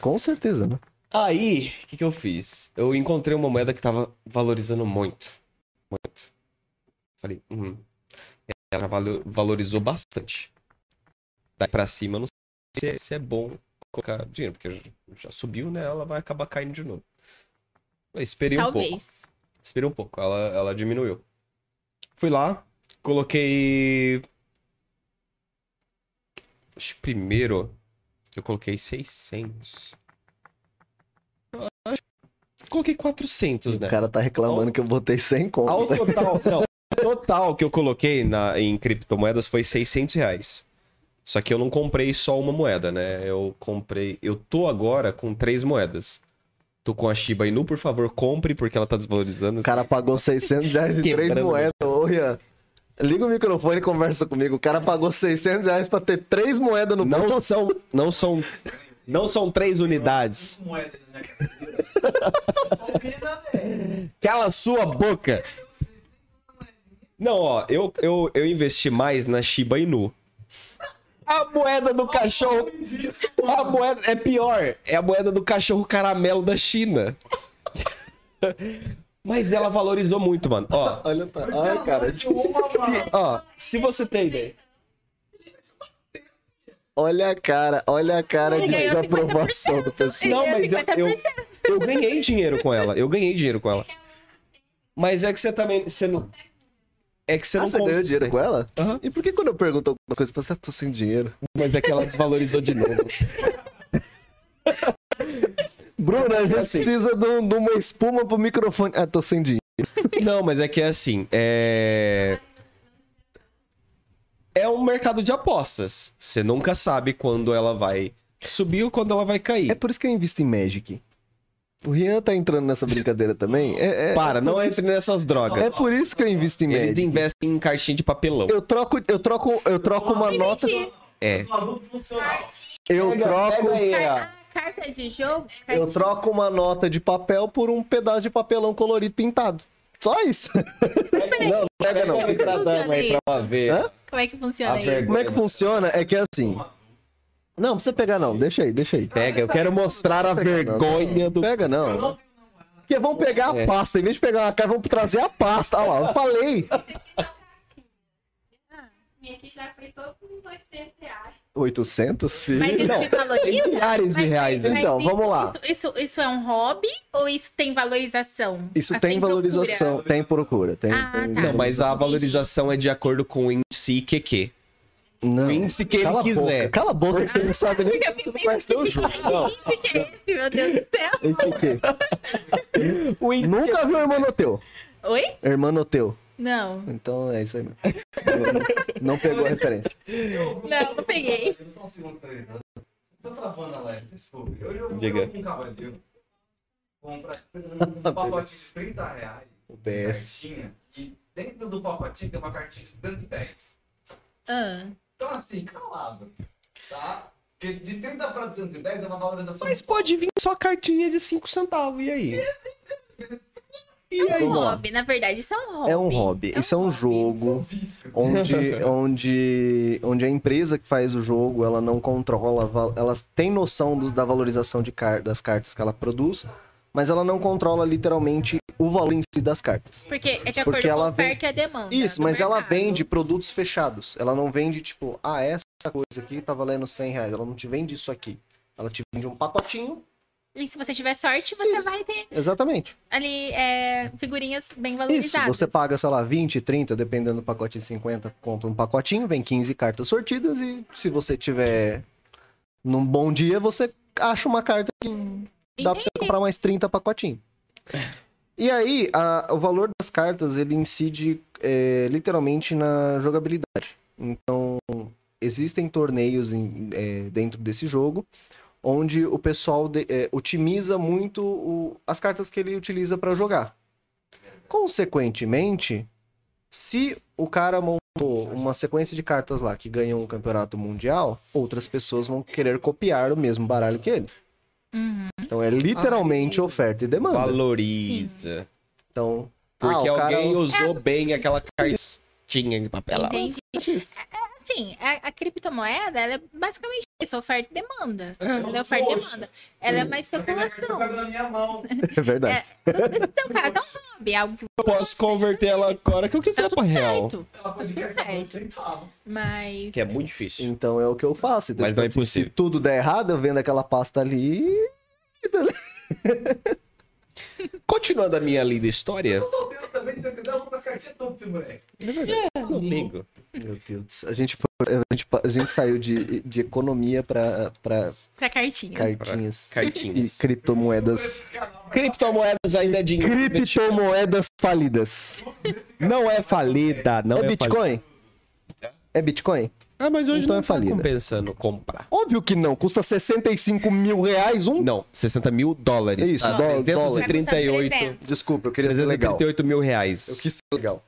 Speaker 2: Com certeza, né?
Speaker 1: Aí, o que, que eu fiz? Eu encontrei uma moeda que tava valorizando muito. Muito. Falei, hum. Ela valorizou bastante. Daí pra cima, eu não sei se é, se é bom colocar dinheiro, porque já, subiu, né? Ela vai acabar caindo de novo. Eu esperei um pouco. Esperei um pouco, ela, ela diminuiu. Fui lá, coloquei. Acho que primeiro eu coloquei 600. Eu acho- Coloquei 400, né?
Speaker 2: O cara tá reclamando que eu botei 100 conto.
Speaker 1: Ao total, não, total que eu coloquei na, em criptomoedas foi 600 reais. Só que eu não comprei só uma moeda, né? Eu comprei. Eu tô agora com três moedas. Tô com a Shiba Inu, por favor, compre, porque ela tá desvalorizando.
Speaker 2: O cara pagou 600 reais em três moedas. Ô, Rian, liga o microfone e conversa comigo. O cara pagou 600 reais pra ter três moedas no
Speaker 1: Não são, não são, não são três unidades. Cala a sua boca. Não, ó, eu, eu, eu investi mais na Shiba Inu. A moeda do cachorro. A moeda é pior. É a moeda do cachorro caramelo da China. Mas ela valorizou muito, mano. Ó,
Speaker 2: Olha, tá. Ai, cara.
Speaker 1: ó, se você tem ideia.
Speaker 2: Olha a cara, olha a cara de desaprovação do
Speaker 4: 50%.
Speaker 2: pessoal.
Speaker 1: Não, mas eu, eu,
Speaker 4: 50%.
Speaker 1: eu ganhei dinheiro com ela. Eu ganhei dinheiro com ela. Mas é que você também. Você não. É que você
Speaker 2: Ah,
Speaker 1: não
Speaker 2: você ganhou dinheiro com ela?
Speaker 1: Aham.
Speaker 2: E por que quando eu pergunto alguma coisa pra você, "Ah, tô sem dinheiro?
Speaker 1: Mas é que ela desvalorizou de novo.
Speaker 2: Bruno, a gente
Speaker 1: Assim.
Speaker 2: precisa de, um- de uma espuma pro microfone. Ah, tô sem dinheiro.
Speaker 1: Não, mas é que é assim, é... É um mercado de apostas. Você nunca sabe quando ela vai subir ou quando ela vai cair.
Speaker 2: É por isso que eu invisto em Magic. O Rian tá entrando nessa brincadeira também. É, é-
Speaker 1: Para,
Speaker 2: é
Speaker 1: não
Speaker 2: por
Speaker 1: entre nessas
Speaker 2: isso-
Speaker 1: drogas.
Speaker 2: É por isso que eu invisto em
Speaker 1: Eles
Speaker 2: Magic.
Speaker 1: investem em caixinha de papelão.
Speaker 2: Eu troco, eu troco, eu troco uma nota.
Speaker 1: É.
Speaker 2: Eu troco,
Speaker 1: aí,
Speaker 4: carta de jogo?
Speaker 2: eu troco uma nota de papel por um pedaço de papelão colorido pintado. Só isso. não, não pega não.
Speaker 4: Como
Speaker 1: Tratando aí
Speaker 4: funciona
Speaker 1: pra ver.
Speaker 2: Hã?
Speaker 4: Como é que funciona
Speaker 1: A
Speaker 4: isso?
Speaker 1: vergonha.
Speaker 2: Como é que funciona? É que é assim. Não, não precisa pegar não. Deixa aí, deixa aí.
Speaker 1: Pega, eu quero mostrar a vergonha do.
Speaker 2: Pega não. Porque vão pegar a pasta. Em vez de pegar uma cara, vão trazer a pasta. Olha lá, eu falei.
Speaker 7: Minha aqui já foi todo com 800 reais.
Speaker 2: 800,
Speaker 4: Mas isso
Speaker 2: Não.
Speaker 4: valoriza?
Speaker 1: Milhares de reais.
Speaker 4: mas
Speaker 2: Então, vamos lá.
Speaker 4: Isso, isso, isso é um hobby ou isso tem valorização?
Speaker 2: Isso
Speaker 4: Assim,
Speaker 2: tem
Speaker 4: procura?
Speaker 2: valorização. Tem procura. Tem,
Speaker 4: Ah,
Speaker 2: tem
Speaker 4: tá.
Speaker 1: Não, mas a valorização é de acordo com o índice QQ.
Speaker 2: Não.
Speaker 1: Índice que ele
Speaker 2: Cala a
Speaker 1: quiser.
Speaker 2: boca. Cala a boca que você não sabe nem que você não conhece teu jogo. Não.
Speaker 4: O que é esse, meu Deus do céu?
Speaker 2: E que que?
Speaker 1: O
Speaker 2: Nunca viu Irmão Teu?
Speaker 4: Oi?
Speaker 2: Irmão Teu.
Speaker 4: Não,
Speaker 2: Então é isso aí mesmo. Não, não pegou a referência.
Speaker 4: não, não peguei.
Speaker 5: Só um segundo. Tá travando a live, desculpe. Eu jogo com um cavaleiro. Compra um pacotinho de 30 reais.
Speaker 2: O BS.
Speaker 5: Cartinha. E dentro do pacotinho tem uma cartinha de 210.
Speaker 4: Ah,
Speaker 5: Então assim, calado. Tá? Porque de 30 para 210 é uma valorização.
Speaker 1: Mas pode vir só cartinha de 5 centavos, e aí? E
Speaker 4: é um
Speaker 2: lá.
Speaker 4: hobby, na verdade, isso é um hobby.
Speaker 2: É um hobby. Isso é um jogo
Speaker 5: vício.
Speaker 2: onde, onde, onde a empresa que faz o jogo ela não controla, ela tem noção do- da valorização de car das cartas que ela produz, mas ela não controla literalmente o valor em si das cartas.
Speaker 4: Porque é de acordo
Speaker 2: Porque
Speaker 4: com a
Speaker 2: ela
Speaker 4: oferta e a demanda.
Speaker 2: Isso, mas ela
Speaker 4: mercado.
Speaker 2: vende produtos fechados. Ela não vende, tipo, ah, essa coisa aqui tá valendo 100 reais. Ela não te vende isso aqui. Ela te vende um pacotinho.
Speaker 4: E se você tiver sorte, você vai ter
Speaker 2: Exatamente.
Speaker 4: ali é, figurinhas bem
Speaker 2: Isso,
Speaker 4: valorizadas.
Speaker 2: você paga, sei lá, 20, 30, dependendo do pacote de 50, compra um pacotinho, vem 15 cartas sortidas e se você tiver num bom dia, você acha uma carta que dá pra você comprar mais 30 pacotinhos. E aí, a- o valor das cartas, ele incide é, literalmente na jogabilidade. Então, existem torneios em- é, dentro desse jogo, onde o pessoal de- é, otimiza muito o- as cartas que ele utiliza para jogar. Consequentemente, se o cara montou uma sequência de cartas lá que ganham um campeonato mundial, outras pessoas vão querer copiar o mesmo baralho que ele.
Speaker 4: Uhum.
Speaker 2: Então é literalmente oferta e demanda.
Speaker 1: Valoriza.
Speaker 2: Então,
Speaker 1: Porque
Speaker 2: ah, o cara-
Speaker 1: alguém usou bem aquela cartinha de papelão.
Speaker 4: Entendi.
Speaker 2: Isso.
Speaker 4: Assim, a, a criptomoeda, ela é basicamente isso, oferta e demanda.
Speaker 1: É.
Speaker 4: Ela é oferta e demanda. Ela é uma especulação.
Speaker 5: Eu na minha mão.
Speaker 2: É verdade.
Speaker 4: Nesse teu caso, é um hobby, algo que
Speaker 1: Eu posso converter ela agora que eu quiser
Speaker 4: tá
Speaker 1: pra
Speaker 4: tudo
Speaker 1: real.
Speaker 4: certo.
Speaker 5: Ela pode
Speaker 4: certo.
Speaker 5: centavos.
Speaker 4: Mas...
Speaker 1: Que é muito difícil.
Speaker 2: Então é o que eu faço. Então,
Speaker 1: Mas
Speaker 2: tipo
Speaker 1: não é
Speaker 2: assim,
Speaker 1: impossível.
Speaker 2: Se tudo der errado, eu vendo aquela pasta ali.
Speaker 1: Continuando a minha linda história,
Speaker 5: Eu sou solteiro também, se eu quiser, eu compro as cartinhas todas desse moleque.
Speaker 1: amigo.
Speaker 2: Meu Deus. A gente, foi- a gente, a gente saiu de, de economia pra, pra
Speaker 4: Pra cartinhas.
Speaker 2: cartinhas e
Speaker 1: Cartinhas.
Speaker 2: criptomoedas.
Speaker 1: Criptomoedas ainda é dinheiro.
Speaker 2: Criptomoedas falidas.
Speaker 1: Não é falida, não
Speaker 2: é
Speaker 1: é, falida.
Speaker 2: Bitcoin? É Bitcoin?
Speaker 1: Ah, mas hoje
Speaker 2: Então
Speaker 1: não
Speaker 2: é
Speaker 1: tá
Speaker 2: falida.
Speaker 1: compensando comprar.
Speaker 2: Óbvio que não. Custa 65 mil reais um?
Speaker 1: Não, 60 mil dólares.
Speaker 2: Isso,
Speaker 1: Ah,
Speaker 2: dó-
Speaker 1: 338.
Speaker 4: 300.
Speaker 2: Desculpa, eu queria ser legal.
Speaker 1: 338 mil reais.
Speaker 2: Eu quis ser legal.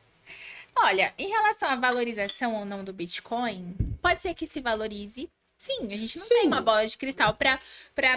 Speaker 4: Olha, em relação à valorização ou não do Bitcoin, pode ser que se valorize. Sim, a gente não
Speaker 1: Sim.
Speaker 4: tem uma bola de cristal pra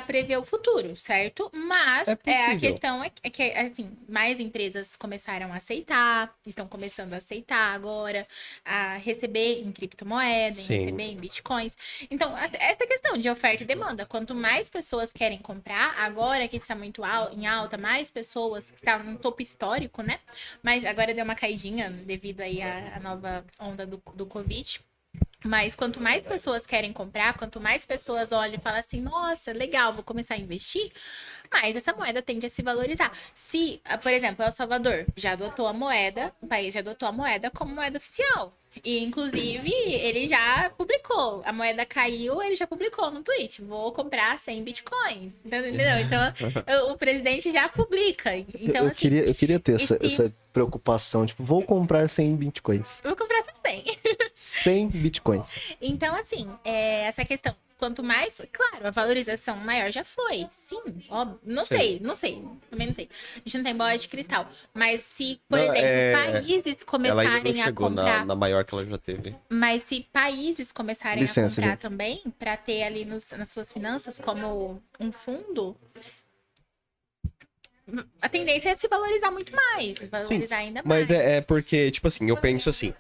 Speaker 4: prever o futuro, certo? Mas
Speaker 1: É
Speaker 4: é, a questão é, é que, assim, mais empresas começaram a aceitar, estão começando a aceitar agora, a receber em criptomoeda, em receber em bitcoins. Então, essa questão de oferta e demanda. Quanto mais pessoas querem comprar, agora que está muito al- em alta, mais pessoas, que está num topo histórico, né? Mas agora deu uma caidinha devido aí à, à nova onda do, do Covid. Mas quanto mais pessoas querem comprar, quanto mais pessoas olham e falam assim, nossa, legal, vou começar a investir, mais essa moeda tende a se valorizar. Se, ah, por exemplo, El Salvador já adotou a moeda, o país já adotou a moeda como moeda oficial. E, inclusive, ele já publicou. A moeda caiu, ele já publicou no tweet. Vou comprar 100 bitcoins. Entendeu? Então, o, presidente já publica. Então,
Speaker 2: eu,
Speaker 4: assim,
Speaker 2: queria, eu queria ter essa,
Speaker 4: e se-
Speaker 2: essa preocupação. Tipo, vou comprar 100 bitcoins.
Speaker 4: vou comprar só 100.
Speaker 2: 100 bitcoins.
Speaker 4: Então, assim, é, essa questão, quanto mais. Claro, a valorização maior já foi. Sim, óbvio. Não
Speaker 1: Sim.
Speaker 4: sei, não sei. Também não sei. A gente não tem bola de cristal. Mas se, por
Speaker 1: Não,
Speaker 4: exemplo,
Speaker 1: é-
Speaker 4: países
Speaker 1: Ela ainda não
Speaker 4: começarem a
Speaker 1: chegou
Speaker 4: comprar.
Speaker 1: na, na maior que ela já teve.
Speaker 4: Mas se países começarem
Speaker 2: Licença,
Speaker 4: a comprar
Speaker 2: gente.
Speaker 4: também, para ter ali nos- nas suas finanças como um fundo. a tendência é se valorizar muito mais, valorizar ainda mais.
Speaker 1: Mas é, é porque, tipo assim, eu penso assim,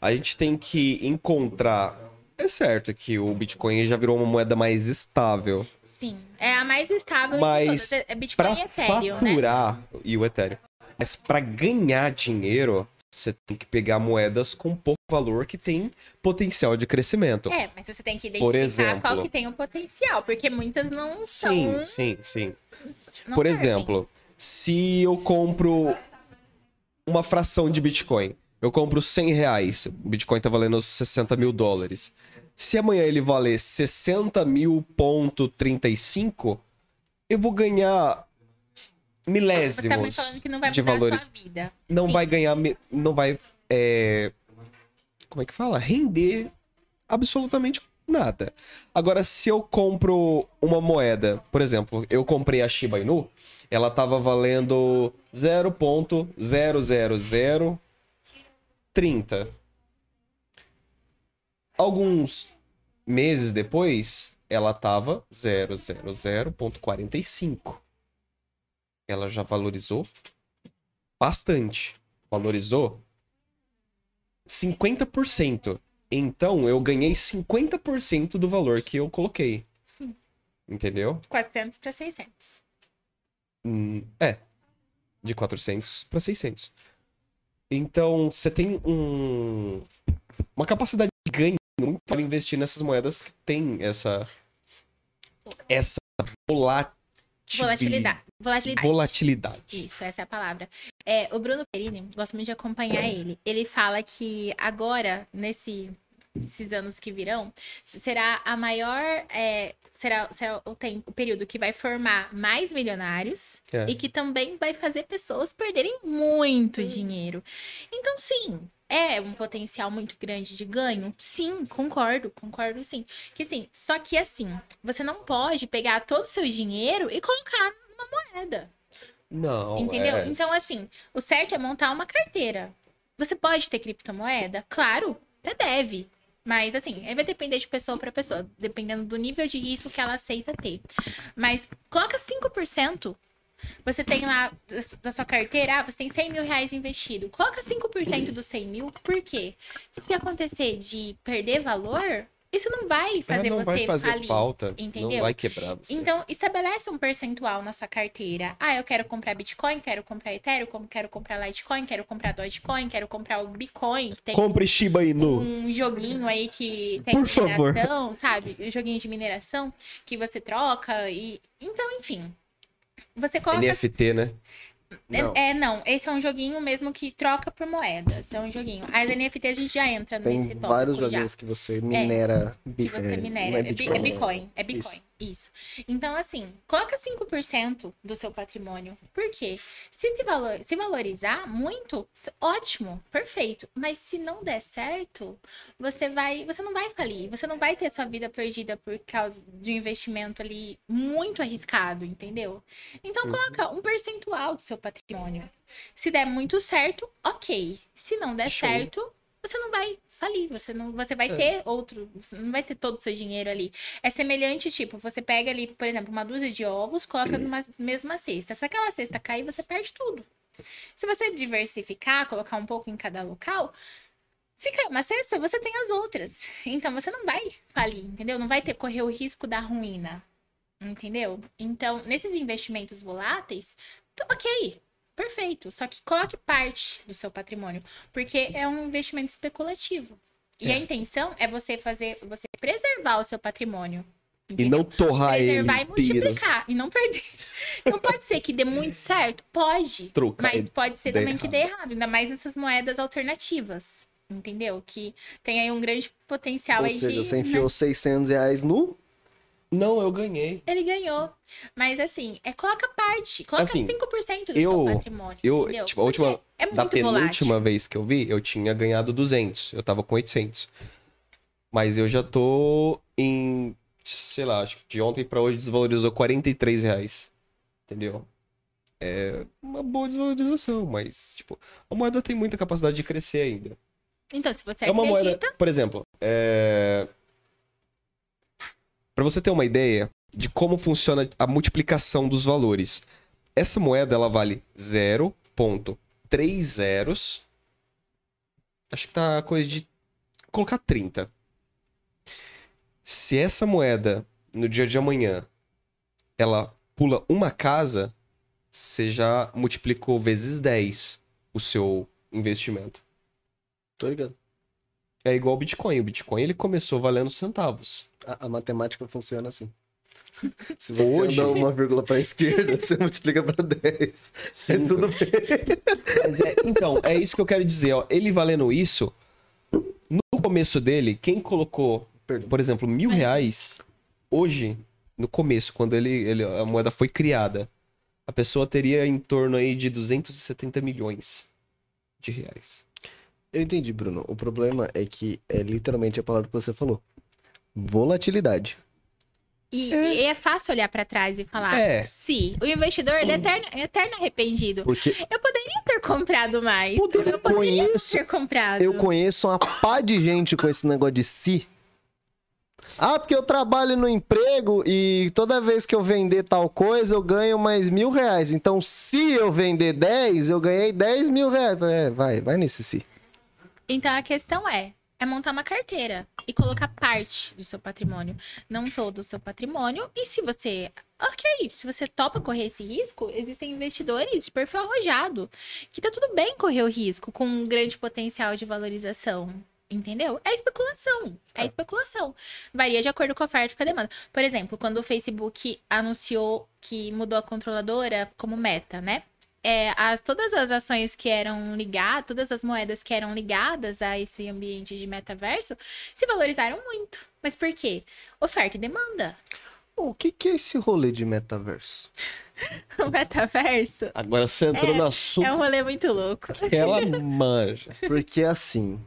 Speaker 1: a gente tem que encontrar. É certo que o Bitcoin já virou uma moeda mais estável.
Speaker 4: Sim, é a mais estável
Speaker 1: Mas
Speaker 4: de todas. É Bitcoin
Speaker 1: Pra
Speaker 4: e Ethereum, né?
Speaker 1: faturar e o Ethereum. Mas pra ganhar dinheiro, você tem que pegar moedas com pouco valor que tem potencial de crescimento.
Speaker 4: É, mas você tem que
Speaker 1: Por
Speaker 4: identificar qual
Speaker 1: exemplo.
Speaker 4: que tem o potencial, porque muitas não
Speaker 1: Sim,
Speaker 4: são...
Speaker 1: sim, sim.
Speaker 4: não
Speaker 1: Por
Speaker 4: servem.
Speaker 1: exemplo, se eu compro uma fração de Bitcoin, eu compro 100 reais, o Bitcoin tá valendo 60 mil dólares. Se amanhã ele valer 60 mil ponto 35, eu vou ganhar
Speaker 4: Você tá
Speaker 1: milésimos
Speaker 4: que não vai
Speaker 1: de valores. Não
Speaker 4: Sim.
Speaker 1: vai ganhar, não vai, é, como é que fala? Render absolutamente nada. Agora, se eu compro uma moeda, por exemplo, eu comprei a Shiba Inu, ela tava valendo 0.00030. Alguns meses depois, ela tava 0.00.45. Ela já valorizou bastante. Valorizou 50%. Então, eu ganhei 50% do valor que eu coloquei.
Speaker 4: Sim,
Speaker 1: Entendeu?
Speaker 4: 400 para 600.
Speaker 1: Hum, é. De 400 para 600. Então, você tem um, uma capacidade de ganho muito para investir nessas moedas que tem essa essa volatilidade.
Speaker 4: Volatilidade. Volatilidade.
Speaker 1: Volatilidade.
Speaker 4: Isso, essa é a palavra. É, o Bruno Perini, gosto muito de acompanhar ele. Ele fala que agora, nesse, nesses anos que virão, será a maior. é, será será o, tempo, o período que vai formar mais milionários
Speaker 1: É.
Speaker 4: e que também vai fazer pessoas perderem muito dinheiro. Então, sim. É um potencial muito grande de ganho? Sim, concordo, concordo sim. Que sim, só que assim, você não pode pegar todo o seu dinheiro e colocar numa moeda.
Speaker 1: Não,
Speaker 4: Entendeu?
Speaker 1: é-
Speaker 4: Então, assim, o certo é montar uma carteira. Você pode ter criptomoeda? Claro, até deve. Mas, assim, vai depender de pessoa para pessoa, dependendo do nível de risco que ela aceita ter. Mas coloca 5%. Você tem lá da sua carteira, ah, você tem 100 mil reais investido. Coloca 5% dos 100 mil, por quê? Se acontecer de perder valor, isso não vai fazer
Speaker 1: É, não
Speaker 4: você
Speaker 1: vai fazer falta.
Speaker 4: entendeu?
Speaker 1: Não vai quebrar você.
Speaker 4: Então, estabelece um percentual na sua carteira. Ah, eu quero comprar Bitcoin, quero comprar Ethereum, como quero comprar Litecoin, quero comprar Dogecoin, quero comprar o Bitcoin. Tem
Speaker 1: Compre Shiba Inu.
Speaker 4: um joguinho aí que tem
Speaker 2: Por favor.
Speaker 4: mineração, sabe? Um joguinho de mineração que você troca e... Então, enfim. Você coloca...
Speaker 1: NFT, né?
Speaker 2: Não.
Speaker 4: É, não. Esse é um joguinho mesmo que troca por moedas. É um joguinho. As NFTs a gente já entra
Speaker 2: Tem
Speaker 4: nesse tópico
Speaker 2: vários
Speaker 4: já
Speaker 2: joguinhos que você minera.
Speaker 4: que você minera. É, bi- é
Speaker 2: Bitcoin.
Speaker 4: Bitcoin. É Bitcoin. Isso. Então, assim, coloca 5% do seu patrimônio. Por quê? Se se, valor, se valorizar muito, ótimo, perfeito. Mas se não der certo, você vai. Você não vai falir. Você não vai ter sua vida perdida por causa de um investimento ali muito arriscado, entendeu? Então, coloca um percentual do seu patrimônio. Se der muito certo, ok. Se não der
Speaker 1: Show.
Speaker 4: certo, você não vai falir, você não, você vai ter outro, não vai ter todo o seu dinheiro ali. É semelhante, tipo, você pega ali, por exemplo, uma dúzia de ovos, coloca numa mesma cesta. Se aquela cesta cair, você perde tudo. Se você diversificar, colocar um pouco em cada local, se cair uma cesta, você tem as outras. Então você não vai falir, entendeu? Não vai ter correr o risco da ruína. Entendeu? Então, nesses investimentos voláteis, ok, perfeito. Só que coloque parte do seu patrimônio, porque é um investimento especulativo. E a intenção é você fazer, você preservar o seu patrimônio.
Speaker 1: E
Speaker 4: entendeu?
Speaker 1: não torrar ele
Speaker 4: preservar e multiplicar e não perder. Então pode ser que dê muito certo, pode,
Speaker 1: Trocar
Speaker 4: mas
Speaker 1: e
Speaker 4: pode ser também que dê errado, ainda mais nessas moedas alternativas, entendeu? Que tem aí um grande potencial
Speaker 2: Ou
Speaker 4: aí
Speaker 2: seja,
Speaker 4: de
Speaker 2: você
Speaker 4: né?
Speaker 2: enfiou 600 reais no.
Speaker 1: Não, eu ganhei.
Speaker 4: Ele ganhou. Mas assim, é coloca parte, coloca
Speaker 1: Assim,
Speaker 4: 5% do
Speaker 1: eu-
Speaker 4: seu patrimônio.
Speaker 1: Eu,
Speaker 4: entendeu?
Speaker 1: tipo, a última,
Speaker 4: é
Speaker 1: da penúltima
Speaker 4: volátil.
Speaker 1: vez que eu vi, eu tinha ganhado 200. Eu tava com 800. Mas eu já tô em, sei lá, acho que de ontem pra hoje desvalorizou 43 reais. Entendeu? É uma boa desvalorização, mas, tipo, a moeda tem muita capacidade de crescer ainda.
Speaker 4: Então, se você
Speaker 1: É uma
Speaker 4: acredita,
Speaker 1: moeda, por exemplo, é... para você ter uma ideia de como funciona a multiplicação dos valores. essa moeda ela vale 0.3 zeros. Acho que tá coisa de colocar 30. Se essa moeda no dia de amanhã ela pula uma casa, você já multiplicou vezes 10 o seu investimento.
Speaker 2: Tô ligado.
Speaker 1: É igual o Bitcoin. O Bitcoin ele começou valendo centavos.
Speaker 2: A, a matemática funciona assim. Se você
Speaker 1: Hoje-
Speaker 2: andar uma vírgula pra esquerda, você multiplica pra 10. É tudo bem.
Speaker 1: Mas é- então, é isso que eu quero dizer. Ó. Ele valendo isso, no começo dele, quem colocou,
Speaker 2: Perdão.
Speaker 1: por exemplo, mil reais, hoje, no começo, quando ele, ele- a moeda foi criada, a pessoa teria em torno aí de 270 milhões de reais.
Speaker 2: Eu entendi, Bruno. O problema é que é literalmente a palavra que você falou. Volatilidade.
Speaker 4: E e é, fácil olhar pra trás e falar,
Speaker 1: É.
Speaker 4: se o investidor ele é eterno, é eterno arrependido.
Speaker 2: Porque
Speaker 4: Eu poderia ter comprado mais.
Speaker 2: Eu
Speaker 4: eu poderia
Speaker 2: conheço-
Speaker 4: ter comprado.
Speaker 2: eu conheço uma pá de gente com esse negócio de si. Ah, porque eu trabalho no emprego e toda vez que eu vender tal coisa eu ganho mais mil reais. Então, se eu vender 10, eu ganhei 10 mil reais. É, vai, vai nesse si.
Speaker 4: Então a questão é, é montar uma carteira e colocar parte do seu patrimônio, não todo o seu patrimônio. E se você, ok, se você topa correr esse risco, existem investidores de perfil arrojado, que tá tudo bem correr o risco com um grande potencial de valorização. Entendeu? É especulação. É especulação. Varia de acordo com a oferta e com a demanda. Por exemplo, quando o Facebook anunciou que mudou a controladora como meta, né? É, as, todas as ações que eram ligadas, todas as moedas que eram ligadas a esse ambiente de metaverso se valorizaram muito. Mas por quê? Oferta e demanda.
Speaker 2: O que, que é esse rolê de metaverso?
Speaker 4: O metaverso
Speaker 1: Agora você entrou
Speaker 4: É,
Speaker 1: no assunto
Speaker 4: é um rolê muito louco.
Speaker 1: que ela manja.
Speaker 2: Porque assim,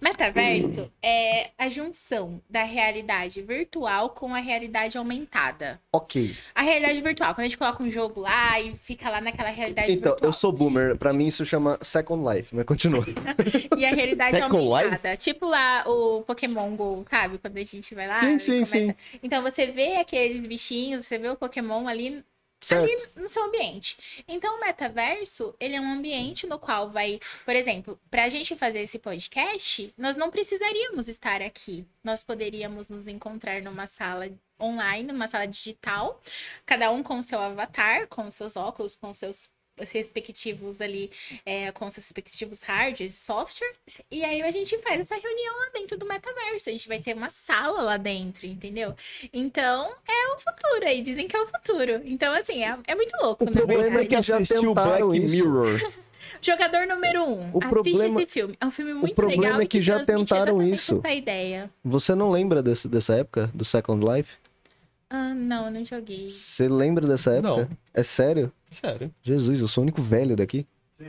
Speaker 4: Metaverso é a junção da realidade virtual com a realidade aumentada.
Speaker 2: ok.
Speaker 4: A realidade virtual, quando a gente coloca um jogo lá e fica lá naquela realidade
Speaker 2: Então,
Speaker 4: virtual.
Speaker 2: eu sou boomer. Pra mim isso chama Second Life, mas continua.
Speaker 4: E a realidade
Speaker 1: Second
Speaker 4: aumentada. Tipo lá o Pokémon GO, sabe? Quando a gente vai lá.
Speaker 2: Sim, sim, sim.
Speaker 4: Então você vê aqueles bichinhos, você vê o Pokémon ali,
Speaker 2: Certo?
Speaker 4: ali no seu ambiente. Então o metaverso, ele é um ambiente no qual vai, por exemplo, pra gente fazer esse podcast, nós não precisaríamos estar aqui. Nós poderíamos nos encontrar numa sala online, numa sala digital, cada um com o seu avatar, com seus óculos, com seus respectivos ali, é, com os respectivos hardwares e software, e aí a gente faz essa reunião lá dentro do metaverso, a gente vai ter uma sala lá dentro, entendeu? Então, é o futuro aí, dizem que é o futuro. Então, assim, é, é muito louco,
Speaker 2: O
Speaker 4: na
Speaker 2: problema é que já tentaram isso.
Speaker 1: Mirror.
Speaker 4: Jogador número um,
Speaker 2: O
Speaker 4: assiste
Speaker 2: problema-
Speaker 4: esse filme. É um filme muito
Speaker 2: problema
Speaker 4: legal
Speaker 2: é
Speaker 4: e
Speaker 2: que já tentaram isso.
Speaker 4: Essa ideia.
Speaker 2: Você não lembra desse, dessa época, do Second Life?
Speaker 4: Ah, não, eu não joguei.
Speaker 2: Você lembra dessa época?
Speaker 1: Não.
Speaker 2: É sério?
Speaker 1: Sério.
Speaker 2: Jesus, eu sou o único velho daqui.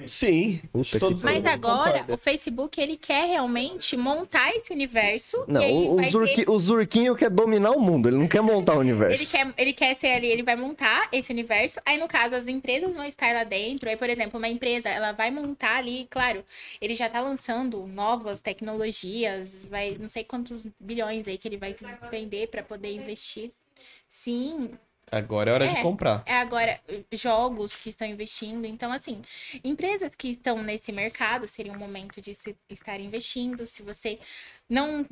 Speaker 1: Sim.
Speaker 2: Puta
Speaker 1: Todo-
Speaker 2: que
Speaker 4: Mas agora, o Facebook, ele quer realmente montar esse universo.
Speaker 2: Não,
Speaker 4: e aí
Speaker 2: o, o,
Speaker 4: vai ter
Speaker 2: Zurqui- o Zurquinho quer dominar o mundo, ele não quer montar o universo.
Speaker 4: Ele quer, ele quer ser ali, ele vai montar esse universo. Aí, no caso, as empresas vão estar lá dentro. Aí, por exemplo, uma empresa, ela vai montar ali, claro, ele já tá lançando novas tecnologias, vai não sei quantos bilhões aí que ele vai se despender para poder investir. Sim,
Speaker 1: Agora é hora de
Speaker 4: É.
Speaker 1: comprar.
Speaker 4: é agora jogos que estão investindo. Então, assim, empresas que estão nesse mercado seria um momento de se estar investindo. Se você não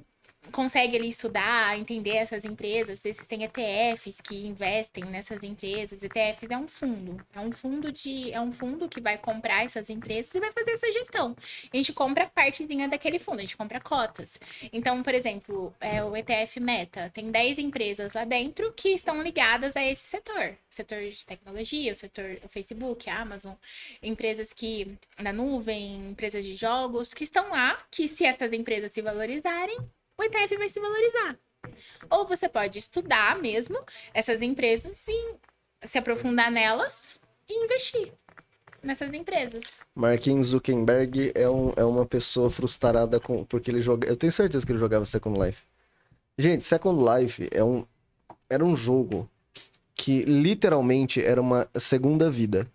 Speaker 4: consegue ali estudar, entender essas empresas, existem ETFs que investem nessas empresas. ETFs é um fundo, é um fundo de é um fundo que vai comprar essas empresas e vai fazer essa gestão. A gente compra partezinha daquele fundo, a gente compra cotas. Então, por exemplo, é o ETF Meta, tem 10 empresas lá dentro que estão ligadas a esse setor. O setor de tecnologia, o setor o Facebook, a Amazon, empresas que na nuvem, empresas de jogos que estão lá, que se essas empresas se valorizarem, o ETF vai se valorizar. Ou você pode estudar mesmo essas empresas e se aprofundar nelas e investir nessas empresas.
Speaker 2: Marquinhos Zuckerberg é, um, é uma pessoa frustrada com, porque ele joga. Eu tenho certeza que ele jogava Second Life. Gente, Second Life é um, era um jogo que literalmente era uma segunda vida.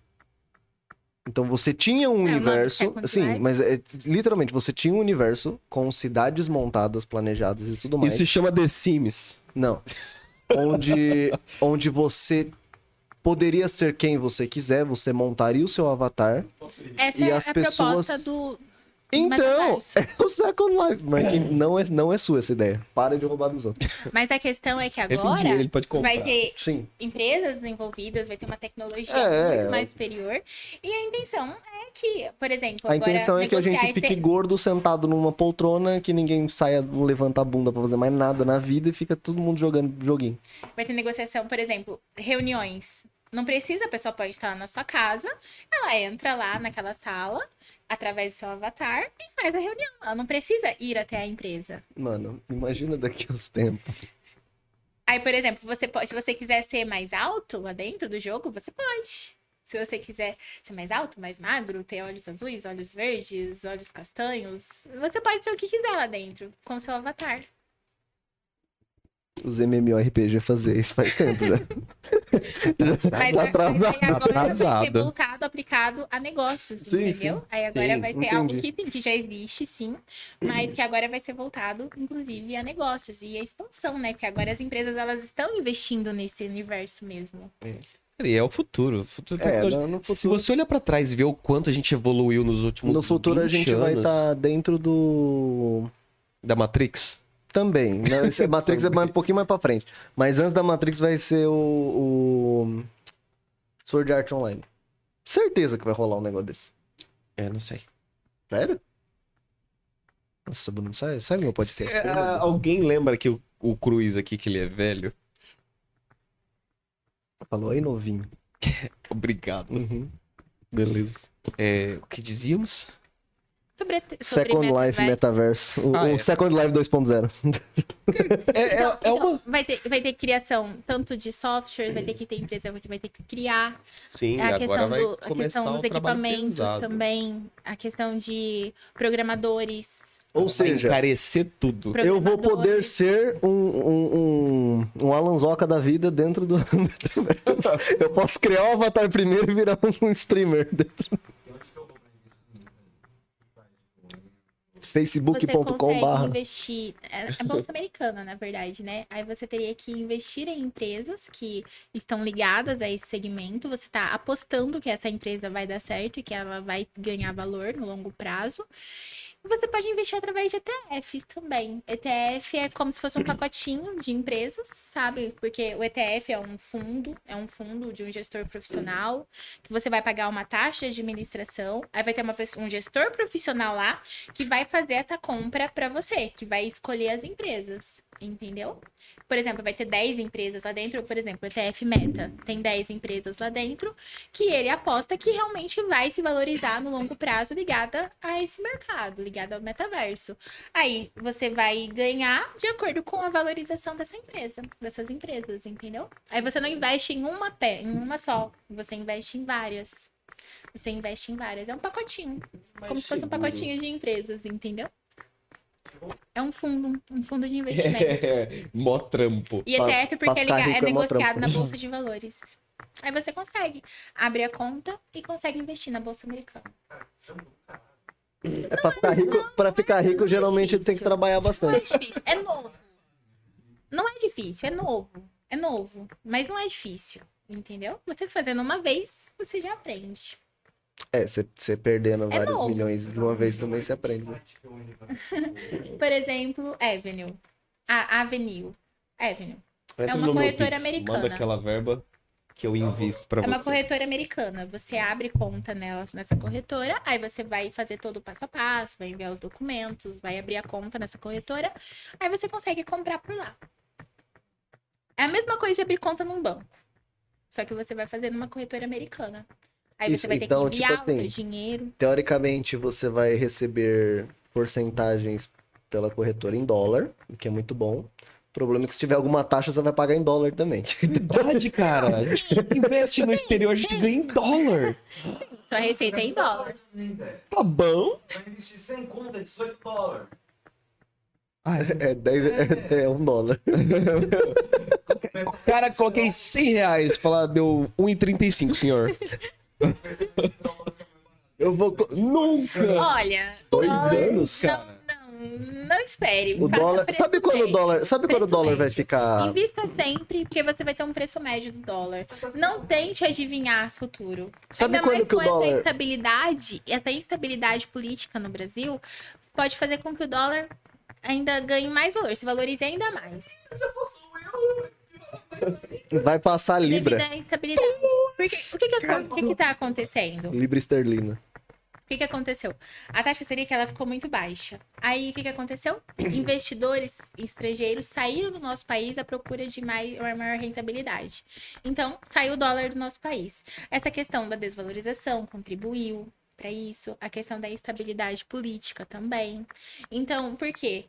Speaker 2: Então você tinha um
Speaker 4: É,
Speaker 2: universo.
Speaker 4: Second
Speaker 2: Sim, mas é, literalmente você tinha um universo com cidades montadas, planejadas e tudo mais.
Speaker 1: Isso se chama The Sims.
Speaker 2: Não. Onde, onde você poderia ser quem você quiser, você montaria o seu avatar.
Speaker 4: Essa
Speaker 2: E
Speaker 4: é
Speaker 2: as
Speaker 4: a
Speaker 2: pessoas-
Speaker 4: proposta do.
Speaker 2: Então,
Speaker 4: metaverso.
Speaker 2: é o Second Life. Mas que não, é, não é sua essa ideia. Para de roubar dos outros.
Speaker 4: Mas a questão é que
Speaker 1: Ele tem
Speaker 4: agora
Speaker 1: dinheiro, ele pode comprar.
Speaker 4: vai ter
Speaker 2: Sim.
Speaker 4: empresas envolvidas, vai ter uma tecnologia
Speaker 2: É,
Speaker 4: muito
Speaker 2: é.
Speaker 4: mais superior. E a intenção é que, por exemplo,
Speaker 2: A
Speaker 4: agora
Speaker 2: intenção é que a gente fique
Speaker 4: ter-
Speaker 2: gordo sentado numa poltrona, que ninguém saia, não levanta a bunda pra fazer mais nada na vida e fica todo mundo jogando joguinho.
Speaker 4: vai ter negociação, por exemplo, reuniões. Não precisa, a pessoa pode estar na sua casa, ela entra lá naquela sala, através do seu avatar, e faz a reunião. Ela não precisa ir até a empresa.
Speaker 2: Mano, imagina daqui uns tempos.
Speaker 4: Aí, por exemplo, você pode, se você quiser ser mais alto lá dentro do jogo, você pode. Se você quiser ser mais alto, mais magro, ter olhos azuis, olhos verdes, olhos castanhos, você pode ser o que quiser lá dentro, com seu avatar.
Speaker 2: Os MMORPG fazer isso faz tempo já.
Speaker 4: Mas,
Speaker 2: Tá
Speaker 4: aí
Speaker 2: atrasado.
Speaker 4: agora vai ser
Speaker 1: Atrasado.
Speaker 4: voltado, aplicado a negócios,
Speaker 2: Sim,
Speaker 4: entendeu?
Speaker 2: sim.
Speaker 4: Aí agora
Speaker 2: Sim,
Speaker 4: vai ser
Speaker 2: entendi.
Speaker 4: algo que sim, que já existe, sim, mas que agora vai ser voltado, inclusive, a negócios e a expansão, né? Porque agora as empresas elas estão investindo nesse universo mesmo.
Speaker 1: E é o futuro. o futuro
Speaker 2: É, no, no
Speaker 1: Se
Speaker 2: futuro,
Speaker 1: você olhar pra trás e ver o quanto a gente evoluiu nos últimos
Speaker 2: no futuro a
Speaker 1: 20
Speaker 2: gente vai
Speaker 1: anos
Speaker 2: estar dentro do.
Speaker 1: da Matrix.
Speaker 2: Também. Né? Esse Matrix é mais, um pouquinho mais pra frente. Mas antes da Matrix vai ser o. o... Sword Art Online. Certeza que vai rolar um negócio desse.
Speaker 1: É, não sei.
Speaker 2: Sério? Nossa, Bruno, sai, sai do meu podcast.
Speaker 1: É, ah, alguém lembra que o, o Cruz aqui, que ele é velho?
Speaker 2: Falou aí, novinho.
Speaker 1: Obrigado.
Speaker 2: Uhum. Beleza.
Speaker 1: É, o que dizíamos?
Speaker 4: Sobre, sobre
Speaker 2: Second Life Metaverso. O,
Speaker 1: Ah,
Speaker 2: o
Speaker 1: é.
Speaker 2: Second Life 2.0.
Speaker 1: É, é,
Speaker 4: Então,
Speaker 1: é
Speaker 4: então,
Speaker 1: uma.
Speaker 4: vai, ter, vai ter criação tanto de software, vai ter que ter empresa que vai ter que criar.
Speaker 1: Sim,
Speaker 4: É a
Speaker 1: agora
Speaker 4: questão,
Speaker 1: vai
Speaker 4: do, a questão dos equipamentos
Speaker 1: pesado.
Speaker 4: também, a questão de programadores.
Speaker 2: Ou
Speaker 1: Vai
Speaker 2: seja,
Speaker 1: encarecer tudo.
Speaker 2: eu vou poder ser um, um, um, um Alan Zoca da vida dentro do metaverso. Eu posso criar um avatar primeiro e virar um streamer dentro.
Speaker 4: Você
Speaker 2: facebook.com barra
Speaker 4: investir. É, é bolsa americana, na verdade, né? Aí você teria que investir em empresas que estão ligadas a esse segmento. Você está apostando que essa empresa vai dar certo e que ela vai ganhar valor no longo prazo. Você pode investir através de ETFs também. ETF é como se fosse um pacotinho de empresas, sabe? Porque o ETF é um fundo, é um fundo de um gestor profissional, que você vai pagar uma taxa de administração, aí vai ter uma pessoa, um gestor profissional lá que vai fazer essa compra para você, que vai escolher as empresas, entendeu? Por exemplo, vai ter 10 empresas lá dentro, por exemplo, o ETF Meta, tem 10 empresas lá dentro, que ele aposta que realmente vai se valorizar no longo prazo ligada a esse mercado, ligada ao metaverso. Aí você vai ganhar de acordo com a valorização dessa empresa, dessas empresas, entendeu? Aí você não investe em uma pé, em uma só, você investe em várias. Você investe em várias. É um pacotinho. como se fosse um pacotinho de empresas, entendeu? É um fundo, um fundo de investimento.
Speaker 1: É, mó trampo.
Speaker 4: E
Speaker 2: Pra-
Speaker 4: ETF porque é,
Speaker 2: ficar
Speaker 4: liga- é
Speaker 2: é
Speaker 4: negociado na Bolsa de Valores. Aí você consegue abrir a conta e consegue investir na Bolsa Americana.
Speaker 2: É pra ficar rico, pra ficar rico geralmente tem que trabalhar
Speaker 4: Não é
Speaker 2: bastante.
Speaker 4: difícil, é novo. Não é difícil, é novo. É novo, mas não é difícil, entendeu? Você fazendo uma vez, você já aprende.
Speaker 2: É, você você perdendo vários
Speaker 4: novo.
Speaker 2: milhões de uma vez também você aprende. né?
Speaker 4: Por exemplo, Avenue. A Avenue. Avenue.
Speaker 1: Entra
Speaker 4: uma
Speaker 1: no meu
Speaker 4: corretora
Speaker 1: Pix,
Speaker 4: americana.
Speaker 1: Manda aquela verba que eu invisto pra
Speaker 4: É uma
Speaker 1: você.
Speaker 4: corretora americana. Você abre conta nela, nessa corretora, aí você vai fazer todo o passo a passo, vai enviar os documentos, vai abrir a conta nessa corretora, aí você consegue comprar por lá. É a mesma coisa de abrir conta num banco. Só que você vai fazer numa corretora americana. Aí
Speaker 2: Isso,
Speaker 4: você vai ter
Speaker 2: então,
Speaker 4: que
Speaker 2: tipo
Speaker 4: enviar o
Speaker 2: assim,
Speaker 4: seu dinheiro.
Speaker 2: Teoricamente, você vai receber porcentagens pela corretora em dólar, o que é muito bom. O problema é que se tiver alguma taxa, você vai pagar em dólar também.
Speaker 1: Verdade, cara. A gente investe no exterior, a gente ganha em dólar.
Speaker 4: Sua receita é em dólar.
Speaker 1: Tá bom?
Speaker 5: Vai investir sem conta, 18 dólares.
Speaker 2: É, 10, é, é um dólar.
Speaker 1: Cara, coloquei 100 reais. Falar, deu 1,35, senhor.
Speaker 2: Eu vou.
Speaker 1: Nunca!
Speaker 4: Olha,
Speaker 2: Dois
Speaker 4: dólar-
Speaker 2: anos,
Speaker 4: não,
Speaker 1: cara?
Speaker 4: Não, não espere.
Speaker 2: O dólar. Sabe quando o
Speaker 4: médio.
Speaker 2: dólar. Sabe quando o dólar vai ficar.
Speaker 4: Invista sempre, porque você vai ter um preço médio do dólar. Não tente adivinhar futuro.
Speaker 2: Sabe
Speaker 4: Ainda
Speaker 2: quando
Speaker 4: mais
Speaker 2: que o
Speaker 4: com
Speaker 2: dólar-
Speaker 4: essa instabilidade, essa instabilidade política no Brasil, pode fazer com que o dólar ainda ganhe mais valor, se valorize ainda mais.
Speaker 2: Vai passar Libra.
Speaker 4: Devido à instabilidade. Porque, o que que, o que que tá acontecendo?
Speaker 2: Libra esterlina.
Speaker 4: O que, que aconteceu? A taxa Selic ela ficou muito baixa. Aí o que, que aconteceu? Investidores estrangeiros saíram do nosso país à procura de mais, uma maior rentabilidade. Então, saiu o dólar do nosso país. Essa questão da desvalorização contribuiu para isso, a questão da instabilidade política também. Então, por quê?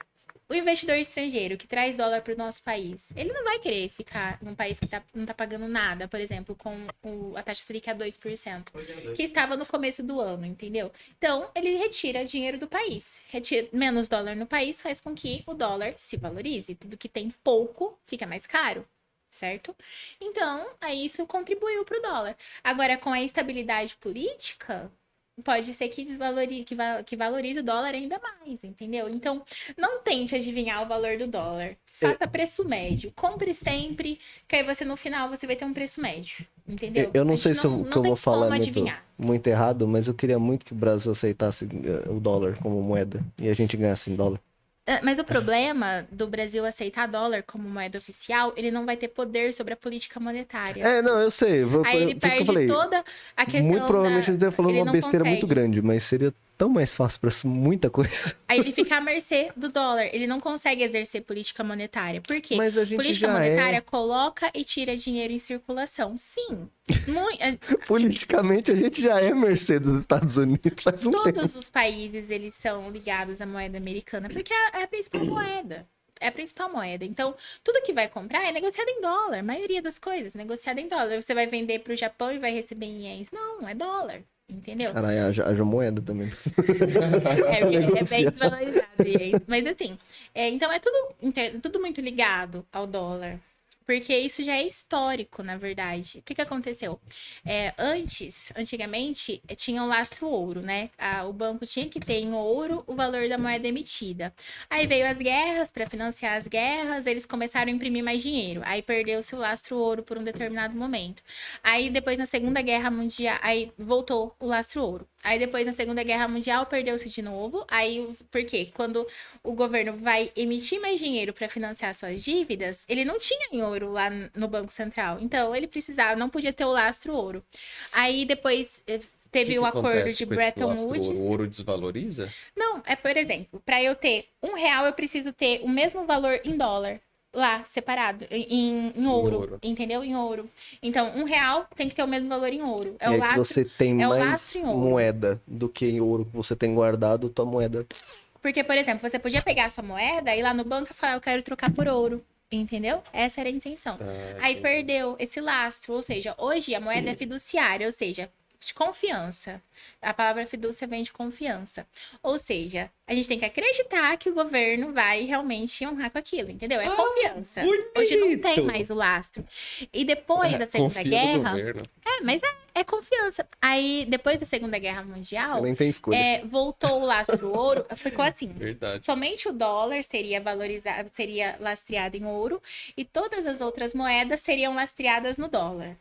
Speaker 4: O investidor estrangeiro que traz dólar para o nosso país, ele não vai querer ficar num país que tá, não está pagando nada, por exemplo, com o- a taxa Selic a 2% que estava no começo do ano, entendeu? Então, ele retira dinheiro do país. Retira menos dólar no país faz com que o dólar se valorize. Tudo que tem pouco fica mais caro, certo? Então, aí isso contribuiu para o dólar. Agora, com a instabilidade política, pode ser que desvalorize, que, va- que valorize o dólar ainda mais, entendeu? Então, não tente adivinhar o valor do dólar. Faça preço médio. Compre sempre, que aí você no final você vai ter um preço médio, entendeu?
Speaker 2: Eu, eu não sei se eu,
Speaker 4: não-
Speaker 2: eu vou falar muito,
Speaker 4: adivinhar.
Speaker 2: muito errado, mas eu queria muito que o Brasil aceitasse eh, o dólar como moeda e a gente ganhasse em dólar.
Speaker 4: Ah, Mas o problema do Brasil aceitar dólar como moeda oficial, ele não vai ter poder sobre a política monetária.
Speaker 2: É, não, eu sei. Vou,
Speaker 4: Aí ele perde toda a questão
Speaker 2: Muito provavelmente
Speaker 4: da...
Speaker 2: eles devem falando uma besteira muito
Speaker 4: consegue.
Speaker 2: grande, mas seria tão mais fácil pra muita coisa.
Speaker 4: Aí ele fica à mercê do dólar. Ele não consegue exercer política monetária. Por quê?
Speaker 2: Mas a gente
Speaker 4: política
Speaker 2: já
Speaker 4: monetária
Speaker 2: é.
Speaker 4: coloca e tira dinheiro em circulação. Sim. É,
Speaker 2: Politicamente, a gente já é mercê dos Estados Unidos faz um tempo.
Speaker 4: Todos os países, eles são ligados à moeda americana, porque é é a principal moeda. É a principal moeda. Então, tudo que vai comprar é negociado em dólar. A maioria das coisas, negociado em dólar. Você vai vender para o Japão e vai receber em ienes. Não, é dólar. Entendeu?
Speaker 2: Caralho, haja, moeda também.
Speaker 4: É, é bem
Speaker 2: negociar.
Speaker 4: desvalorizado. Mas assim, é, então é tudo, tudo muito ligado ao dólar. Porque isso já é histórico, na verdade. O que, que aconteceu? É, antes, antigamente, tinha o lastro ouro, né? Ah, o banco tinha que ter em ouro o valor da moeda emitida. Aí veio as guerras, para financiar as guerras, eles começaram a imprimir mais dinheiro. Aí perdeu-se o lastro ouro por um determinado momento. Aí depois, na Segunda Guerra Mundial, aí voltou o lastro ouro. Aí depois, na Segunda Guerra Mundial, perdeu-se de novo. Aí, por quê? Quando o governo vai emitir mais dinheiro para financiar suas dívidas, ele não tinha em ouro lá no Banco Central. Então, ele precisava, não podia ter o lastro ouro. Aí depois eh, teve
Speaker 1: que
Speaker 4: o
Speaker 1: que
Speaker 4: acordo de Bretton Woods.
Speaker 1: O ouro desvaloriza?
Speaker 4: Não, é por exemplo, para eu ter um real, eu preciso ter o mesmo valor em dólar. Lá, separado, em, em ouro,
Speaker 1: ouro.
Speaker 4: entendeu? Em ouro. Então, um real tem que ter o mesmo valor em ouro. É
Speaker 2: e
Speaker 4: o lastro
Speaker 2: você tem
Speaker 4: é
Speaker 2: mais
Speaker 4: em
Speaker 2: moeda do que em ouro que você tem guardado, tua moeda.
Speaker 4: Porque, por exemplo, você podia pegar a sua moeda e ir lá no banco e falar, eu quero trocar por ouro. Entendeu? Essa era a intenção.
Speaker 1: Ah,
Speaker 4: Aí
Speaker 1: entendi.
Speaker 4: perdeu esse lastro, ou seja, hoje a moeda é fiduciária, ou seja, de confiança. A palavra fidúcia vem de confiança. Ou seja, a gente tem que acreditar que o governo vai realmente honrar com aquilo, entendeu? É confiança. Hoje não tem
Speaker 1: bonito!
Speaker 4: mais o lastro. E depois da Segunda Guerra. É, mas é, é confiança. Aí, depois da Segunda Guerra Mundial,
Speaker 2: Você nem tem escolha.
Speaker 4: é, voltou o lastro ouro, ficou assim.
Speaker 1: Verdade.
Speaker 4: Somente o dólar seria valorizado, seria lastreado em ouro e todas as outras moedas seriam lastreadas no dólar.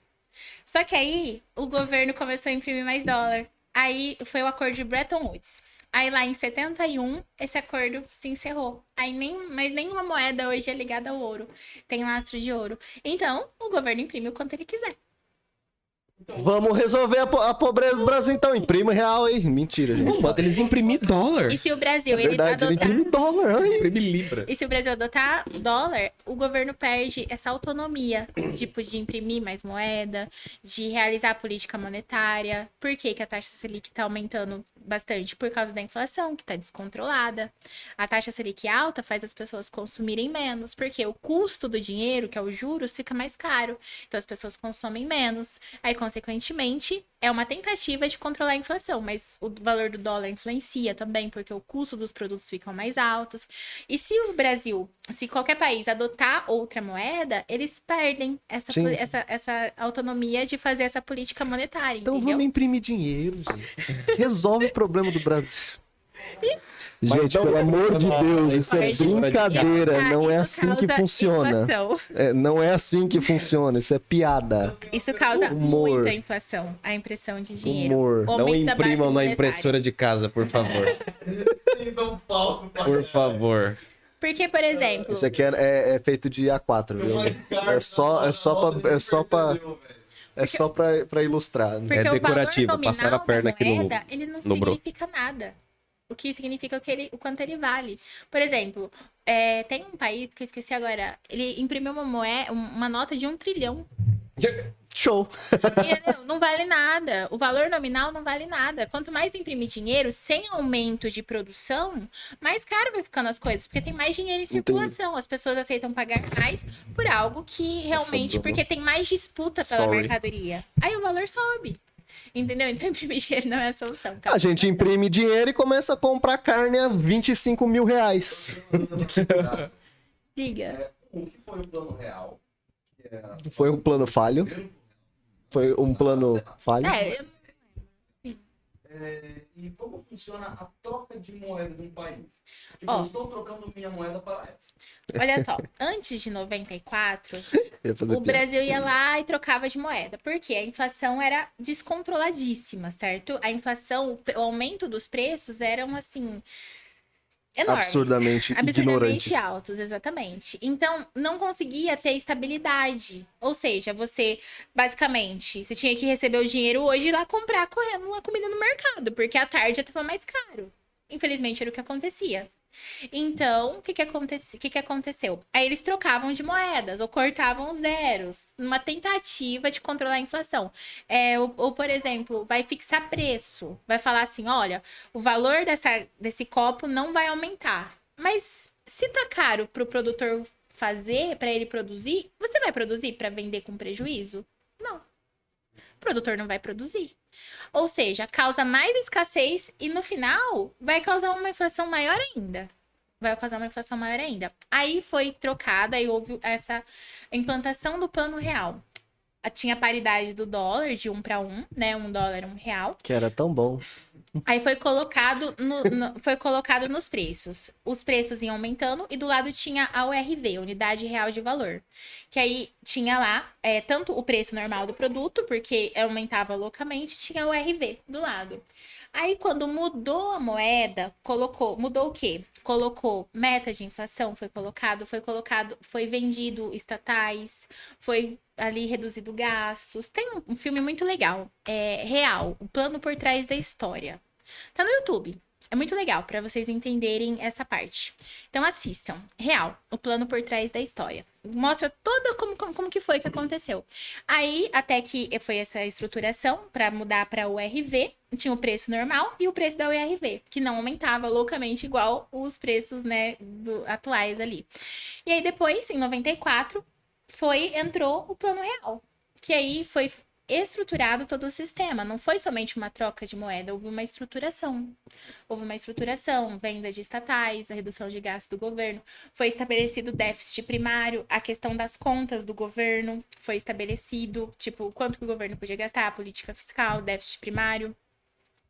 Speaker 4: Só que aí o governo começou a imprimir mais dólar. Aí foi o acordo de Bretton Woods. Aí lá em 71, esse acordo se encerrou. Aí nem, mas nenhuma moeda hoje é ligada ao ouro. Tem lastro de ouro. Então, o governo imprime o quanto ele quiser.
Speaker 2: Vamos resolver a, po- a pobreza do Brasil então. Imprime real aí. Mentira, gente.
Speaker 1: Manda eles imprimir dólar.
Speaker 4: E se o Brasil
Speaker 2: É
Speaker 4: ele
Speaker 2: verdade, ele
Speaker 4: adotar
Speaker 2: imprime dólar. ai.
Speaker 1: Imprime libra.
Speaker 4: E se o Brasil adotar dólar, o governo perde essa autonomia tipo, de imprimir mais moeda, de realizar a política monetária. Por que, que a taxa Selic está aumentando bastante? Por causa da inflação, que está descontrolada. A taxa Selic alta faz as pessoas consumirem menos, porque o custo do dinheiro, que é os juros, fica mais caro. Então as pessoas consomem menos. Aí, consequentemente, é uma tentativa de controlar a inflação, mas o valor do dólar influencia também, porque o custo dos produtos ficam mais altos. E se o Brasil, se qualquer país adotar outra moeda, eles perdem essa,
Speaker 2: Sim, sim.
Speaker 4: essa, essa autonomia de fazer essa política monetária,
Speaker 2: Então
Speaker 4: entendeu?
Speaker 2: vamos imprimir dinheiro, gente. Resolve o problema do Brasil.
Speaker 4: Isso.
Speaker 2: Gente,
Speaker 1: não-
Speaker 2: pelo amor de Deus, isso é brincadeira.
Speaker 4: Isso
Speaker 2: Não é
Speaker 4: causa
Speaker 2: assim que funciona.
Speaker 4: inflação.
Speaker 2: É, não é assim que funciona. Isso é piada.
Speaker 4: Isso causa
Speaker 2: Humor.
Speaker 4: muita inflação, a impressão de dinheiro.
Speaker 2: Humor.
Speaker 1: Não imprimam na impressora de casa, por favor. Por favor.
Speaker 4: Porque, por exemplo,
Speaker 2: Isso aqui é, é- é feito de A4, viu? É só, é só pra, é só pra, é só pra ilustrar. né?
Speaker 1: É decorativo, passaram a perna aqui no-
Speaker 4: ele não
Speaker 1: no bro.
Speaker 4: significa nada. O que significa o, que ele, o quanto ele vale. Por exemplo, é, tem um país que eu esqueci agora, ele imprimiu uma moeda, uma nota de um trilhão.
Speaker 2: Show.
Speaker 4: Entendeu? Não vale nada. O valor nominal não vale nada. Quanto mais imprimir dinheiro, sem aumento de produção, mais caro vai ficando as coisas. Porque tem mais dinheiro em circulação. As pessoas aceitam pagar mais por algo que realmente.
Speaker 2: Sobrou.
Speaker 4: Porque tem mais disputa pela
Speaker 1: Sorry.
Speaker 4: mercadoria. Aí o valor sobe. Entendeu? Então imprimir dinheiro não é a solução.
Speaker 2: A gente imprime dinheiro e começa a comprar carne a 25 mil reais.
Speaker 4: Diga.
Speaker 5: É, o que foi o plano real?
Speaker 2: Foi um plano falho. Foi um plano falho.
Speaker 4: É, eu-
Speaker 5: É, e como funciona a troca de moeda de um país? Tipo, eu estou trocando minha moeda para essa.
Speaker 4: olha só. Antes de 94,
Speaker 2: Eu ia fazer
Speaker 4: o
Speaker 2: piada.
Speaker 4: Brasil ia lá e trocava de moeda. Porque a inflação era descontroladíssima, certo? A inflação, o aumento dos preços eram assim. Enormes.
Speaker 2: Absurdamente, ignorantes.
Speaker 4: Absurdamente altos, exatamente. Então, não conseguia ter estabilidade. Ou seja, você, basicamente, você tinha que receber o dinheiro hoje e ir lá comprar correndo uma comida no mercado, porque à tarde já estava mais caro. Infelizmente, era o que acontecia. Então, o que que, acontece... o que que aconteceu? Aí eles trocavam de moedas ou cortavam zeros, numa tentativa de controlar a inflação. É, ou, ou, por exemplo, vai fixar preço. Vai falar assim: olha, o valor dessa, desse copo não vai aumentar. Mas se tá caro pro produtor fazer, para ele produzir, você vai produzir para vender com prejuízo? Não. O produtor não vai produzir. Ou seja, causa mais escassez e no final vai causar uma inflação maior ainda. Vai causar uma inflação maior ainda. Aí foi trocada e houve essa implantação do plano real. Tinha paridade do dólar de um para um, né? Um dólar, um real.
Speaker 2: Que era tão bom.
Speaker 4: Aí foi colocado, no, no- foi colocado nos preços. Os preços iam aumentando e do lado tinha a URV, Unidade Real de Valor. Que aí tinha lá é, tanto o preço normal do produto, porque aumentava loucamente, tinha o URV do lado. Aí quando mudou a moeda, colocou, mudou o quê? Colocou meta de inflação, foi colocado, foi colocado, foi vendido estatais, foi ali reduzido gastos. Tem um, filme muito legal, é real, o plano por trás da história. Tá no YouTube. É muito legal para vocês entenderem essa parte. Então assistam. Real, o plano por trás da história. Mostra toda como, como, como que foi que aconteceu. Aí, até que foi essa estruturação para mudar para o URV, tinha o preço normal e o preço da URV, que não aumentava loucamente igual os preços, né, do- atuais ali. E aí depois, em 94, foi entrou o plano real, que aí foi estruturado todo o sistema. Não foi somente uma troca de moeda, houve uma estruturação. Houve uma estruturação, venda de estatais, a redução de gasto do governo. Foi estabelecido déficit primário, a questão das contas do governo foi estabelecido, tipo, quanto que o governo podia gastar, política fiscal, déficit primário.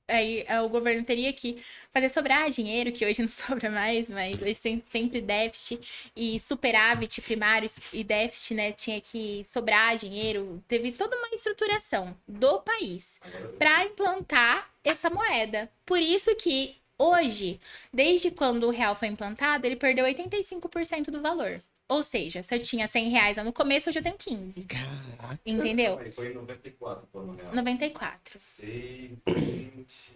Speaker 4: Aí eh, o governo teria que fazer sobrar dinheiro, que hoje não sobra mais, mas hoje sem- sempre déficit e superávit primário e déficit, né? Tinha que sobrar dinheiro. Teve toda uma estruturação do país para implantar essa moeda. Por isso que hoje, desde quando o real foi implantado, ele perdeu 85% do valor. Ou seja, se eu tinha 100 reais lá no começo, hoje eu tenho 15.
Speaker 1: Caraca.
Speaker 4: Entendeu?
Speaker 5: Foi, foi em 94 o plano real.
Speaker 4: 94.
Speaker 5: 6,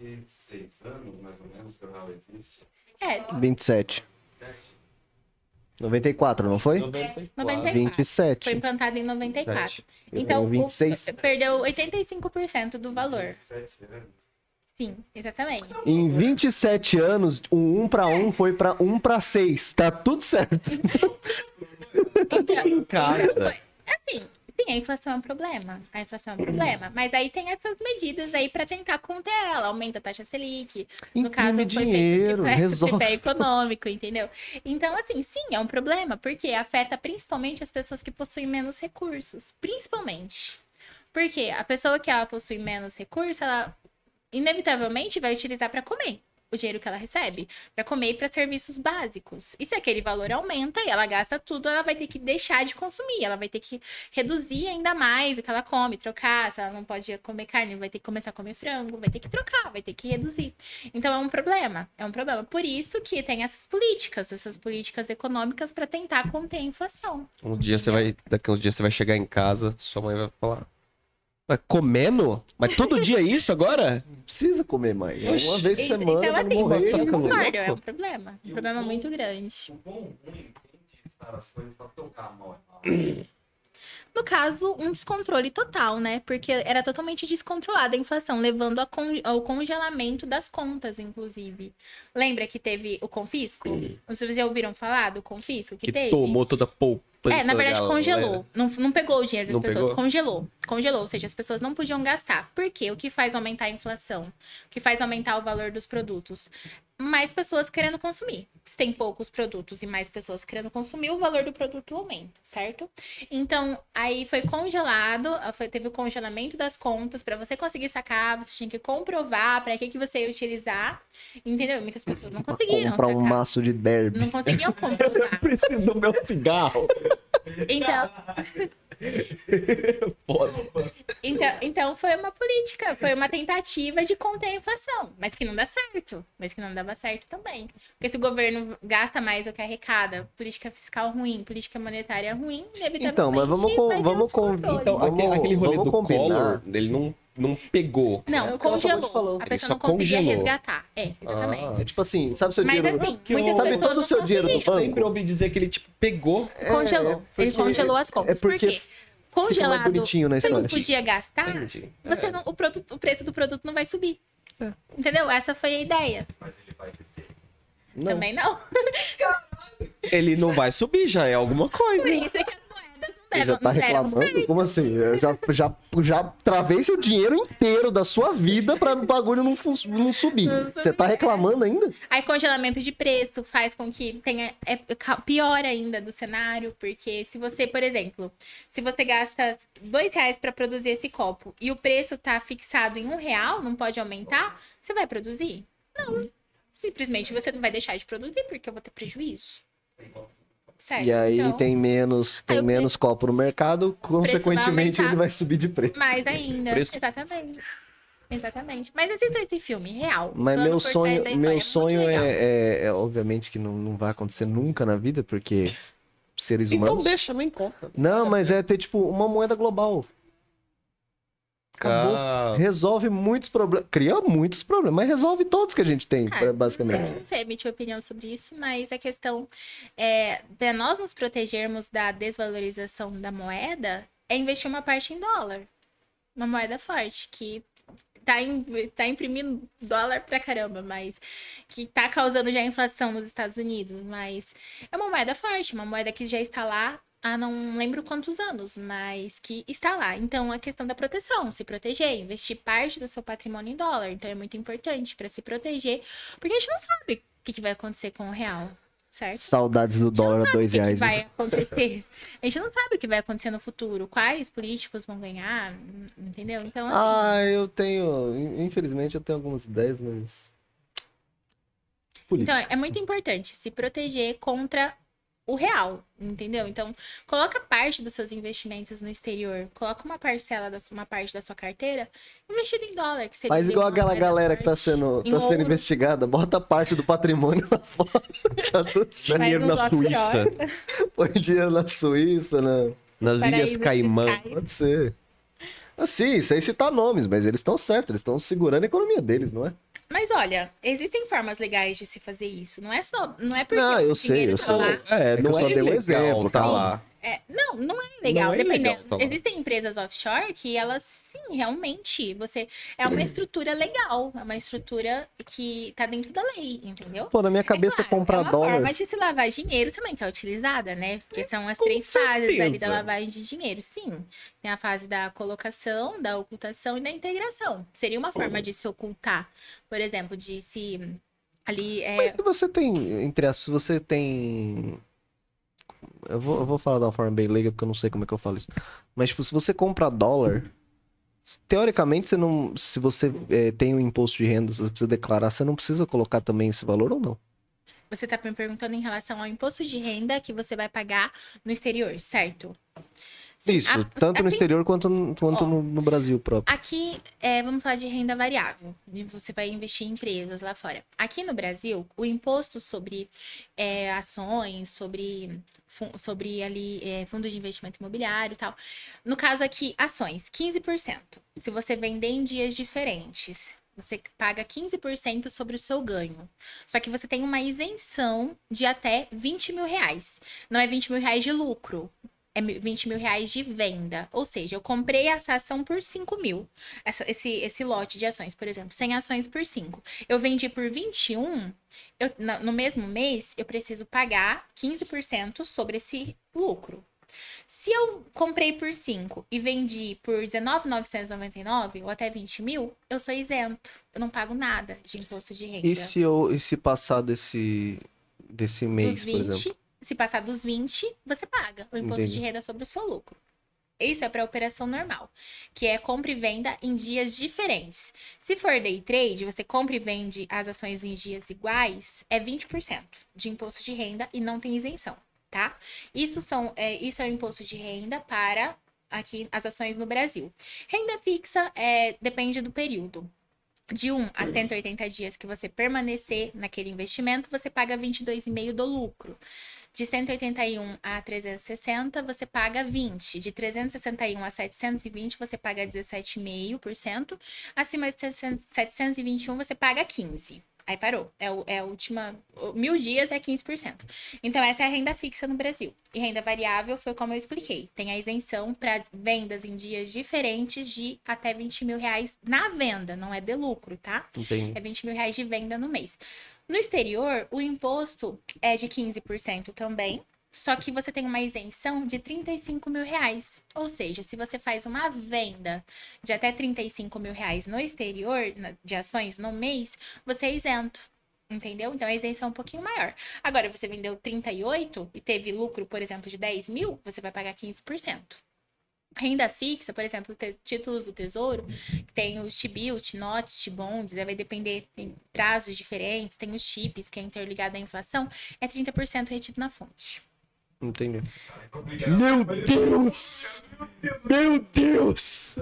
Speaker 5: 26 anos, mais ou menos, que o real existe.
Speaker 4: É,
Speaker 2: 27.
Speaker 5: 7.
Speaker 2: 94, não foi?
Speaker 4: 94.
Speaker 2: 27.
Speaker 4: Foi implantado em 94.
Speaker 2: Eu
Speaker 4: Então,
Speaker 2: tenho
Speaker 4: o-
Speaker 2: 26.
Speaker 4: perdeu 85% do valor.
Speaker 5: 7 anos.
Speaker 4: Sim, exatamente.
Speaker 2: Em 27 anos, o 1 para 1 foi para 1 para 6. Tá tudo certo.
Speaker 4: Então,
Speaker 1: Cara.
Speaker 4: foi- assim, sim, a inflação é um problema. A inflação é um problema. Mas aí tem essas medidas aí para tentar conter ela. Aumenta a taxa Selic. No caso, foi
Speaker 2: dinheiro,
Speaker 4: feito
Speaker 2: resolve.
Speaker 4: tripé econômico, entendeu? Então, assim, sim, é um problema, porque afeta principalmente as pessoas que possuem menos recursos. Principalmente. Porque a pessoa que ela possui menos recursos, ela inevitavelmente vai utilizar para comer. o dinheiro que ela recebe para comer e para serviços básicos. E se aquele valor aumenta e ela gasta tudo, ela vai ter que deixar de consumir, ela vai ter que reduzir ainda mais o que ela come, trocar. Se ela não pode comer carne, vai ter que começar a comer frango, vai ter que trocar, vai ter que reduzir. Então é um problema, é um problema. Por isso que tem essas políticas, essas políticas econômicas para tentar conter a inflação.
Speaker 1: Um dia você vai. Daqui uns dias você vai chegar em casa, sua mãe vai falar. Mas comendo? Mas todo dia é isso agora?
Speaker 2: Não precisa comer mais. É uma vez por semana,
Speaker 4: então, assim,
Speaker 2: morrer.
Speaker 4: eu concordo, é um problema. Um problema muito grande.
Speaker 5: O quão ruim tem de estar as coisas pra tocar a mão.
Speaker 4: No caso, um descontrole total, né? Porque era totalmente descontrolada a inflação, levando con- ao congelamento das contas, inclusive. Lembra que teve o confisco? Vocês já ouviram falar do confisco que,
Speaker 1: Que
Speaker 4: teve?
Speaker 1: tomou toda a poupança.
Speaker 4: É, na verdade,
Speaker 1: da
Speaker 4: congelou.
Speaker 1: galera.
Speaker 4: Não, não pegou o dinheiro das
Speaker 1: Não
Speaker 4: pessoas,
Speaker 1: pegou?
Speaker 4: congelou. Congelou, ou seja, as pessoas não podiam gastar. Por quê? O que faz aumentar a inflação? O que faz aumentar o valor dos produtos? Mais pessoas querendo consumir. Se tem poucos produtos e mais pessoas querendo consumir, o valor do produto aumenta, certo? Então, aí foi congelado, foi, teve o congelamento das contas. Para você conseguir sacar, você tinha que comprovar para que, que você ia utilizar. Entendeu? Muitas pessoas não conseguiram.
Speaker 2: Comprar um maço de derby.
Speaker 4: Não conseguiam comprovar.
Speaker 1: Preciso do meu cigarro.
Speaker 4: Então, Então, então foi uma política, foi uma tentativa de conter a inflação, mas que não dá certo, mas que não dava certo também. Porque se o governo gasta mais do que arrecada, política fiscal ruim, política monetária ruim, inevitavelmente
Speaker 2: Então, mas vamos com-
Speaker 4: um
Speaker 2: vamos com-.
Speaker 1: Então,
Speaker 2: Vamos-
Speaker 1: aquele, aquele rolê
Speaker 2: vamos
Speaker 1: do
Speaker 2: combinar.
Speaker 1: Collor, ele não, não pegou.
Speaker 4: Não,
Speaker 2: É
Speaker 4: congelou. A
Speaker 1: Ele
Speaker 4: pessoa
Speaker 1: só
Speaker 4: não conseguia
Speaker 1: congelou.
Speaker 4: resgatar. É, exatamente.
Speaker 2: É tipo assim, sabe seu
Speaker 4: Mas
Speaker 2: dinheiro?
Speaker 4: assim,
Speaker 1: que
Speaker 4: muitas
Speaker 1: eu-
Speaker 2: Sabe
Speaker 4: pessoas
Speaker 2: todo o seu dinheiro do banco?
Speaker 1: Sempre ouvi dizer que ele, tipo, pegou.
Speaker 4: Congelou.
Speaker 2: É, porque-
Speaker 4: Ele congelou as contas.
Speaker 2: é porque
Speaker 4: Por quê? Congelado,
Speaker 2: bonitinho na
Speaker 4: você não podia gastar,
Speaker 1: Entendi.
Speaker 4: você
Speaker 1: É.
Speaker 4: não, o, produto, o preço do produto não vai subir.
Speaker 2: É.
Speaker 4: Entendeu? Essa foi a ideia.
Speaker 5: Mas ele vai descer.
Speaker 2: Não.
Speaker 4: Também não.
Speaker 1: Ele não vai subir, já é alguma coisa.
Speaker 4: Por isso é que as
Speaker 2: Você já tá reclamando?
Speaker 4: certo.
Speaker 2: Como assim? Eu já, já, já travei seu dinheiro inteiro da sua vida pra o bagulho não, não subir. Você tá reclamando ainda?
Speaker 4: Aí congelamento de preço faz com que tenha é pior ainda do cenário, porque se você, por exemplo, se você gasta dois reais para produzir esse copo e o preço tá fixado em um real, não pode aumentar, você vai produzir? Não. Simplesmente você não vai deixar de produzir porque eu vou ter prejuízo. Certo?
Speaker 2: E aí
Speaker 4: Então,
Speaker 2: tem menos, tem
Speaker 4: Aí
Speaker 2: menos copo no mercado, consequentemente ele vai subir de preço.
Speaker 4: Mais ainda.
Speaker 1: Preço-
Speaker 4: Exatamente. Exatamente. Mas assista esse filme, real.
Speaker 2: Mas meu sonho, meu
Speaker 4: muito
Speaker 2: sonho é, é- é, obviamente que não, não vai acontecer nunca na vida, porque seres
Speaker 1: Então
Speaker 2: humanos.
Speaker 1: deixa, nem conta.
Speaker 2: Não, mas é ter tipo uma moeda global. Acabou. Resolve muitos problemas. Cria muitos problemas, mas resolve todos que a gente tem,
Speaker 4: Ah,
Speaker 2: basicamente.
Speaker 4: Não sei emitir opinião sobre isso, mas a questão é de nós nos protegermos da desvalorização da moeda é investir uma parte em dólar. Uma moeda forte, que tá, im- tá imprimindo dólar pra caramba, mas que tá causando já inflação nos Estados Unidos. Mas é uma moeda forte, uma moeda que já está lá há não lembro quantos anos, mas que está lá. Então, a questão da proteção, se proteger, investir parte do seu patrimônio em dólar. Então, é muito importante para se proteger, porque a gente não sabe o que, que vai acontecer com o real, certo?
Speaker 2: Saudades do
Speaker 4: A gente não
Speaker 2: dólar a
Speaker 4: sabe
Speaker 2: dois
Speaker 4: o que que
Speaker 2: reais. né?
Speaker 4: vai acontecer. A gente não sabe o que vai acontecer no futuro, quais políticos vão ganhar, entendeu? Então, assim,
Speaker 2: Ah, eu tenho. Infelizmente eu tenho algumas ideias, mas. Política.
Speaker 4: Então, é muito importante se proteger contra o real, entendeu? Então, coloca parte dos seus investimentos no exterior, coloca uma parcela, da, uma parte da sua carteira investida em dólar, que seria
Speaker 2: Faz igual aquela
Speaker 4: moeda
Speaker 2: galera que tá sendo, tá sendo
Speaker 4: ouro.
Speaker 2: investigada, bota parte do patrimônio lá fora. tá tudo certo.
Speaker 1: Dinheiro na Suíça,
Speaker 2: Põe dinheiro na Suíça, né?
Speaker 1: nas Ilhas Caimã.
Speaker 4: fiscais.
Speaker 2: Pode ser. Assim, sem citar nomes, mas eles estão certos, eles estão segurando a economia deles, não é?
Speaker 4: Mas olha, existem formas legais de se fazer isso. Não é só. Não é porque
Speaker 2: Não, eu sei, eu
Speaker 4: tá
Speaker 2: sei.
Speaker 1: É,
Speaker 2: que
Speaker 1: não
Speaker 2: eu só
Speaker 1: é
Speaker 2: dei um exemplo,
Speaker 1: tá
Speaker 2: tá?
Speaker 1: lá.
Speaker 4: É, não, não é legal.
Speaker 1: Não é
Speaker 4: dependendo.
Speaker 1: ilegal, tá.
Speaker 4: Existem empresas offshore que elas, sim, realmente, você. É uma estrutura legal. É uma estrutura que tá dentro da lei, entendeu?
Speaker 2: Pô, na minha cabeça
Speaker 4: é claro,
Speaker 2: comprar
Speaker 4: é uma
Speaker 2: dólar.
Speaker 4: forma de se lavar dinheiro também, que é utilizada, né? Porque são as
Speaker 1: com
Speaker 4: três fases ali
Speaker 1: certeza.
Speaker 4: da lavagem de dinheiro. Sim. Tem a fase da colocação, da ocultação e da integração. Seria uma forma de se ocultar. Por exemplo, de se. Ali. É...
Speaker 2: Mas se você tem, entre aspas, se você tem. Eu vou, eu vou falar de uma forma bem leiga, porque eu não sei como é que eu falo isso. Mas, tipo, se você compra dólar, teoricamente, você não, se você eh, tem um imposto de renda, se você precisa declarar, você não precisa colocar também esse valor ou não?
Speaker 4: Você tá me perguntando em relação ao imposto de renda que você vai pagar no exterior, certo? Sim,
Speaker 2: Isso,
Speaker 4: a-
Speaker 2: tanto no
Speaker 4: assim,
Speaker 2: exterior quanto, no- quanto
Speaker 4: Ó.
Speaker 2: no, no Brasil próprio.
Speaker 4: Aqui, é, vamos falar de renda variável. Você vai investir em empresas lá fora. Aqui no Brasil, o imposto sobre é, ações, sobre, sobre ali, é, fundos de investimento imobiliário e tal. No caso aqui, ações, 15%. Se você vender em dias diferentes, você paga 15% sobre o seu ganho. Só que você tem uma isenção de até 20 mil reais. Não é 20 mil reais de lucro. É mi- 20 mil reais de venda. Ou seja, eu comprei essa ação por 5 mil. Essa- esse, esse lote de ações, por exemplo, 100 ações por 5. Eu vendi por 21, eu, no mesmo mês, eu preciso pagar 15% sobre esse lucro. Se eu comprei por 5 e vendi por R$19,999 ou até 20 mil, eu sou isento. Eu não pago nada de imposto de renda.
Speaker 2: E se, eu, e se passar desse, desse mês,
Speaker 4: dos
Speaker 2: por exemplo?
Speaker 4: 20, se passar dos 20, você paga o imposto
Speaker 2: Entendi.
Speaker 4: de renda sobre o seu lucro. Isso é para operação normal, que é compra e venda em dias diferentes. Se for day trade, você compra e vende as ações em dias iguais, é 20% de imposto de renda e não tem isenção, tá? Isso, são, é, isso é o imposto de renda para aqui as ações no Brasil. Renda fixa é, depende do período. De 1 a 180 dias que você permanecer naquele investimento, você paga 22,5% do lucro. De 181 a 360, você paga 20. De 361 a 720, você paga 17,5%. Acima de 700 721, você paga 15%. Aí parou. É, o- é a última. Mil dias é 15%. Então, essa é a renda fixa no Brasil. E renda variável foi como eu expliquei. Tem a isenção para vendas em dias diferentes de até 20 mil reais na venda, não é de lucro, tá?
Speaker 2: Entendi.
Speaker 4: É 20 mil reais de venda no mês. No exterior, o imposto é de 15% também. Só que você tem uma isenção de 35 mil reais. Ou seja, se você faz uma venda de até 35 mil reais no exterior, de ações no mês, você é isento. Entendeu? Então a isenção é um pouquinho maior. Agora, você vendeu 38 e teve lucro, por exemplo, de 10 mil, você vai pagar 15%. Renda fixa, por exemplo, títulos do tesouro, tem os T-Bill, T-Bonds, aí vai depender, tem prazos diferentes, tem os chips, que é interligado à inflação, é 30% retido na fonte.
Speaker 2: Entendi.
Speaker 1: Meu Deus! Meu Deus!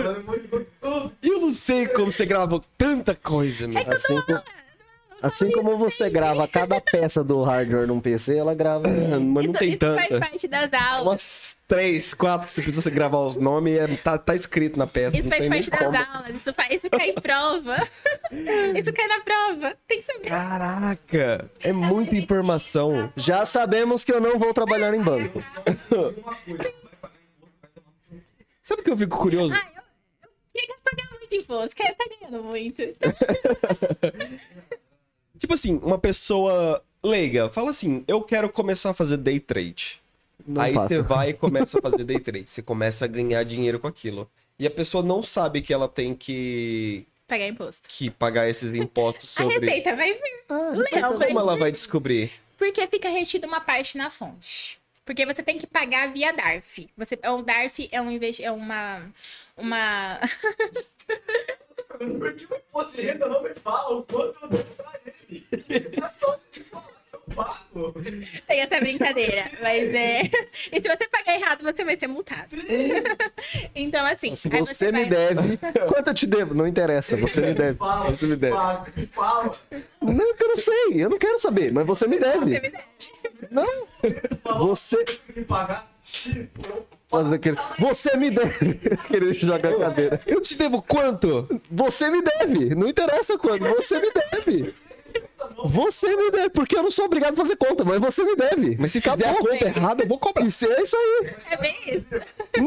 Speaker 1: Eu não sei como você grava tanta coisa, meu.
Speaker 2: Assim, co- assim como você grava cada peça do hardware num PC, ela grava.
Speaker 1: Mas não
Speaker 4: isso
Speaker 1: tem
Speaker 4: isso faz
Speaker 1: tanta.
Speaker 4: parte das aulas.
Speaker 1: Umas três, quatro, se precisa você gravar os nomes, é- tá, tá escrito na peça.
Speaker 4: Isso
Speaker 1: não
Speaker 4: faz
Speaker 1: tem
Speaker 4: parte das
Speaker 1: como.
Speaker 4: aulas, isso, faz, isso cai em prova. isso cai na prova. Tem que saber.
Speaker 1: Caraca, é muita informação.
Speaker 2: Já sabemos que eu não vou trabalhar em banco.
Speaker 1: Sabe o que eu fico curioso?
Speaker 4: Ah, eu, eu queria pagar muito imposto, quer tá ganhando muito. Então,
Speaker 1: Tipo assim, uma pessoa leiga fala assim: eu quero começar a fazer day trade.
Speaker 2: Não
Speaker 1: Aí
Speaker 2: faço.
Speaker 1: você vai e começa a fazer day trade. Você começa a ganhar dinheiro com aquilo. E a pessoa não sabe que ela tem que,
Speaker 4: pagar imposto.
Speaker 1: que pagar esses impostos
Speaker 4: A
Speaker 1: sobre.
Speaker 4: receita vai vir.
Speaker 2: Ah,
Speaker 4: Léo, vai
Speaker 1: Como ela vai descobrir?
Speaker 4: Porque fica retido uma parte na fonte. Porque você tem que pagar via DARF. Você, o DARF é, um investi- é uma. Uma.
Speaker 3: Porque o imposto de renda não me fala o quanto eu devo pra ele.
Speaker 4: Tem essa brincadeira. Mas é. E se você pagar errado, você vai ser multado. então, assim.
Speaker 2: Se
Speaker 4: aí
Speaker 2: você me
Speaker 4: vai-
Speaker 2: deve. Quanto eu te devo? Não interessa, você me deve.
Speaker 3: Fala,
Speaker 1: Você me deve.
Speaker 3: Fala, fala.
Speaker 2: Não, eu não sei, eu não quero saber, mas você me
Speaker 4: Você
Speaker 2: deve.
Speaker 4: me deve.
Speaker 2: Não, você. Aquele... Você me deve. Querer jogar a cadeira.
Speaker 1: Eu te devo quanto?
Speaker 2: Você me deve. Não interessa quando. Você me deve. Você me deve, porque eu não sou obrigado a fazer conta, mas você me deve.
Speaker 1: Mas se fizer a conta errada, eu vou cobrar.
Speaker 2: Isso é isso aí.
Speaker 4: É bem isso.
Speaker 2: Não,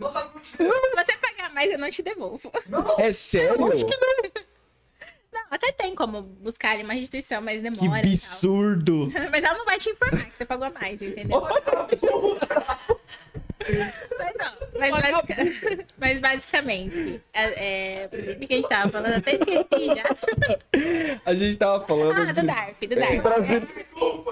Speaker 3: não
Speaker 4: Se você pagar mais, eu não te devolvo.
Speaker 1: É sério?
Speaker 2: acho que não.
Speaker 4: Não, até tem como buscar ali uma restituição, mas
Speaker 1: Que
Speaker 4: demora. e
Speaker 1: absurdo.
Speaker 4: tal. Mas ela não vai te informar que você pagou mais, entendeu? Mas, ó, Mas, basica- mas basicamente, é, é, o que a gente tava falando? Até esqueci já.
Speaker 1: A gente tava falando
Speaker 4: Ah, do
Speaker 1: de...
Speaker 4: DARF, do DARF.
Speaker 2: Brasi-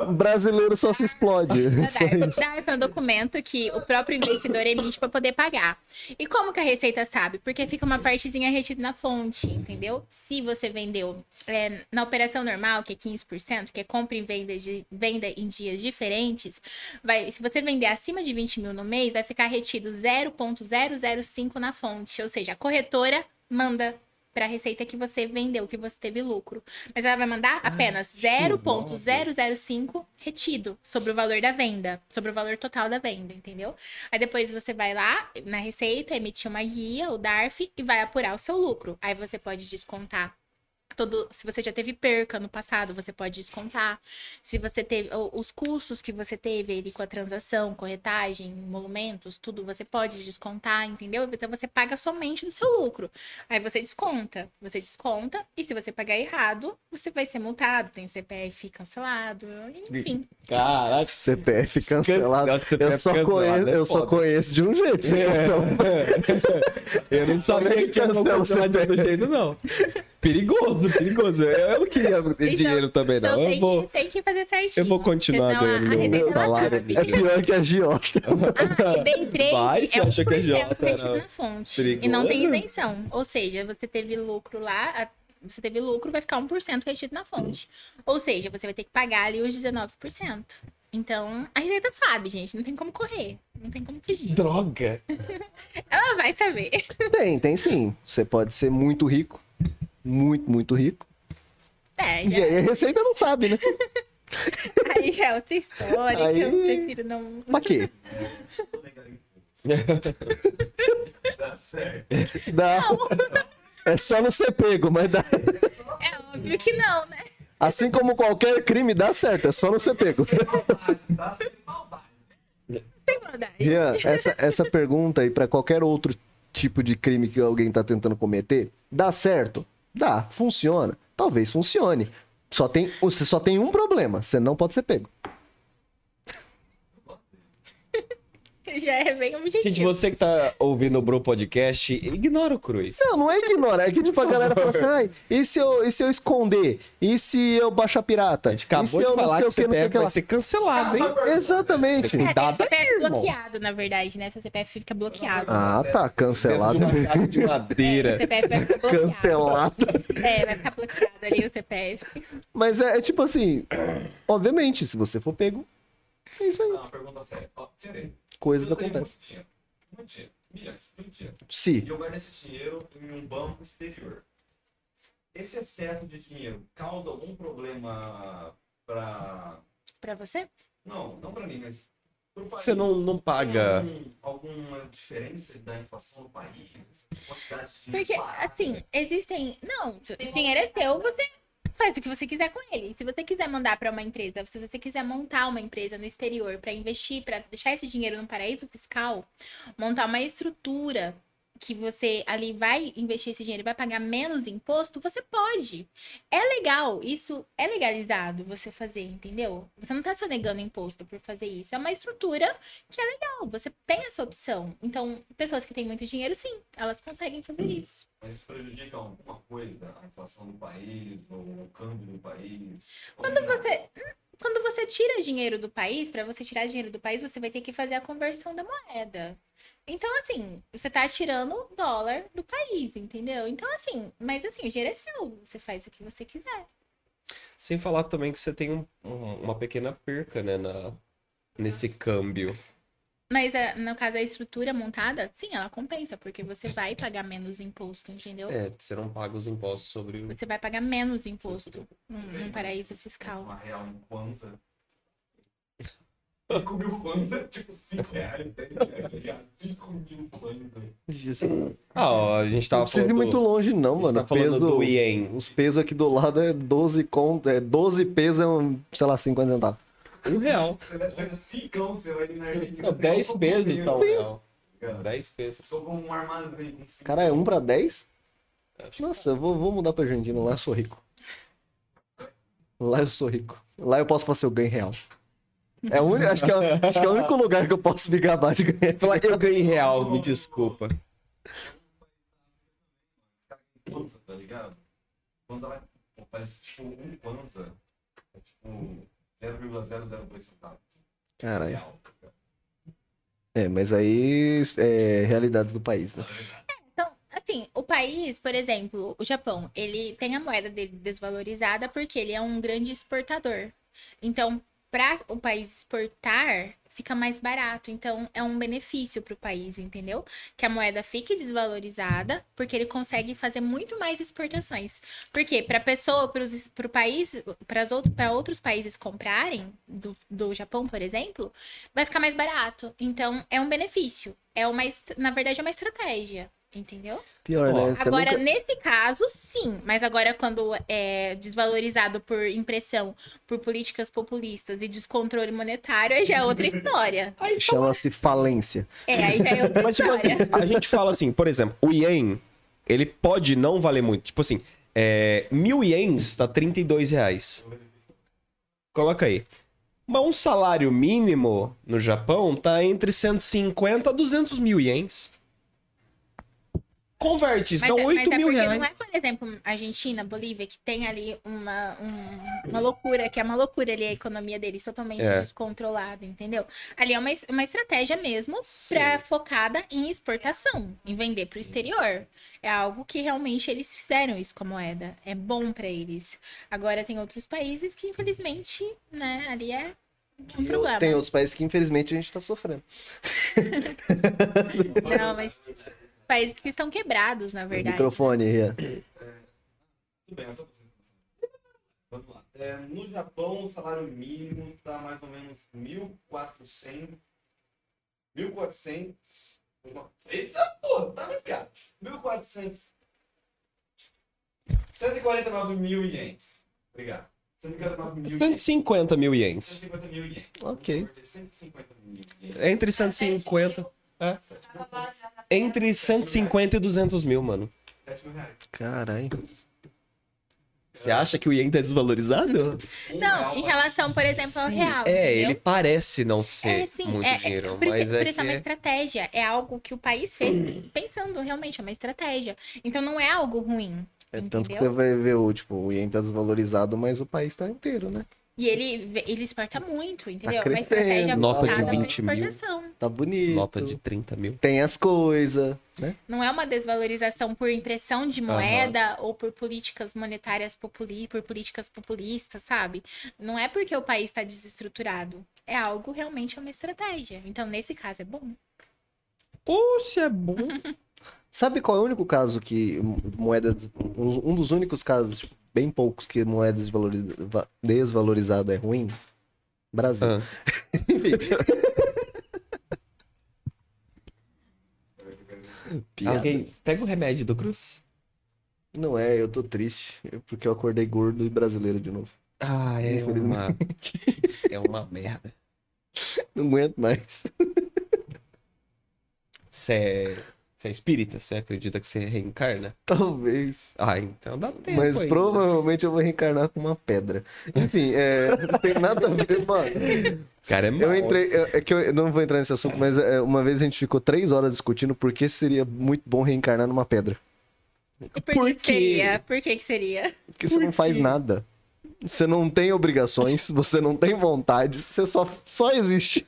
Speaker 2: Brasileiro só se explode. Isso.
Speaker 4: DARF é um documento que o próprio investidor emite para poder pagar. E como que a Receita sabe? Porque fica uma partezinha retida na fonte, entendeu? Se você vendeu é, na operação normal, que é 15%, que é compra e venda, de, venda em dias diferentes, vai, se você vender acima de 20 mil no mês, vai ficar retido 0,005 na fonte. Ou seja, a corretora manda para a receita que você vendeu, que você teve lucro. Mas ela vai mandar apenas 0,005 retido sobre o valor da venda, sobre o valor total da venda, entendeu? Aí depois você vai lá na receita, emitir uma guia, o DARF, e vai apurar o seu lucro. Aí você pode descontar todo, se você já teve perca no passado, você pode descontar. Se você teve os custos que você teve ali com a transação, corretagem, emolumentos, tudo você pode descontar, entendeu? Então você paga somente do seu lucro. Aí você desconta, você desconta e se você pagar errado, você vai ser multado, tem CPF cancelado, enfim.
Speaker 1: Caraca.
Speaker 2: CPF cancelado.
Speaker 1: Nossa, CPF
Speaker 2: eu só,
Speaker 1: cancelado
Speaker 2: conheço,
Speaker 1: é
Speaker 2: eu só conheço de um jeito. esse cartão.
Speaker 1: Eu não sabia que tinha como
Speaker 2: Cancela o
Speaker 1: cancelar de outro jeito, não. Perigoso, perigoso. Eu não queria dinheiro também, não.
Speaker 4: Então
Speaker 1: Eu
Speaker 4: tem,
Speaker 1: vou...
Speaker 4: que, tem que fazer certinho.
Speaker 1: eu vou continuar
Speaker 4: a-
Speaker 1: ganhando
Speaker 4: a
Speaker 1: meu
Speaker 4: ela
Speaker 1: salário.
Speaker 2: É pior que a Giota.
Speaker 4: Ah, e day trade
Speaker 1: Vai, você
Speaker 4: é 1%
Speaker 1: acha que é
Speaker 4: retido
Speaker 1: não.
Speaker 4: na fonte. E não tem
Speaker 1: Perigoso.
Speaker 4: isenção. Ou seja, você teve lucro lá, a- você teve lucro, vai ficar 1% retido na fonte. Ou seja, você vai ter que pagar ali os 19%. Então, a Receita sabe, gente. Não tem como correr. Não tem como fugir.
Speaker 1: Droga.
Speaker 4: Ela vai saber.
Speaker 2: Tem, tem sim. Você pode ser muito rico. Muito, muito rico.
Speaker 4: É,
Speaker 2: E
Speaker 4: já,
Speaker 2: aí a Receita não sabe, né?
Speaker 4: aí já é outra história
Speaker 2: Aí-
Speaker 4: que eu prefiro não.
Speaker 2: Pra quê?
Speaker 5: Dá certo.
Speaker 2: Dá. É só não ser pego, mas dá.
Speaker 4: É óbvio que não, né?
Speaker 2: Assim como qualquer crime dá certo, é só não ser pego.
Speaker 5: Dá sem maldade.
Speaker 4: Sem maldade.
Speaker 2: Rian, essa, essa pergunta aí pra qualquer outro tipo de crime que alguém tá tentando cometer, dá certo? Dá, funciona. Talvez funcione. Só tem, você só tem um problema, você não pode ser pego.
Speaker 4: Já é bem objetivo.
Speaker 1: Gente, você que tá ouvindo o Bro Podcast, ignora o Cruz.
Speaker 2: Não, não é ignorar, é que tipo a galera fala assim, ai, e se eu, e se eu esconder? E se eu baixar pirata?
Speaker 1: A gente acabou
Speaker 2: e se
Speaker 1: de
Speaker 2: eu
Speaker 1: falar que o
Speaker 2: o que, não sei o
Speaker 1: CPF
Speaker 2: que
Speaker 1: vai ser cancelado, hein?
Speaker 2: Exatamente.
Speaker 1: Você
Speaker 4: É,
Speaker 1: Cuidado
Speaker 4: CPF
Speaker 1: aí, irmão.
Speaker 4: bloqueado, na verdade, né? Seu CPF fica bloqueado.
Speaker 2: Ah, tá, cancelado.
Speaker 1: Dentro de casa de
Speaker 4: O
Speaker 1: madeira.
Speaker 4: CPF vai ficar bloqueado.
Speaker 2: Cancelado.
Speaker 4: É, vai ficar bloqueado ali o CPF.
Speaker 2: Mas é, é tipo assim, obviamente, se você for pego, é isso aí.
Speaker 5: Não, uma pergunta séria. Ó.
Speaker 2: Coisas acontecem.
Speaker 5: Muito dinheiro, muito dinheiro, milhões, muito dinheiro.
Speaker 2: Se.
Speaker 5: E eu guardo esse dinheiro em um banco exterior. Esse excesso de dinheiro causa algum problema para.
Speaker 4: Pra você?
Speaker 5: Não, não para mim, mas. país.
Speaker 1: Você não, não paga.
Speaker 5: Algum- alguma diferença da inflação no país? Quantidade de dinheiro
Speaker 4: Porque,
Speaker 5: parado?
Speaker 4: assim, existem. Não, o dinheiro é seu, você faz o que você quiser com ele. Se você quiser mandar para uma empresa, se você quiser montar uma empresa no exterior para investir, para deixar esse dinheiro no paraíso fiscal, montar uma estrutura que você ali vai investir esse dinheiro e vai pagar menos imposto, você pode. É legal, isso é legalizado você fazer, entendeu? Você não tá sonegando imposto por fazer isso. É uma estrutura que é legal, você tem essa opção. Então, pessoas que têm muito dinheiro, sim, elas conseguem fazer isso.
Speaker 5: Mas isso prejudica alguma coisa? A inflação do país, ou o câmbio do país?
Speaker 4: Quando
Speaker 5: Ou não?
Speaker 4: Quando você tira dinheiro do país, para você tirar dinheiro do país, você vai ter que fazer a conversão da moeda. Então, assim, você tá tirando dólar do país, entendeu? Então, assim, mas assim, o dinheiro é seu, você faz o que você quiser.
Speaker 1: Sem falar também que você tem um- uma pequena perca, né, na, nesse câmbio.
Speaker 4: Mas é, no caso, a estrutura montada, sim, ela compensa, porque você vai pagar menos imposto, entendeu?
Speaker 1: É, você não paga os impostos sobre o.
Speaker 4: Você vai pagar menos imposto num, num paraíso fiscal.
Speaker 5: Uma real em Kwanza. 5 mil Kwanza, tipo 5 reais, 10 reais, tá ligado? 5 mil Kwanza.
Speaker 1: Ah, ó, a gente
Speaker 2: Não
Speaker 1: tava
Speaker 2: precisa ir muito longe, não,
Speaker 1: a gente
Speaker 2: mano.
Speaker 1: tá falando
Speaker 2: peso,
Speaker 1: do ien.
Speaker 2: Os pesos aqui do lado é 12 conto, é 12 pesos, é um, sei lá, 50 centavos.
Speaker 1: Um real.
Speaker 5: Você vai pagar 5 você vai na Argentina.
Speaker 1: Não, 10
Speaker 5: você
Speaker 1: pesos tá um real.
Speaker 5: Cara,
Speaker 1: 10 pesos.
Speaker 5: Sou como um armazém com 5
Speaker 2: Cara, é 1 pra 10?
Speaker 1: Acho
Speaker 2: Nossa, eu vou, vou mudar pra Argentina, lá eu sou rico. Lá eu sou rico. Lá eu posso fazer o ganho real. É o único, acho, que é, acho que é o único lugar que eu posso me gabar de ganhar.
Speaker 1: Falar, eu ganhei real, me desculpa.
Speaker 5: Kwanza, tá ligado? Kwanza vai. Parece tipo um Kwanza. É tipo 0,002 centavos.
Speaker 2: Caralho.
Speaker 5: Real.
Speaker 2: É, mas aí é realidade do país, né?
Speaker 4: Então, assim, o país, por exemplo, o Japão, ele tem a moeda dele desvalorizada porque ele é um grande exportador. Então, para o país exportar, fica mais barato. Então, é um benefício para o país, entendeu? Que a moeda fique desvalorizada, porque ele consegue fazer muito mais exportações. Porque para pessoa, para o país, para outros países comprarem do, do Japão, por exemplo, vai ficar mais barato. Então, é um benefício. É uma, na verdade, é uma estratégia. Entendeu?
Speaker 2: Pior, né? Você
Speaker 4: Agora,
Speaker 2: nunca-
Speaker 4: nesse caso, sim. Mas agora, quando é desvalorizado por impressão, por políticas populistas e descontrole monetário, aí já é outra história.
Speaker 2: Chama-se falência.
Speaker 4: É, aí já é outra
Speaker 1: Mas, tipo assim,
Speaker 4: história.
Speaker 1: a gente fala assim, por exemplo, o ien, ele pode não valer muito. Tipo assim, é, mil ienes tá 32 reais. Coloca aí. Mas um salário mínimo no Japão tá entre 150 a 200 mil ienes. Converte,
Speaker 4: Mas, é,
Speaker 1: 8
Speaker 4: mas é
Speaker 1: mil
Speaker 4: porque
Speaker 1: reais.
Speaker 4: não é, por exemplo, Argentina, Bolívia, que tem ali uma, um- uma loucura, que é uma loucura ali a economia deles totalmente
Speaker 1: É.
Speaker 4: descontrolada, entendeu? Ali é uma, uma estratégia mesmo pra, focada em exportação, em vender pro exterior. É algo que realmente eles fizeram isso com a moeda. É bom pra eles. Agora tem outros países que, infelizmente, né, ali é um problema.
Speaker 2: Tem outros países que, infelizmente, a gente tá sofrendo.
Speaker 4: Não, mas países que estão quebrados, na verdade.
Speaker 2: Microfone, Rian.
Speaker 5: Tudo bem, eu tô pensando. Vamos lá. É, no Japão, o salário mínimo tá mais ou menos 1.400. 1.400. Eita, porra, tá muito caro. 1.400. 149 mil ienes. Obrigado. 149 mil ienes.
Speaker 1: 150 mil ienes.
Speaker 5: 150 mil ienes.
Speaker 2: Ok.
Speaker 5: 150 mil ienes.
Speaker 1: Entre 150. É. Entre 150 e 200 mil, mano.
Speaker 5: 7 mil reais.
Speaker 2: Caralho.
Speaker 1: Você acha que o ien tá desvalorizado?
Speaker 4: Não, em relação, por exemplo, ao
Speaker 1: Sim,
Speaker 4: real.
Speaker 1: É,
Speaker 4: entendeu?
Speaker 1: ele parece não ser
Speaker 4: É, sim,
Speaker 1: muito
Speaker 4: é, é,
Speaker 1: dinheiro,
Speaker 4: por isso,
Speaker 1: mas
Speaker 4: por
Speaker 1: é
Speaker 4: isso é uma
Speaker 1: que...
Speaker 4: estratégia. É algo que o país fez pensando realmente, é uma estratégia. Então não é algo ruim.
Speaker 2: É tanto que você
Speaker 4: Entendeu?
Speaker 2: vai ver o, tipo, o Ien tá desvalorizado, mas o país tá inteiro, né?
Speaker 4: E ele, ele exporta muito, entendeu? É uma estratégia
Speaker 1: Nota de
Speaker 4: voltada pra
Speaker 1: 20 mil.
Speaker 4: exportação.
Speaker 2: Tá bonito.
Speaker 1: Nota de 30 mil.
Speaker 2: Tem as coisas, né?
Speaker 4: Não é uma desvalorização por impressão de moeda ou por políticas monetárias populi por políticas populistas, sabe? Não é porque o país está desestruturado. É algo realmente é uma estratégia. Então, nesse caso, é bom.
Speaker 1: Poxa, é bom.
Speaker 2: Sabe qual é o único caso que moeda. Um um dos únicos casos, tipo, bem poucos, que moeda desvaloriza- va- desvalorizada é ruim? Brasil.
Speaker 1: Ah.
Speaker 2: Piada.
Speaker 1: Alguém pega o remédio do Cruz.
Speaker 2: Não é, eu tô triste. Porque eu acordei gordo e brasileiro de novo.
Speaker 1: Ah, é uma...
Speaker 2: Infelizmente.
Speaker 1: é uma merda.
Speaker 2: Não aguento mais.
Speaker 1: É... Você é espírita? Você acredita que você reencarna?
Speaker 2: Talvez.
Speaker 1: Ah, então dá tempo
Speaker 2: Mas
Speaker 1: ainda.
Speaker 2: provavelmente eu vou reencarnar com uma pedra. Enfim, é, não tem nada a ver, mano.
Speaker 1: Cara, é
Speaker 2: Eu
Speaker 1: mal.
Speaker 2: entrei. eu- É que eu não vou entrar nesse assunto, mas é, uma vez a gente ficou três horas discutindo por que seria muito bom reencarnar numa pedra.
Speaker 4: E por,
Speaker 1: Por
Speaker 4: que, que
Speaker 1: quê?
Speaker 4: seria? Por que, que seria?
Speaker 2: Porque você não faz nada. Você não tem obrigações, você não tem vontade, você só, só existe.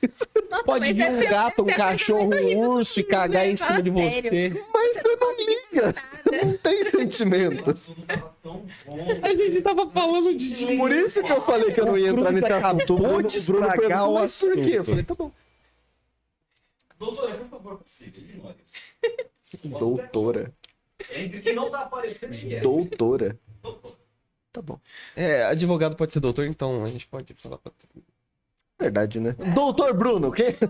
Speaker 4: Nossa,
Speaker 1: Pode vir um gato, um
Speaker 4: coisa
Speaker 1: cachorro, um urso e
Speaker 4: mundo,
Speaker 1: cagar
Speaker 4: né?
Speaker 1: em cima de você.
Speaker 2: Mas você não liga. Você não tem sentimento.
Speaker 5: Assunto.
Speaker 1: A gente tava falando de
Speaker 2: Por isso que eu falei que eu não ia entrar nesse
Speaker 1: acabou
Speaker 2: assunto. O Bruno
Speaker 1: estragar o
Speaker 2: mas por quê? Eu
Speaker 1: assunto.
Speaker 2: falei, tá bom.
Speaker 5: Doutora, por favor, isso.
Speaker 2: Doutora.
Speaker 5: Entre que não tá aparecendo e é.
Speaker 2: Doutora.
Speaker 5: Doutora.
Speaker 2: Tá bom.
Speaker 1: É, advogado pode ser doutor, então a gente pode falar pra.
Speaker 2: Verdade, né? Doutor Bruno, o quê?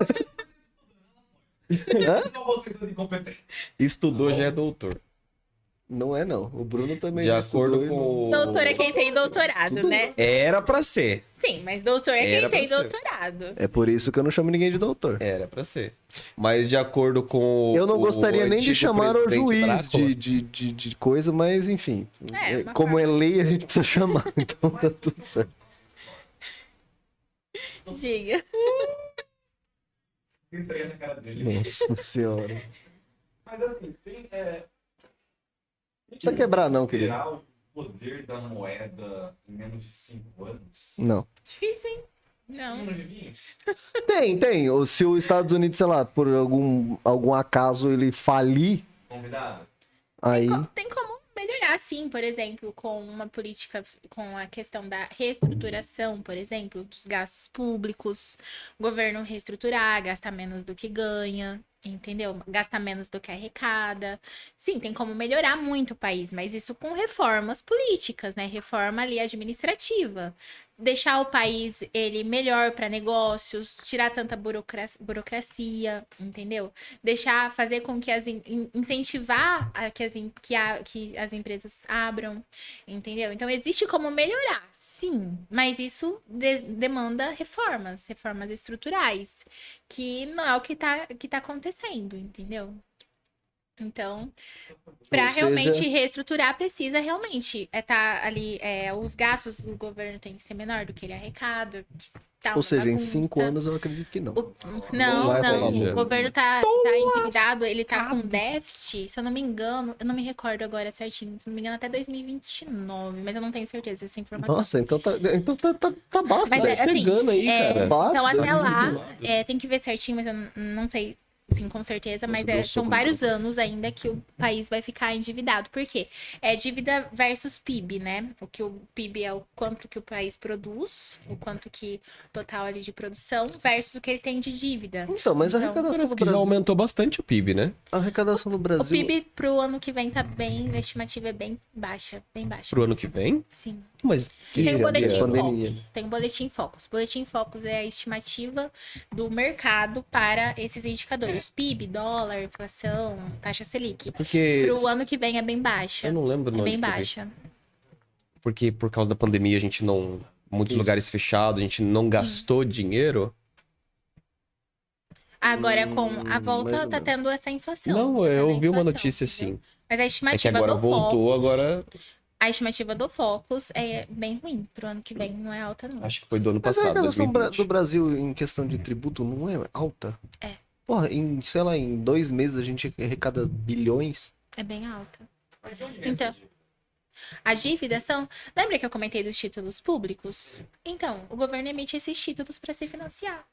Speaker 5: Não você tá.
Speaker 1: Estudou, já é doutor.
Speaker 2: Não é, não. O Bruno também
Speaker 1: De acordo
Speaker 2: não-
Speaker 1: com o...
Speaker 4: Doutor é quem tem doutorado, né?
Speaker 1: Era pra ser.
Speaker 4: Sim, mas doutor é quem
Speaker 1: Era pra
Speaker 4: tem
Speaker 1: ser.
Speaker 4: doutorado.
Speaker 2: É por isso que eu não chamo ninguém de doutor.
Speaker 1: Era pra ser. Mas de acordo com o-
Speaker 2: Eu não gostaria nem de chamar o juiz de, de, de, de coisa, mas enfim.
Speaker 4: É,
Speaker 2: É, como é lei, a gente precisa chamar. Então tá tudo certo.
Speaker 4: Diga.
Speaker 5: Quem seria na cara dele?
Speaker 2: Nossa senhora.
Speaker 5: Mas assim, tem. É,
Speaker 2: Não precisa quebrar, não, querido.
Speaker 5: Tirar o poder da moeda em menos de 5 anos?
Speaker 2: Não.
Speaker 4: Difícil, hein? Não.
Speaker 5: Menos de 20?
Speaker 2: Tem, tem. Ou Se os Estados Unidos, sei lá, por algum, algum acaso ele falir,
Speaker 5: Convidado?
Speaker 2: aí.
Speaker 4: Co- Tem como melhorar, sim, por exemplo, com uma política, com a questão da reestruturação, por exemplo, dos gastos públicos, o governo reestruturar, gastar menos do que ganha, entendeu? Gastar menos do que arrecada. Sim, tem como melhorar muito o país, mas isso com reformas políticas, né? Reforma ali administrativa. Deixar o país ele melhor para negócios, tirar tanta burocra- burocracia, entendeu? deixar fazer com que as in- in- incentivar a, que, as, em- que, a- que as empresas abram, entendeu? Então existe como melhorar, sim, mas isso de- demanda reformas, reformas estruturais, que não é o que tá, que tá acontecendo, entendeu? Então, para
Speaker 2: seja-
Speaker 4: realmente reestruturar, precisa realmente é tá ali, é, os gastos do governo tem que ser menor do que ele arrecada. que tá
Speaker 2: Ou seja, em
Speaker 4: bagunça.
Speaker 2: cinco anos eu acredito que não.
Speaker 4: O- Não, não.
Speaker 2: rolar
Speaker 4: O governo tá, tá endividado, ele tá com déficit, se eu não me engano, eu não me recordo agora certinho, se não me engano, até 2029, mas eu não tenho certeza dessa informação.
Speaker 2: Nossa, então tá, então tá, tá, tá baixo,
Speaker 4: Mas é, assim,
Speaker 1: Chegando aí,
Speaker 4: é,
Speaker 1: cara.
Speaker 4: Então até lá, é, tem que ver certinho, mas eu não sei. Sim, com certeza, mas é, são vários anos ainda que o país vai ficar endividado. Por quê? É dívida versus PIB, né? O que o PIB é o quanto que o país produz, o quanto que total ali de produção, versus o que ele tem de dívida.
Speaker 2: Então, mas a
Speaker 4: Então,
Speaker 2: arrecadação
Speaker 1: Parece
Speaker 2: do
Speaker 1: que já
Speaker 2: Brasil.
Speaker 1: aumentou bastante o PIB, né?
Speaker 2: A arrecadação do
Speaker 4: O
Speaker 2: Brasil.
Speaker 4: PIB pro ano que vem tá bem, a estimativa é bem baixa, bem baixa.
Speaker 1: Pro ano que vem.
Speaker 4: Sim.
Speaker 1: Mas
Speaker 4: Tem um boletim
Speaker 2: a pandemia.
Speaker 4: Focus. Tem um boletim Focus. Boletim Focus é a estimativa do mercado para esses indicadores. PIB, dólar, inflação, taxa Selic.
Speaker 1: porque.
Speaker 4: Pro ano que vem é bem baixa.
Speaker 1: Eu não lembro
Speaker 4: É bem
Speaker 1: que eu vi.
Speaker 4: baixa.
Speaker 1: Porque por causa da pandemia a gente não. Muitos lugares fechados, a gente não gastou dinheiro.
Speaker 4: Agora, com a
Speaker 2: Hum, mais
Speaker 4: volta, tá
Speaker 2: menos.
Speaker 4: tendo essa inflação.
Speaker 1: não,
Speaker 4: tá
Speaker 1: eu ouvi uma notícia assim.
Speaker 4: Mas a
Speaker 1: É que
Speaker 4: estimativa
Speaker 1: agora
Speaker 4: do
Speaker 1: voltou,
Speaker 4: Focus,
Speaker 1: agora.
Speaker 4: a estimativa do Focus é bem ruim. Pro ano que vem não é alta, não.
Speaker 1: Acho que foi do ano
Speaker 2: Mas a
Speaker 1: passado,
Speaker 2: arrecadação bra-
Speaker 1: 2020.
Speaker 2: do Brasil em questão de tributo não é alta?
Speaker 4: É.
Speaker 2: Porra, em, sei lá, em dois meses a gente arrecada bilhões.
Speaker 4: É bem alta.
Speaker 5: Mas de onde vem
Speaker 4: Então? A dívida são. Lembra que eu comentei dos títulos públicos? Então, o governo emite esses títulos para se financiar.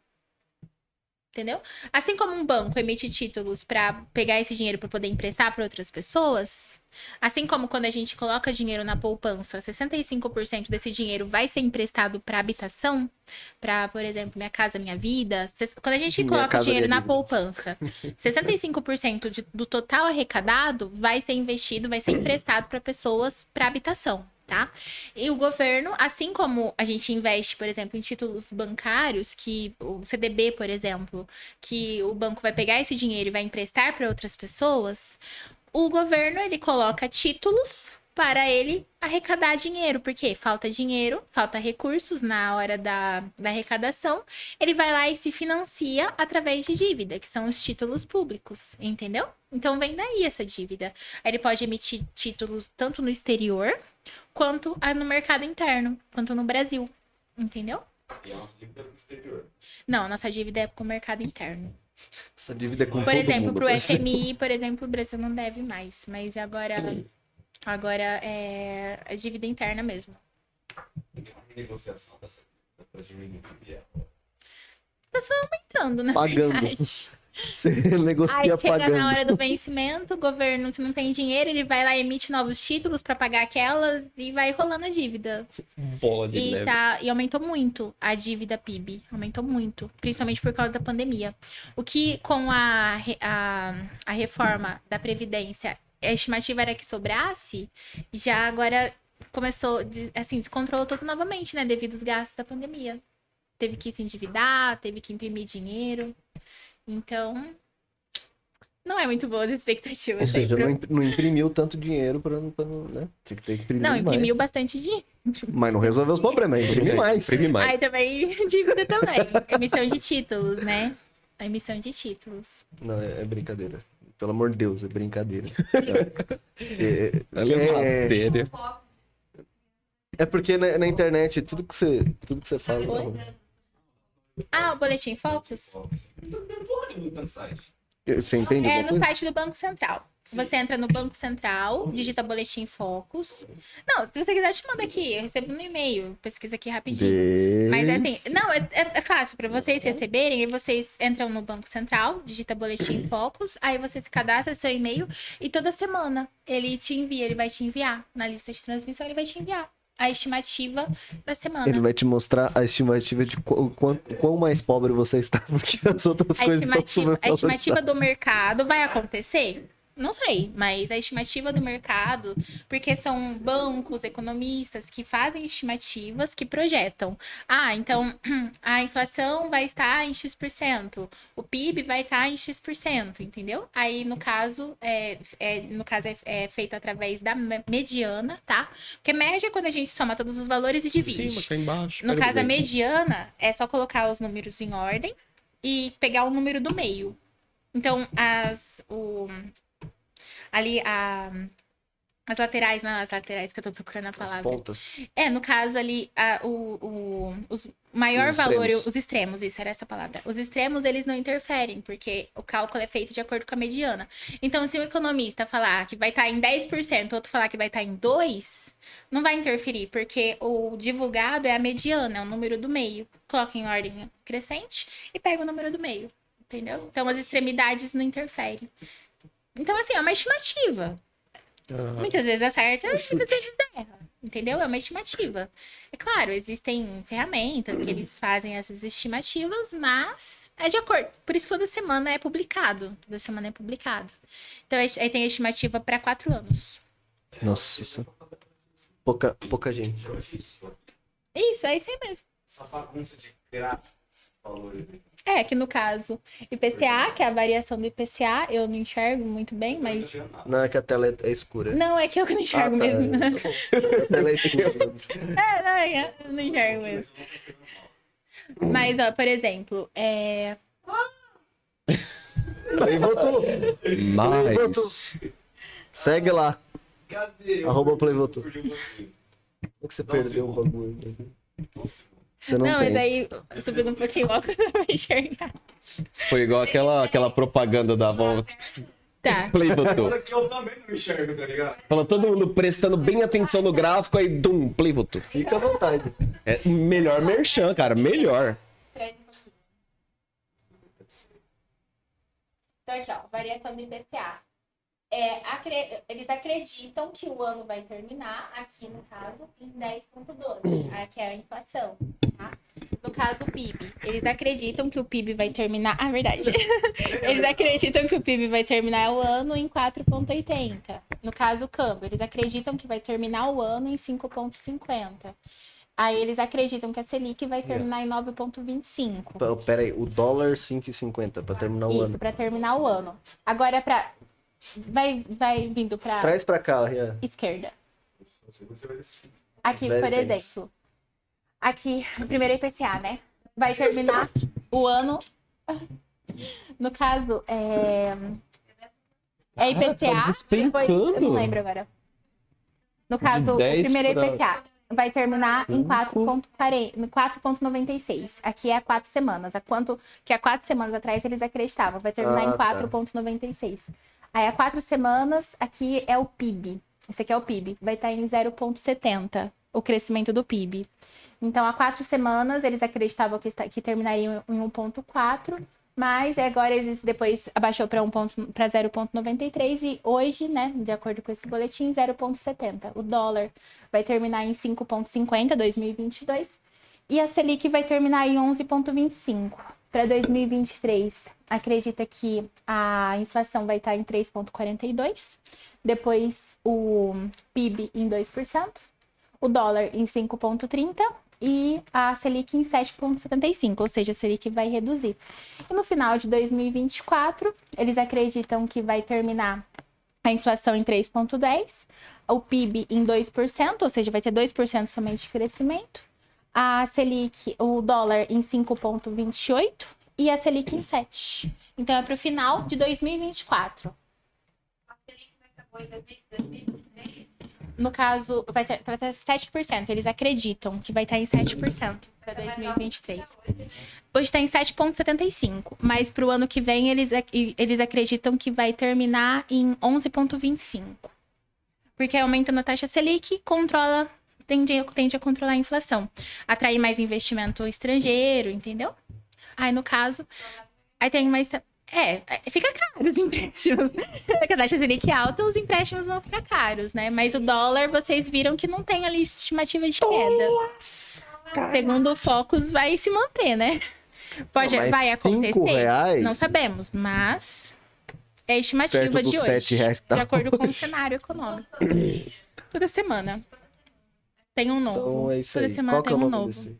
Speaker 4: Entendeu? Assim como um banco emite títulos para pegar esse dinheiro para poder emprestar para outras pessoas, assim como quando a gente coloca dinheiro na poupança, 65% desse dinheiro vai ser emprestado para habitação, para, por exemplo, minha casa, minha vida. Quando a gente
Speaker 2: Minha
Speaker 4: coloca
Speaker 2: casa,
Speaker 4: dinheiro na poupança, 65% de- do total arrecadado vai ser investido, vai ser emprestado para pessoas para habitação, tá? E o governo, assim como a gente investe, por exemplo, em títulos bancários, que o CDB, por exemplo, que o banco vai pegar esse dinheiro e vai emprestar para outras pessoas, o governo ele coloca títulos para ele arrecadar dinheiro, porque falta dinheiro, falta recursos na hora da, da arrecadação, ele vai lá e se financia através de dívida, que são os títulos públicos, entendeu? Então vem daí essa dívida. Ele pode emitir títulos tanto no exterior quanto no mercado interno, quanto no Brasil, entendeu?
Speaker 5: E é uma dívida pro exterior.
Speaker 4: Não, a nossa dívida é com o mercado interno.
Speaker 2: Essa dívida é com
Speaker 4: Por
Speaker 2: todo
Speaker 4: exemplo, pro
Speaker 2: parece.
Speaker 4: FMI, por exemplo, o Brasil não deve mais, mas agora agora é a dívida interna mesmo.
Speaker 5: Tem uma renegociação dessa dívida pra diminuir e é.
Speaker 4: Aumentando, na
Speaker 2: Pagando.
Speaker 4: verdade.
Speaker 2: Você
Speaker 4: Aí
Speaker 2: negocia
Speaker 4: chega
Speaker 2: pagando.
Speaker 4: na hora do vencimento, o governo, se não tem dinheiro, ele vai lá e emite novos títulos para pagar aquelas e vai rolando a dívida.
Speaker 1: Bola de
Speaker 4: E,
Speaker 1: neve.
Speaker 4: tá, e aumentou muito a dívida PIB. Aumentou muito. Principalmente por causa da pandemia. O que com a, a, a reforma da Previdência, a estimativa era que sobrasse, já agora começou, assim, descontrolou tudo novamente, né? Devido aos gastos da pandemia. Teve que se endividar, teve que imprimir dinheiro. Então, não é muito boa a expectativa.
Speaker 2: Ou seja, não, não imprimiu tanto dinheiro pra, não- né? Tinha que ter imprimido
Speaker 4: Não, imprimiu
Speaker 2: mais.
Speaker 4: bastante dinheiro.
Speaker 2: Mas não resolveu os problemas, imprimiu mais.
Speaker 1: Imprime mais.
Speaker 4: Aí também dívida também. Emissão de títulos, né? A emissão de títulos.
Speaker 2: Não, é, é brincadeira. Pelo amor de Deus, é brincadeira. é, É.
Speaker 1: a sério.
Speaker 2: é porque na, na internet, tudo que você, tudo que você fala.
Speaker 4: Ah, o Boletim Focus?
Speaker 2: Você entende?
Speaker 4: É no site do Banco Central. Você entra no Banco Central, digita Boletim Focus. Não, se você quiser, te mando aqui. Eu recebo no e-mail. Pesquisa aqui rapidinho. Mas é assim, não, é, é- é fácil para vocês receberem. Aí vocês entram no Banco Central, digita Boletim Focus, aí você se cadastra seu e-mail e toda semana ele te envia, ele vai te enviar na lista de transmissão, ele vai te enviar a estimativa da semana.
Speaker 2: Ele vai te mostrar a estimativa de qu quanto, quão mais pobre você está, porque as outras
Speaker 4: A
Speaker 2: coisas estão
Speaker 4: a estimativa do mercado vai acontecer? Não sei, mas a estimativa do mercado, porque são bancos, economistas que fazem estimativas que projetam. Ah, então a inflação vai estar em X%, o PIB vai estar em X%, entendeu? Aí, no caso, é, é- no caso é, é feito através da me- mediana, tá? Porque média é quando a gente soma todos os valores e
Speaker 1: Em
Speaker 4: divide.
Speaker 1: cima, cá embaixo.
Speaker 4: No caso, a mediana é só colocar os números em ordem e pegar o número do meio. Então, as. O, ali, a. As laterais, não, as laterais que eu tô procurando a
Speaker 2: As
Speaker 4: palavra.
Speaker 2: pontas.
Speaker 4: É, no caso ali, a- o, o os maior
Speaker 2: Os
Speaker 4: valor,
Speaker 2: extremos.
Speaker 4: os extremos, isso era essa palavra. Os extremos, eles não interferem, porque o cálculo é feito de acordo com a mediana. Então, se o economista falar que vai estar em 10%, outro falar que vai estar em 2%, não vai interferir, porque o divulgado é a mediana, é o número do meio. Coloca em ordem crescente e pega o número do meio, entendeu? Então, as extremidades não interferem. Então, assim, é uma estimativa.
Speaker 1: Aham.
Speaker 4: Muitas vezes acerta, muitas vezes erra. Entendeu? É uma estimativa. É claro, existem ferramentas que eles fazem essas estimativas, mas é de acordo. Por isso que toda semana é publicado. Toda semana é publicado. Então, aí tem a estimativa para quatro anos.
Speaker 2: Nossa, isso. Pouca, pouca gente.
Speaker 4: Isso, é isso aí mesmo.
Speaker 5: Essa bagunça de gráficos, valores aí.
Speaker 4: É, que no caso, IPCA, que é a variação do IPCA, eu não enxergo muito bem, mas.
Speaker 2: Não, é que a tela é, é escura.
Speaker 4: Não, é que eu não enxergo
Speaker 2: Ah, tá.
Speaker 4: mesmo.
Speaker 2: A tela é escura.
Speaker 4: É, não, é, eu não enxergo mesmo. Mas, ó, por exemplo, é.
Speaker 2: Aí voltou.
Speaker 1: Mas.
Speaker 2: Segue lá.
Speaker 5: Cadê?
Speaker 2: Arroba
Speaker 5: o bagulho.
Speaker 2: Como que você perdeu um bagulho? Você não,
Speaker 4: Não,
Speaker 2: tem.
Speaker 4: mas aí, subindo um pouquinho o óculos, vou enxergar.
Speaker 1: Isso foi igual aquela, aquela propaganda da avó
Speaker 4: Tá.
Speaker 1: Play votou.
Speaker 5: Olha que eu também não enxergo, tá ligado?
Speaker 1: Fala todo mundo prestando bem atenção no gráfico, aí dum, Play votou.
Speaker 2: Fica à vontade.
Speaker 1: É melhor merchan, cara, melhor.
Speaker 4: Então, aqui, ó, variação do IPCA. É, acre- Eles acreditam que o ano vai terminar, aqui no caso, em 10,12, a- que é a inflação. Tá? No caso, o PIB. Eles acreditam que o PIB vai terminar. Ah, verdade. Eles acreditam que o PIB vai terminar o ano em 4,80. No caso, o câmbio. Eles acreditam que vai terminar o ano em 5,50. Aí eles acreditam que a Selic vai terminar em 9,25.
Speaker 2: P- Pera aí, o dólar 5,50 pra terminar o
Speaker 4: Isso,
Speaker 2: ano.
Speaker 4: pra terminar o ano. Agora, pra... vai, vai vindo pra
Speaker 2: Traz pra cá, Rian.
Speaker 4: esquerda. Aqui,
Speaker 2: Very
Speaker 4: por exemplo. Aqui, o primeiro IPCA, né? Vai terminar o ano. No caso, é. É IPCA.
Speaker 1: tá despencando.
Speaker 4: depois- eu não lembro agora. No caso, o
Speaker 1: 10
Speaker 4: primeiro
Speaker 1: pra-
Speaker 4: IPCA vai terminar em 4,40 no 4,96. Aqui é há quatro semanas. Há quanto que há quatro semanas atrás eles acreditavam? Vai terminar
Speaker 2: Ah,
Speaker 4: em
Speaker 2: tá.
Speaker 4: 4,96. Aí há quatro semanas, aqui é o PIB. Esse aqui é o PIB. Vai estar em 0,70 o crescimento do PIB. Então, há quatro semanas, eles acreditavam que, está- que terminariam em 1,4, mas agora eles depois abaixou para 0,93 e hoje, né, de acordo com esse boletim, 0,70. O dólar vai terminar em 5,50 2022 e a Selic vai terminar em 11,25 para 2023. Acredita que a inflação vai estar em 3,42, depois o PIB em 2%, o dólar em 5,30 e a Selic em 7,75, ou seja, a Selic vai reduzir. E no final de 2024, eles acreditam que vai terminar a inflação em 3,10, o PIB em 2%, ou seja, vai ter 2% somente de crescimento, a Selic, o dólar em 5,28 e a Selic em 7. Então é para o final de 2024.
Speaker 7: A Selic vai acabar em 2023.
Speaker 4: No caso, vai ter, vai ter 7%. Eles acreditam que vai estar em 7% para 2023. Hoje tá em 7,75. Mas pro ano que vem, eles, eles acreditam que vai terminar em 11,25. Porque aumentando a taxa Selic, controla, tende, tende a controlar a inflação. Atrair mais investimento estrangeiro, entendeu? Aí, no caso, aí tem mais. É, é, fica caro os empréstimos. Porque a taxa Selic é alta, os empréstimos vão ficar caros, né? Mas o dólar, vocês viram que não tem ali estimativa de queda. Segundo o Focus, vai se manter, né? Pode,
Speaker 2: Não,
Speaker 4: vai acontecer?
Speaker 2: reais?
Speaker 4: Não sabemos, mas é a estimativa de hoje.
Speaker 2: tá
Speaker 4: De acordo com o cenário econômico. Toda semana tem um novo.
Speaker 2: Então é isso
Speaker 4: Toda
Speaker 2: aí.
Speaker 4: semana
Speaker 2: Qual que é
Speaker 4: tem
Speaker 2: o
Speaker 4: um
Speaker 2: nome
Speaker 4: novo.
Speaker 2: desse?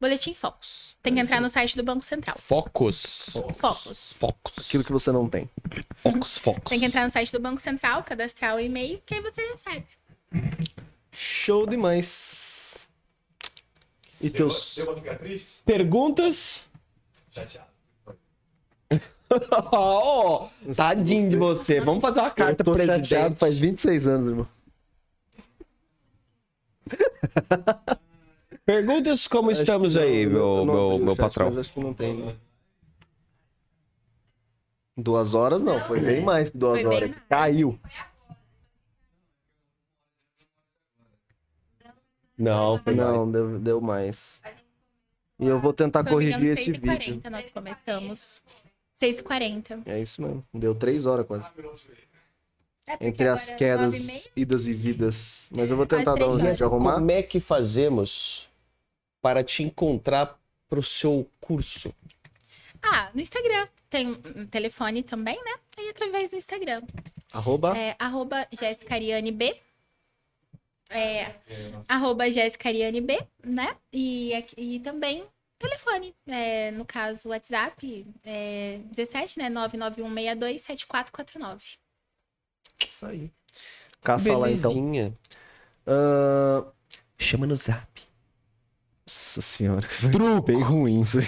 Speaker 4: Boletim Focus. Tem que entrar no site do Banco Central.
Speaker 1: Focus.
Speaker 4: Focus.
Speaker 1: Focus.
Speaker 2: Aquilo que você não tem.
Speaker 1: Focus, Focus.
Speaker 4: Tem que entrar no site do Banco Central, cadastrar o e-mail, que aí você recebe.
Speaker 2: Show demais. E teus...
Speaker 5: Deu pra ficar triste?
Speaker 1: Perguntas?
Speaker 5: Chateado.
Speaker 1: oh, tadinho de você. Vamos fazer uma
Speaker 2: Eu
Speaker 1: carta
Speaker 2: tô
Speaker 1: pro
Speaker 2: chateado
Speaker 1: presidente.
Speaker 2: faz 26 anos, irmão.
Speaker 1: Perguntas como
Speaker 2: Acho
Speaker 1: estamos
Speaker 2: não,
Speaker 1: aí,
Speaker 2: eu
Speaker 1: meu,
Speaker 2: não
Speaker 1: meu, meu
Speaker 2: chat,
Speaker 1: patrão.
Speaker 2: Acho que não tem. né? Duas horas não, foi bem mais que duas
Speaker 4: Foi bem
Speaker 2: horas.
Speaker 4: mais.
Speaker 2: Caiu.
Speaker 1: Não, foi mais.
Speaker 2: Não, deu, deu mais. E eu vou tentar
Speaker 4: me
Speaker 2: corrigir
Speaker 4: engano,
Speaker 2: esse
Speaker 4: 6h40
Speaker 2: vídeo.
Speaker 4: nós começamos. 6h40.
Speaker 2: É isso mesmo. Deu três horas quase.
Speaker 4: É
Speaker 2: Entre as
Speaker 4: agora,
Speaker 2: quedas,
Speaker 4: 9h30,
Speaker 2: idas e vidas. Mas eu vou tentar dar um jeito de arrumar.
Speaker 1: Como é que fazemos para te encontrar pro seu curso?
Speaker 4: Ah, no Instagram. Tem um telefone também, né? Aí através do Instagram.
Speaker 2: Arroba.
Speaker 4: É arroba JessicarianeB. É, arroba JessicarianeB, né? E, aqui- e também telefone. É, no caso, WhatsApp é 17, né? 991627449.
Speaker 2: Isso aí. Caça lá então.
Speaker 1: Belezinha.
Speaker 2: Ah,
Speaker 1: Chama no zap.
Speaker 2: Nossa senhora. Truco. Bem ruim isso aí.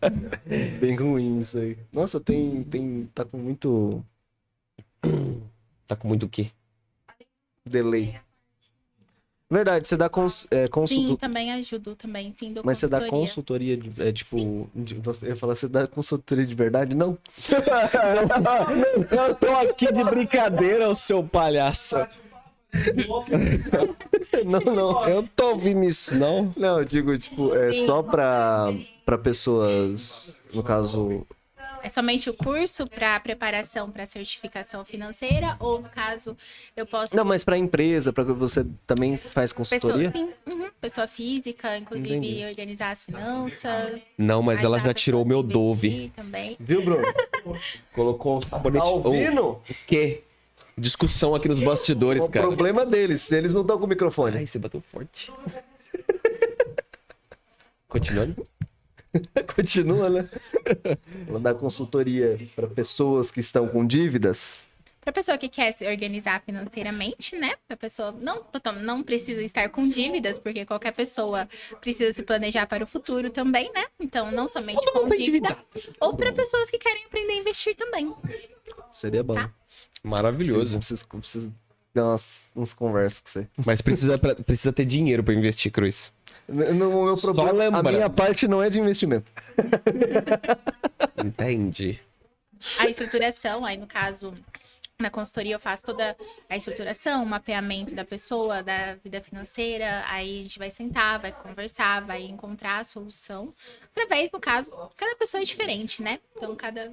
Speaker 2: Bem ruim isso aí. Nossa, tem. tem tá com muito
Speaker 1: Tá com muito o quê?
Speaker 2: delay. Verdade, você dá cons, é,
Speaker 4: Sim,
Speaker 2: consulto...
Speaker 4: também ajudo também, sim, do
Speaker 2: Mas você dá
Speaker 4: consultoria.
Speaker 2: consultoria de. É tipo. de- eu ia falar, você dá consultoria de verdade? Não.
Speaker 1: Eu tô aqui de brincadeira, o seu palhaço.
Speaker 2: Não, não.
Speaker 1: Eu tô ouvindo isso, não?
Speaker 2: Não, eu digo, tipo, é só pra, pra pessoas. No caso.
Speaker 4: É somente o curso para preparação para certificação financeira ou no caso eu posso
Speaker 2: Não, mas pra empresa, pra que você também faz
Speaker 4: pessoa,
Speaker 2: consultoria?
Speaker 4: sim, uhum, pessoa física, inclusive
Speaker 2: Entendi.
Speaker 4: organizar as finanças.
Speaker 1: Não, mas ela já tirou o meu Dove.
Speaker 4: Também.
Speaker 2: Viu, Bruno?
Speaker 1: Colocou um sabonete.
Speaker 2: Tá
Speaker 1: O
Speaker 2: ouvindo?
Speaker 1: quê? Discussão aqui nos bastidores,
Speaker 2: O
Speaker 1: cara.
Speaker 2: problema deles, eles não estão com o microfone.
Speaker 1: Ai, você bateu forte. Continuando?
Speaker 2: Continua, né? Ela dá consultoria pra pessoas que estão com dívidas.
Speaker 4: Para pessoa que quer se organizar financeiramente, né? Para pessoa não não precisa estar com dívidas, porque qualquer pessoa precisa se planejar para o futuro também, né? Então não somente
Speaker 1: Todo
Speaker 4: com
Speaker 1: mundo
Speaker 4: dívida, ou para pessoas que querem aprender a investir também.
Speaker 2: Seria bom.
Speaker 4: Tá.
Speaker 1: Maravilhoso.
Speaker 2: Preciso, preciso, preciso dar umas, uns conversas com você.
Speaker 1: Mas precisa, precisa ter dinheiro pra investir, Cruz.
Speaker 2: Não, o meu
Speaker 1: Só
Speaker 2: problema, a
Speaker 1: lembrando.
Speaker 2: minha parte não é de investimento.
Speaker 1: Entendi.
Speaker 4: a estruturação, aí no caso, na consultoria eu faço toda a estruturação, o mapeamento da pessoa, da vida financeira, aí a gente vai sentar, vai conversar, vai encontrar a solução. Através, no caso, cada pessoa é diferente, né? Então, cada.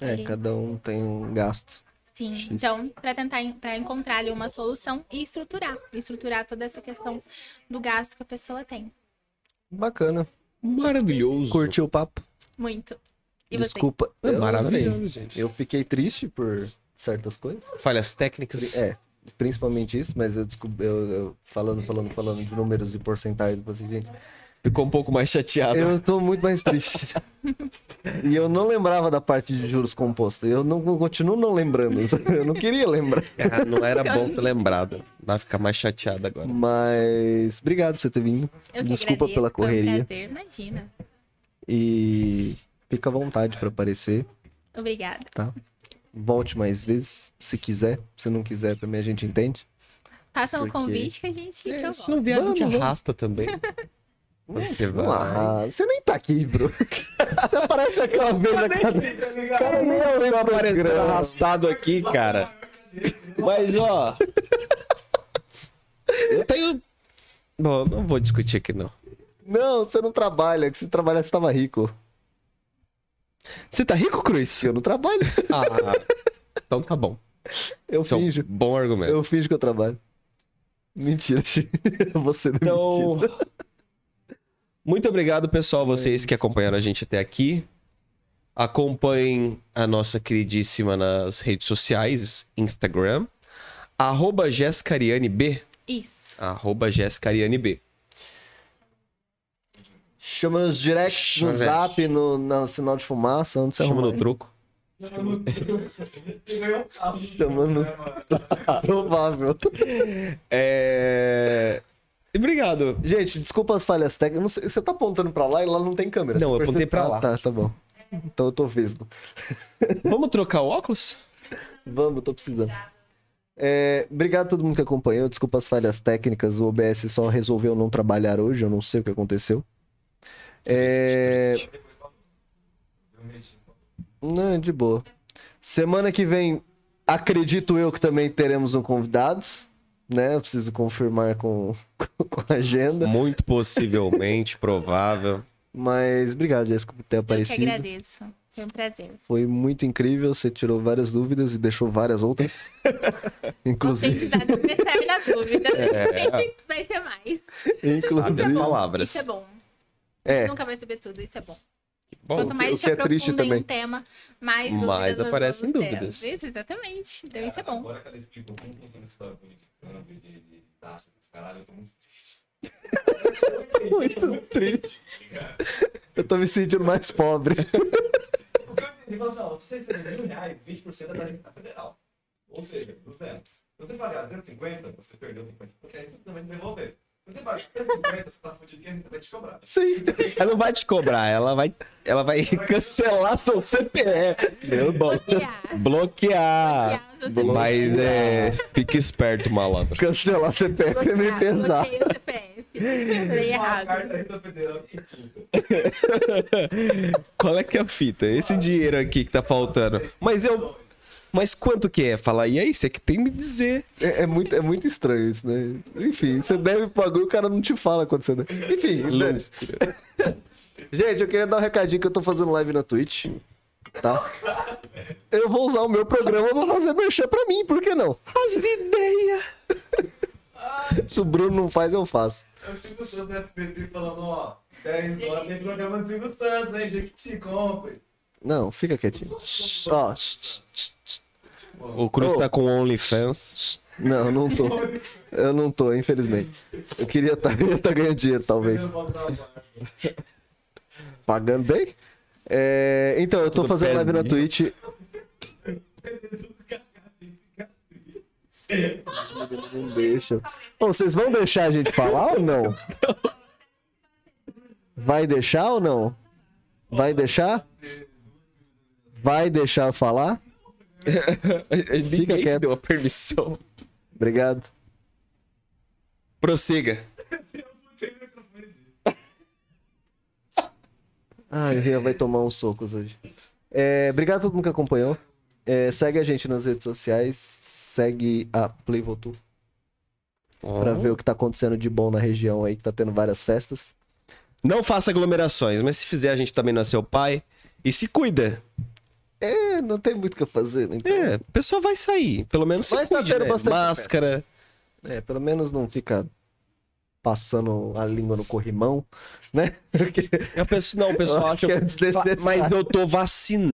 Speaker 2: É, cada um tem um gasto.
Speaker 4: Sim. Então, para tentar para encontrar ali uma solução e estruturar. Estruturar toda essa questão do gasto que a pessoa tem.
Speaker 2: Bacana.
Speaker 1: Maravilhoso.
Speaker 2: Curtiu o papo?
Speaker 4: Muito. E você?
Speaker 2: Desculpa.
Speaker 1: É
Speaker 2: eu
Speaker 1: maravilhoso, gente.
Speaker 2: Eu fiquei triste por certas coisas.
Speaker 1: Falhas técnicas.
Speaker 2: É, principalmente isso, mas eu descobri, eu, eu falando, falando, falando de números e porcentagens, falei assim, gente,
Speaker 1: Ficou um pouco mais chateado.
Speaker 2: eu tô muito mais triste. e eu não lembrava da parte de juros compostos. Eu não eu continuo não lembrando. Eu não queria lembrar.
Speaker 1: Ah, não era bom ter lembrado. Vai ficar mais chateado agora.
Speaker 2: Mas obrigado por você ter vindo. Desculpa
Speaker 4: agradeço,
Speaker 2: pela correria.
Speaker 4: prazer, imagina.
Speaker 2: E fica à vontade para aparecer,
Speaker 4: Obrigada.
Speaker 2: tá? Volte mais vezes, se quiser. Se não quiser, também a gente entende.
Speaker 4: Faça um
Speaker 2: Porque-
Speaker 4: convite que a gente
Speaker 1: É, se não vier, a gente
Speaker 2: Vamos, vamos.
Speaker 1: arrasta também. Você vai.
Speaker 2: Ah, você nem tá aqui, bro. Você parece aquela vez a cada... Cara, nem eu
Speaker 1: Tô aparecendo arrastado aqui, cara. Mas, ó. Eu tenho. Bom, não vou discutir aqui, não.
Speaker 2: Não, você não trabalha. Que se trabalhar, você tava rico.
Speaker 1: Você tá rico, Cruz?
Speaker 2: Eu não trabalho.
Speaker 1: Ah, então tá bom.
Speaker 2: Eu
Speaker 1: Esse é um
Speaker 2: finjo.
Speaker 1: bom argumento.
Speaker 2: Eu finjo que eu trabalho. Mentira. Você não
Speaker 1: Então, muito obrigado, pessoal, vocês que acompanharam a gente até aqui. Acompanhem a nossa queridíssima nas redes sociais, Instagram, arroba
Speaker 4: Isso.
Speaker 1: arroba.
Speaker 2: Chama nos direct, no
Speaker 1: Chama-
Speaker 2: zap, no, no sinal de fumaça, onde você
Speaker 1: Chama
Speaker 2: arruma
Speaker 1: no.
Speaker 2: Chamando-
Speaker 3: mano?
Speaker 2: Provável.
Speaker 1: É... Obrigado.
Speaker 2: Gente, desculpa as falhas técnicas. Sei- você tá apontando pra lá e lá não tem câmera.
Speaker 1: Não, eu apontei pra
Speaker 2: Ah,
Speaker 1: lá.
Speaker 2: Tá, tá bom. Então eu tô vesgo.
Speaker 1: Vamos trocar o óculos?
Speaker 2: Vamos, tô precisando. É, obrigado a todo mundo que acompanhou. Desculpa as falhas técnicas. O OBS só resolveu não trabalhar hoje. Eu não sei o que aconteceu. É... Não, de boa. Semana que vem, acredito eu que também teremos um convidado. Né? Eu preciso confirmar com, com a agenda.
Speaker 1: Muito possivelmente, provável.
Speaker 2: Mas obrigado, Jéssica, por ter
Speaker 4: Eu que
Speaker 2: aparecido.
Speaker 4: agradeço. Foi um prazer.
Speaker 2: Foi muito incrível. Você tirou várias dúvidas e deixou várias outras. Inclusive.
Speaker 4: Autenticidade eterna dúvida.
Speaker 1: É.
Speaker 4: Sempre vai ter mais.
Speaker 1: Sabe as
Speaker 2: inclusive
Speaker 1: palavras.
Speaker 4: Isso é bom.
Speaker 2: é,
Speaker 4: Nunca vai saber tudo, isso é bom.
Speaker 1: Bom,
Speaker 4: Quanto mais
Speaker 2: o
Speaker 4: a gente
Speaker 2: que é triste também.
Speaker 4: um tema, mais
Speaker 1: Mais aparecem dúvidas.
Speaker 4: Isso, exatamente. Então isso é bom.
Speaker 5: Agora que ela explicou como funciona esse câmbio, de, de taxas, dos caralho, eu tô muito triste.
Speaker 2: muito triste. Eu tô me sentindo mais pobre.
Speaker 5: Porque eu falou, não, se você receber mil reais, 20% é da Receita Federal. Ou seja, 200. Se você pagar 250, você perdeu 50, porque a gente também vai devolver. Se você pagar 250, você fudido que a gente vai te cobrar.
Speaker 2: Sim.
Speaker 1: Ela não vai te cobrar, ela vai, ela vai cancelar seu CPF. Meu bom.
Speaker 4: Bloquear.
Speaker 1: Bloquear.
Speaker 4: Bloquear
Speaker 1: Mas é, fique esperto, malandro.
Speaker 2: Cancelar CPF é meio
Speaker 4: Bloquear,
Speaker 2: pesado.
Speaker 4: bloqueia o CPF. Falei
Speaker 1: Qual é que é a fita? Esse dinheiro aqui que tá faltando. Mas eu. Mas quanto que é? Fala, e aí, você que tem me dizer.
Speaker 2: É, é muito, é muito estranho isso, né? Enfim, você deve pro bagulho, o cara não te fala quando você deve. Enfim, dane-se. Gente, eu queria dar um recadinho que eu tô fazendo live na Twitch. Tá? Eu vou usar o meu programa pra fazer merchan pra mim, por que não? As ideias! Se o Bruno não faz, eu faço.
Speaker 5: Eu sinto o Santos do SBT falando, ó, 10 horas tem programa do Silvio Santos, hein, Jequiti, compre.
Speaker 2: Não, fica quietinho. Ó,
Speaker 1: O Cruz
Speaker 2: Ô.
Speaker 1: tá com OnlyFans.
Speaker 2: não, não tô. Eu não tô, infelizmente. Eu queria estar tá ganhando dinheiro, talvez. Pagando bem? É, então, eu tô
Speaker 1: Tudo
Speaker 2: fazendo live na. Twitch. Não deixa. Ô, vocês vão deixar a gente falar ou não? Vai deixar ou não? Vai deixar? Vai deixar falar?
Speaker 1: Ninguém
Speaker 2: quieto.
Speaker 1: deu a permissão.
Speaker 2: Obrigado.
Speaker 1: Prossiga.
Speaker 2: Ai, o Rian vai tomar uns socos hoje. É, obrigado a todo mundo que acompanhou. É, segue a gente nas redes sociais. Segue a Playvotu pra ver o que tá acontecendo de bom na região aí, que tá tendo várias festas.
Speaker 1: Não faça aglomerações, mas se fizer, a gente também não é seu pai. E se cuida.
Speaker 2: É, não tem muito o que fazer, né? Então,
Speaker 1: É, a pessoa vai sair. Pelo menos se
Speaker 2: Mas tá
Speaker 1: cuide,
Speaker 2: tendo
Speaker 1: né?
Speaker 2: bastante
Speaker 1: Máscara.
Speaker 2: é, pelo menos não fica passando a língua no corrimão, né? Porque
Speaker 1: A pessoa, não, o pessoal
Speaker 2: Eu
Speaker 1: acha
Speaker 2: que é.
Speaker 1: Mas eu tô vacinado.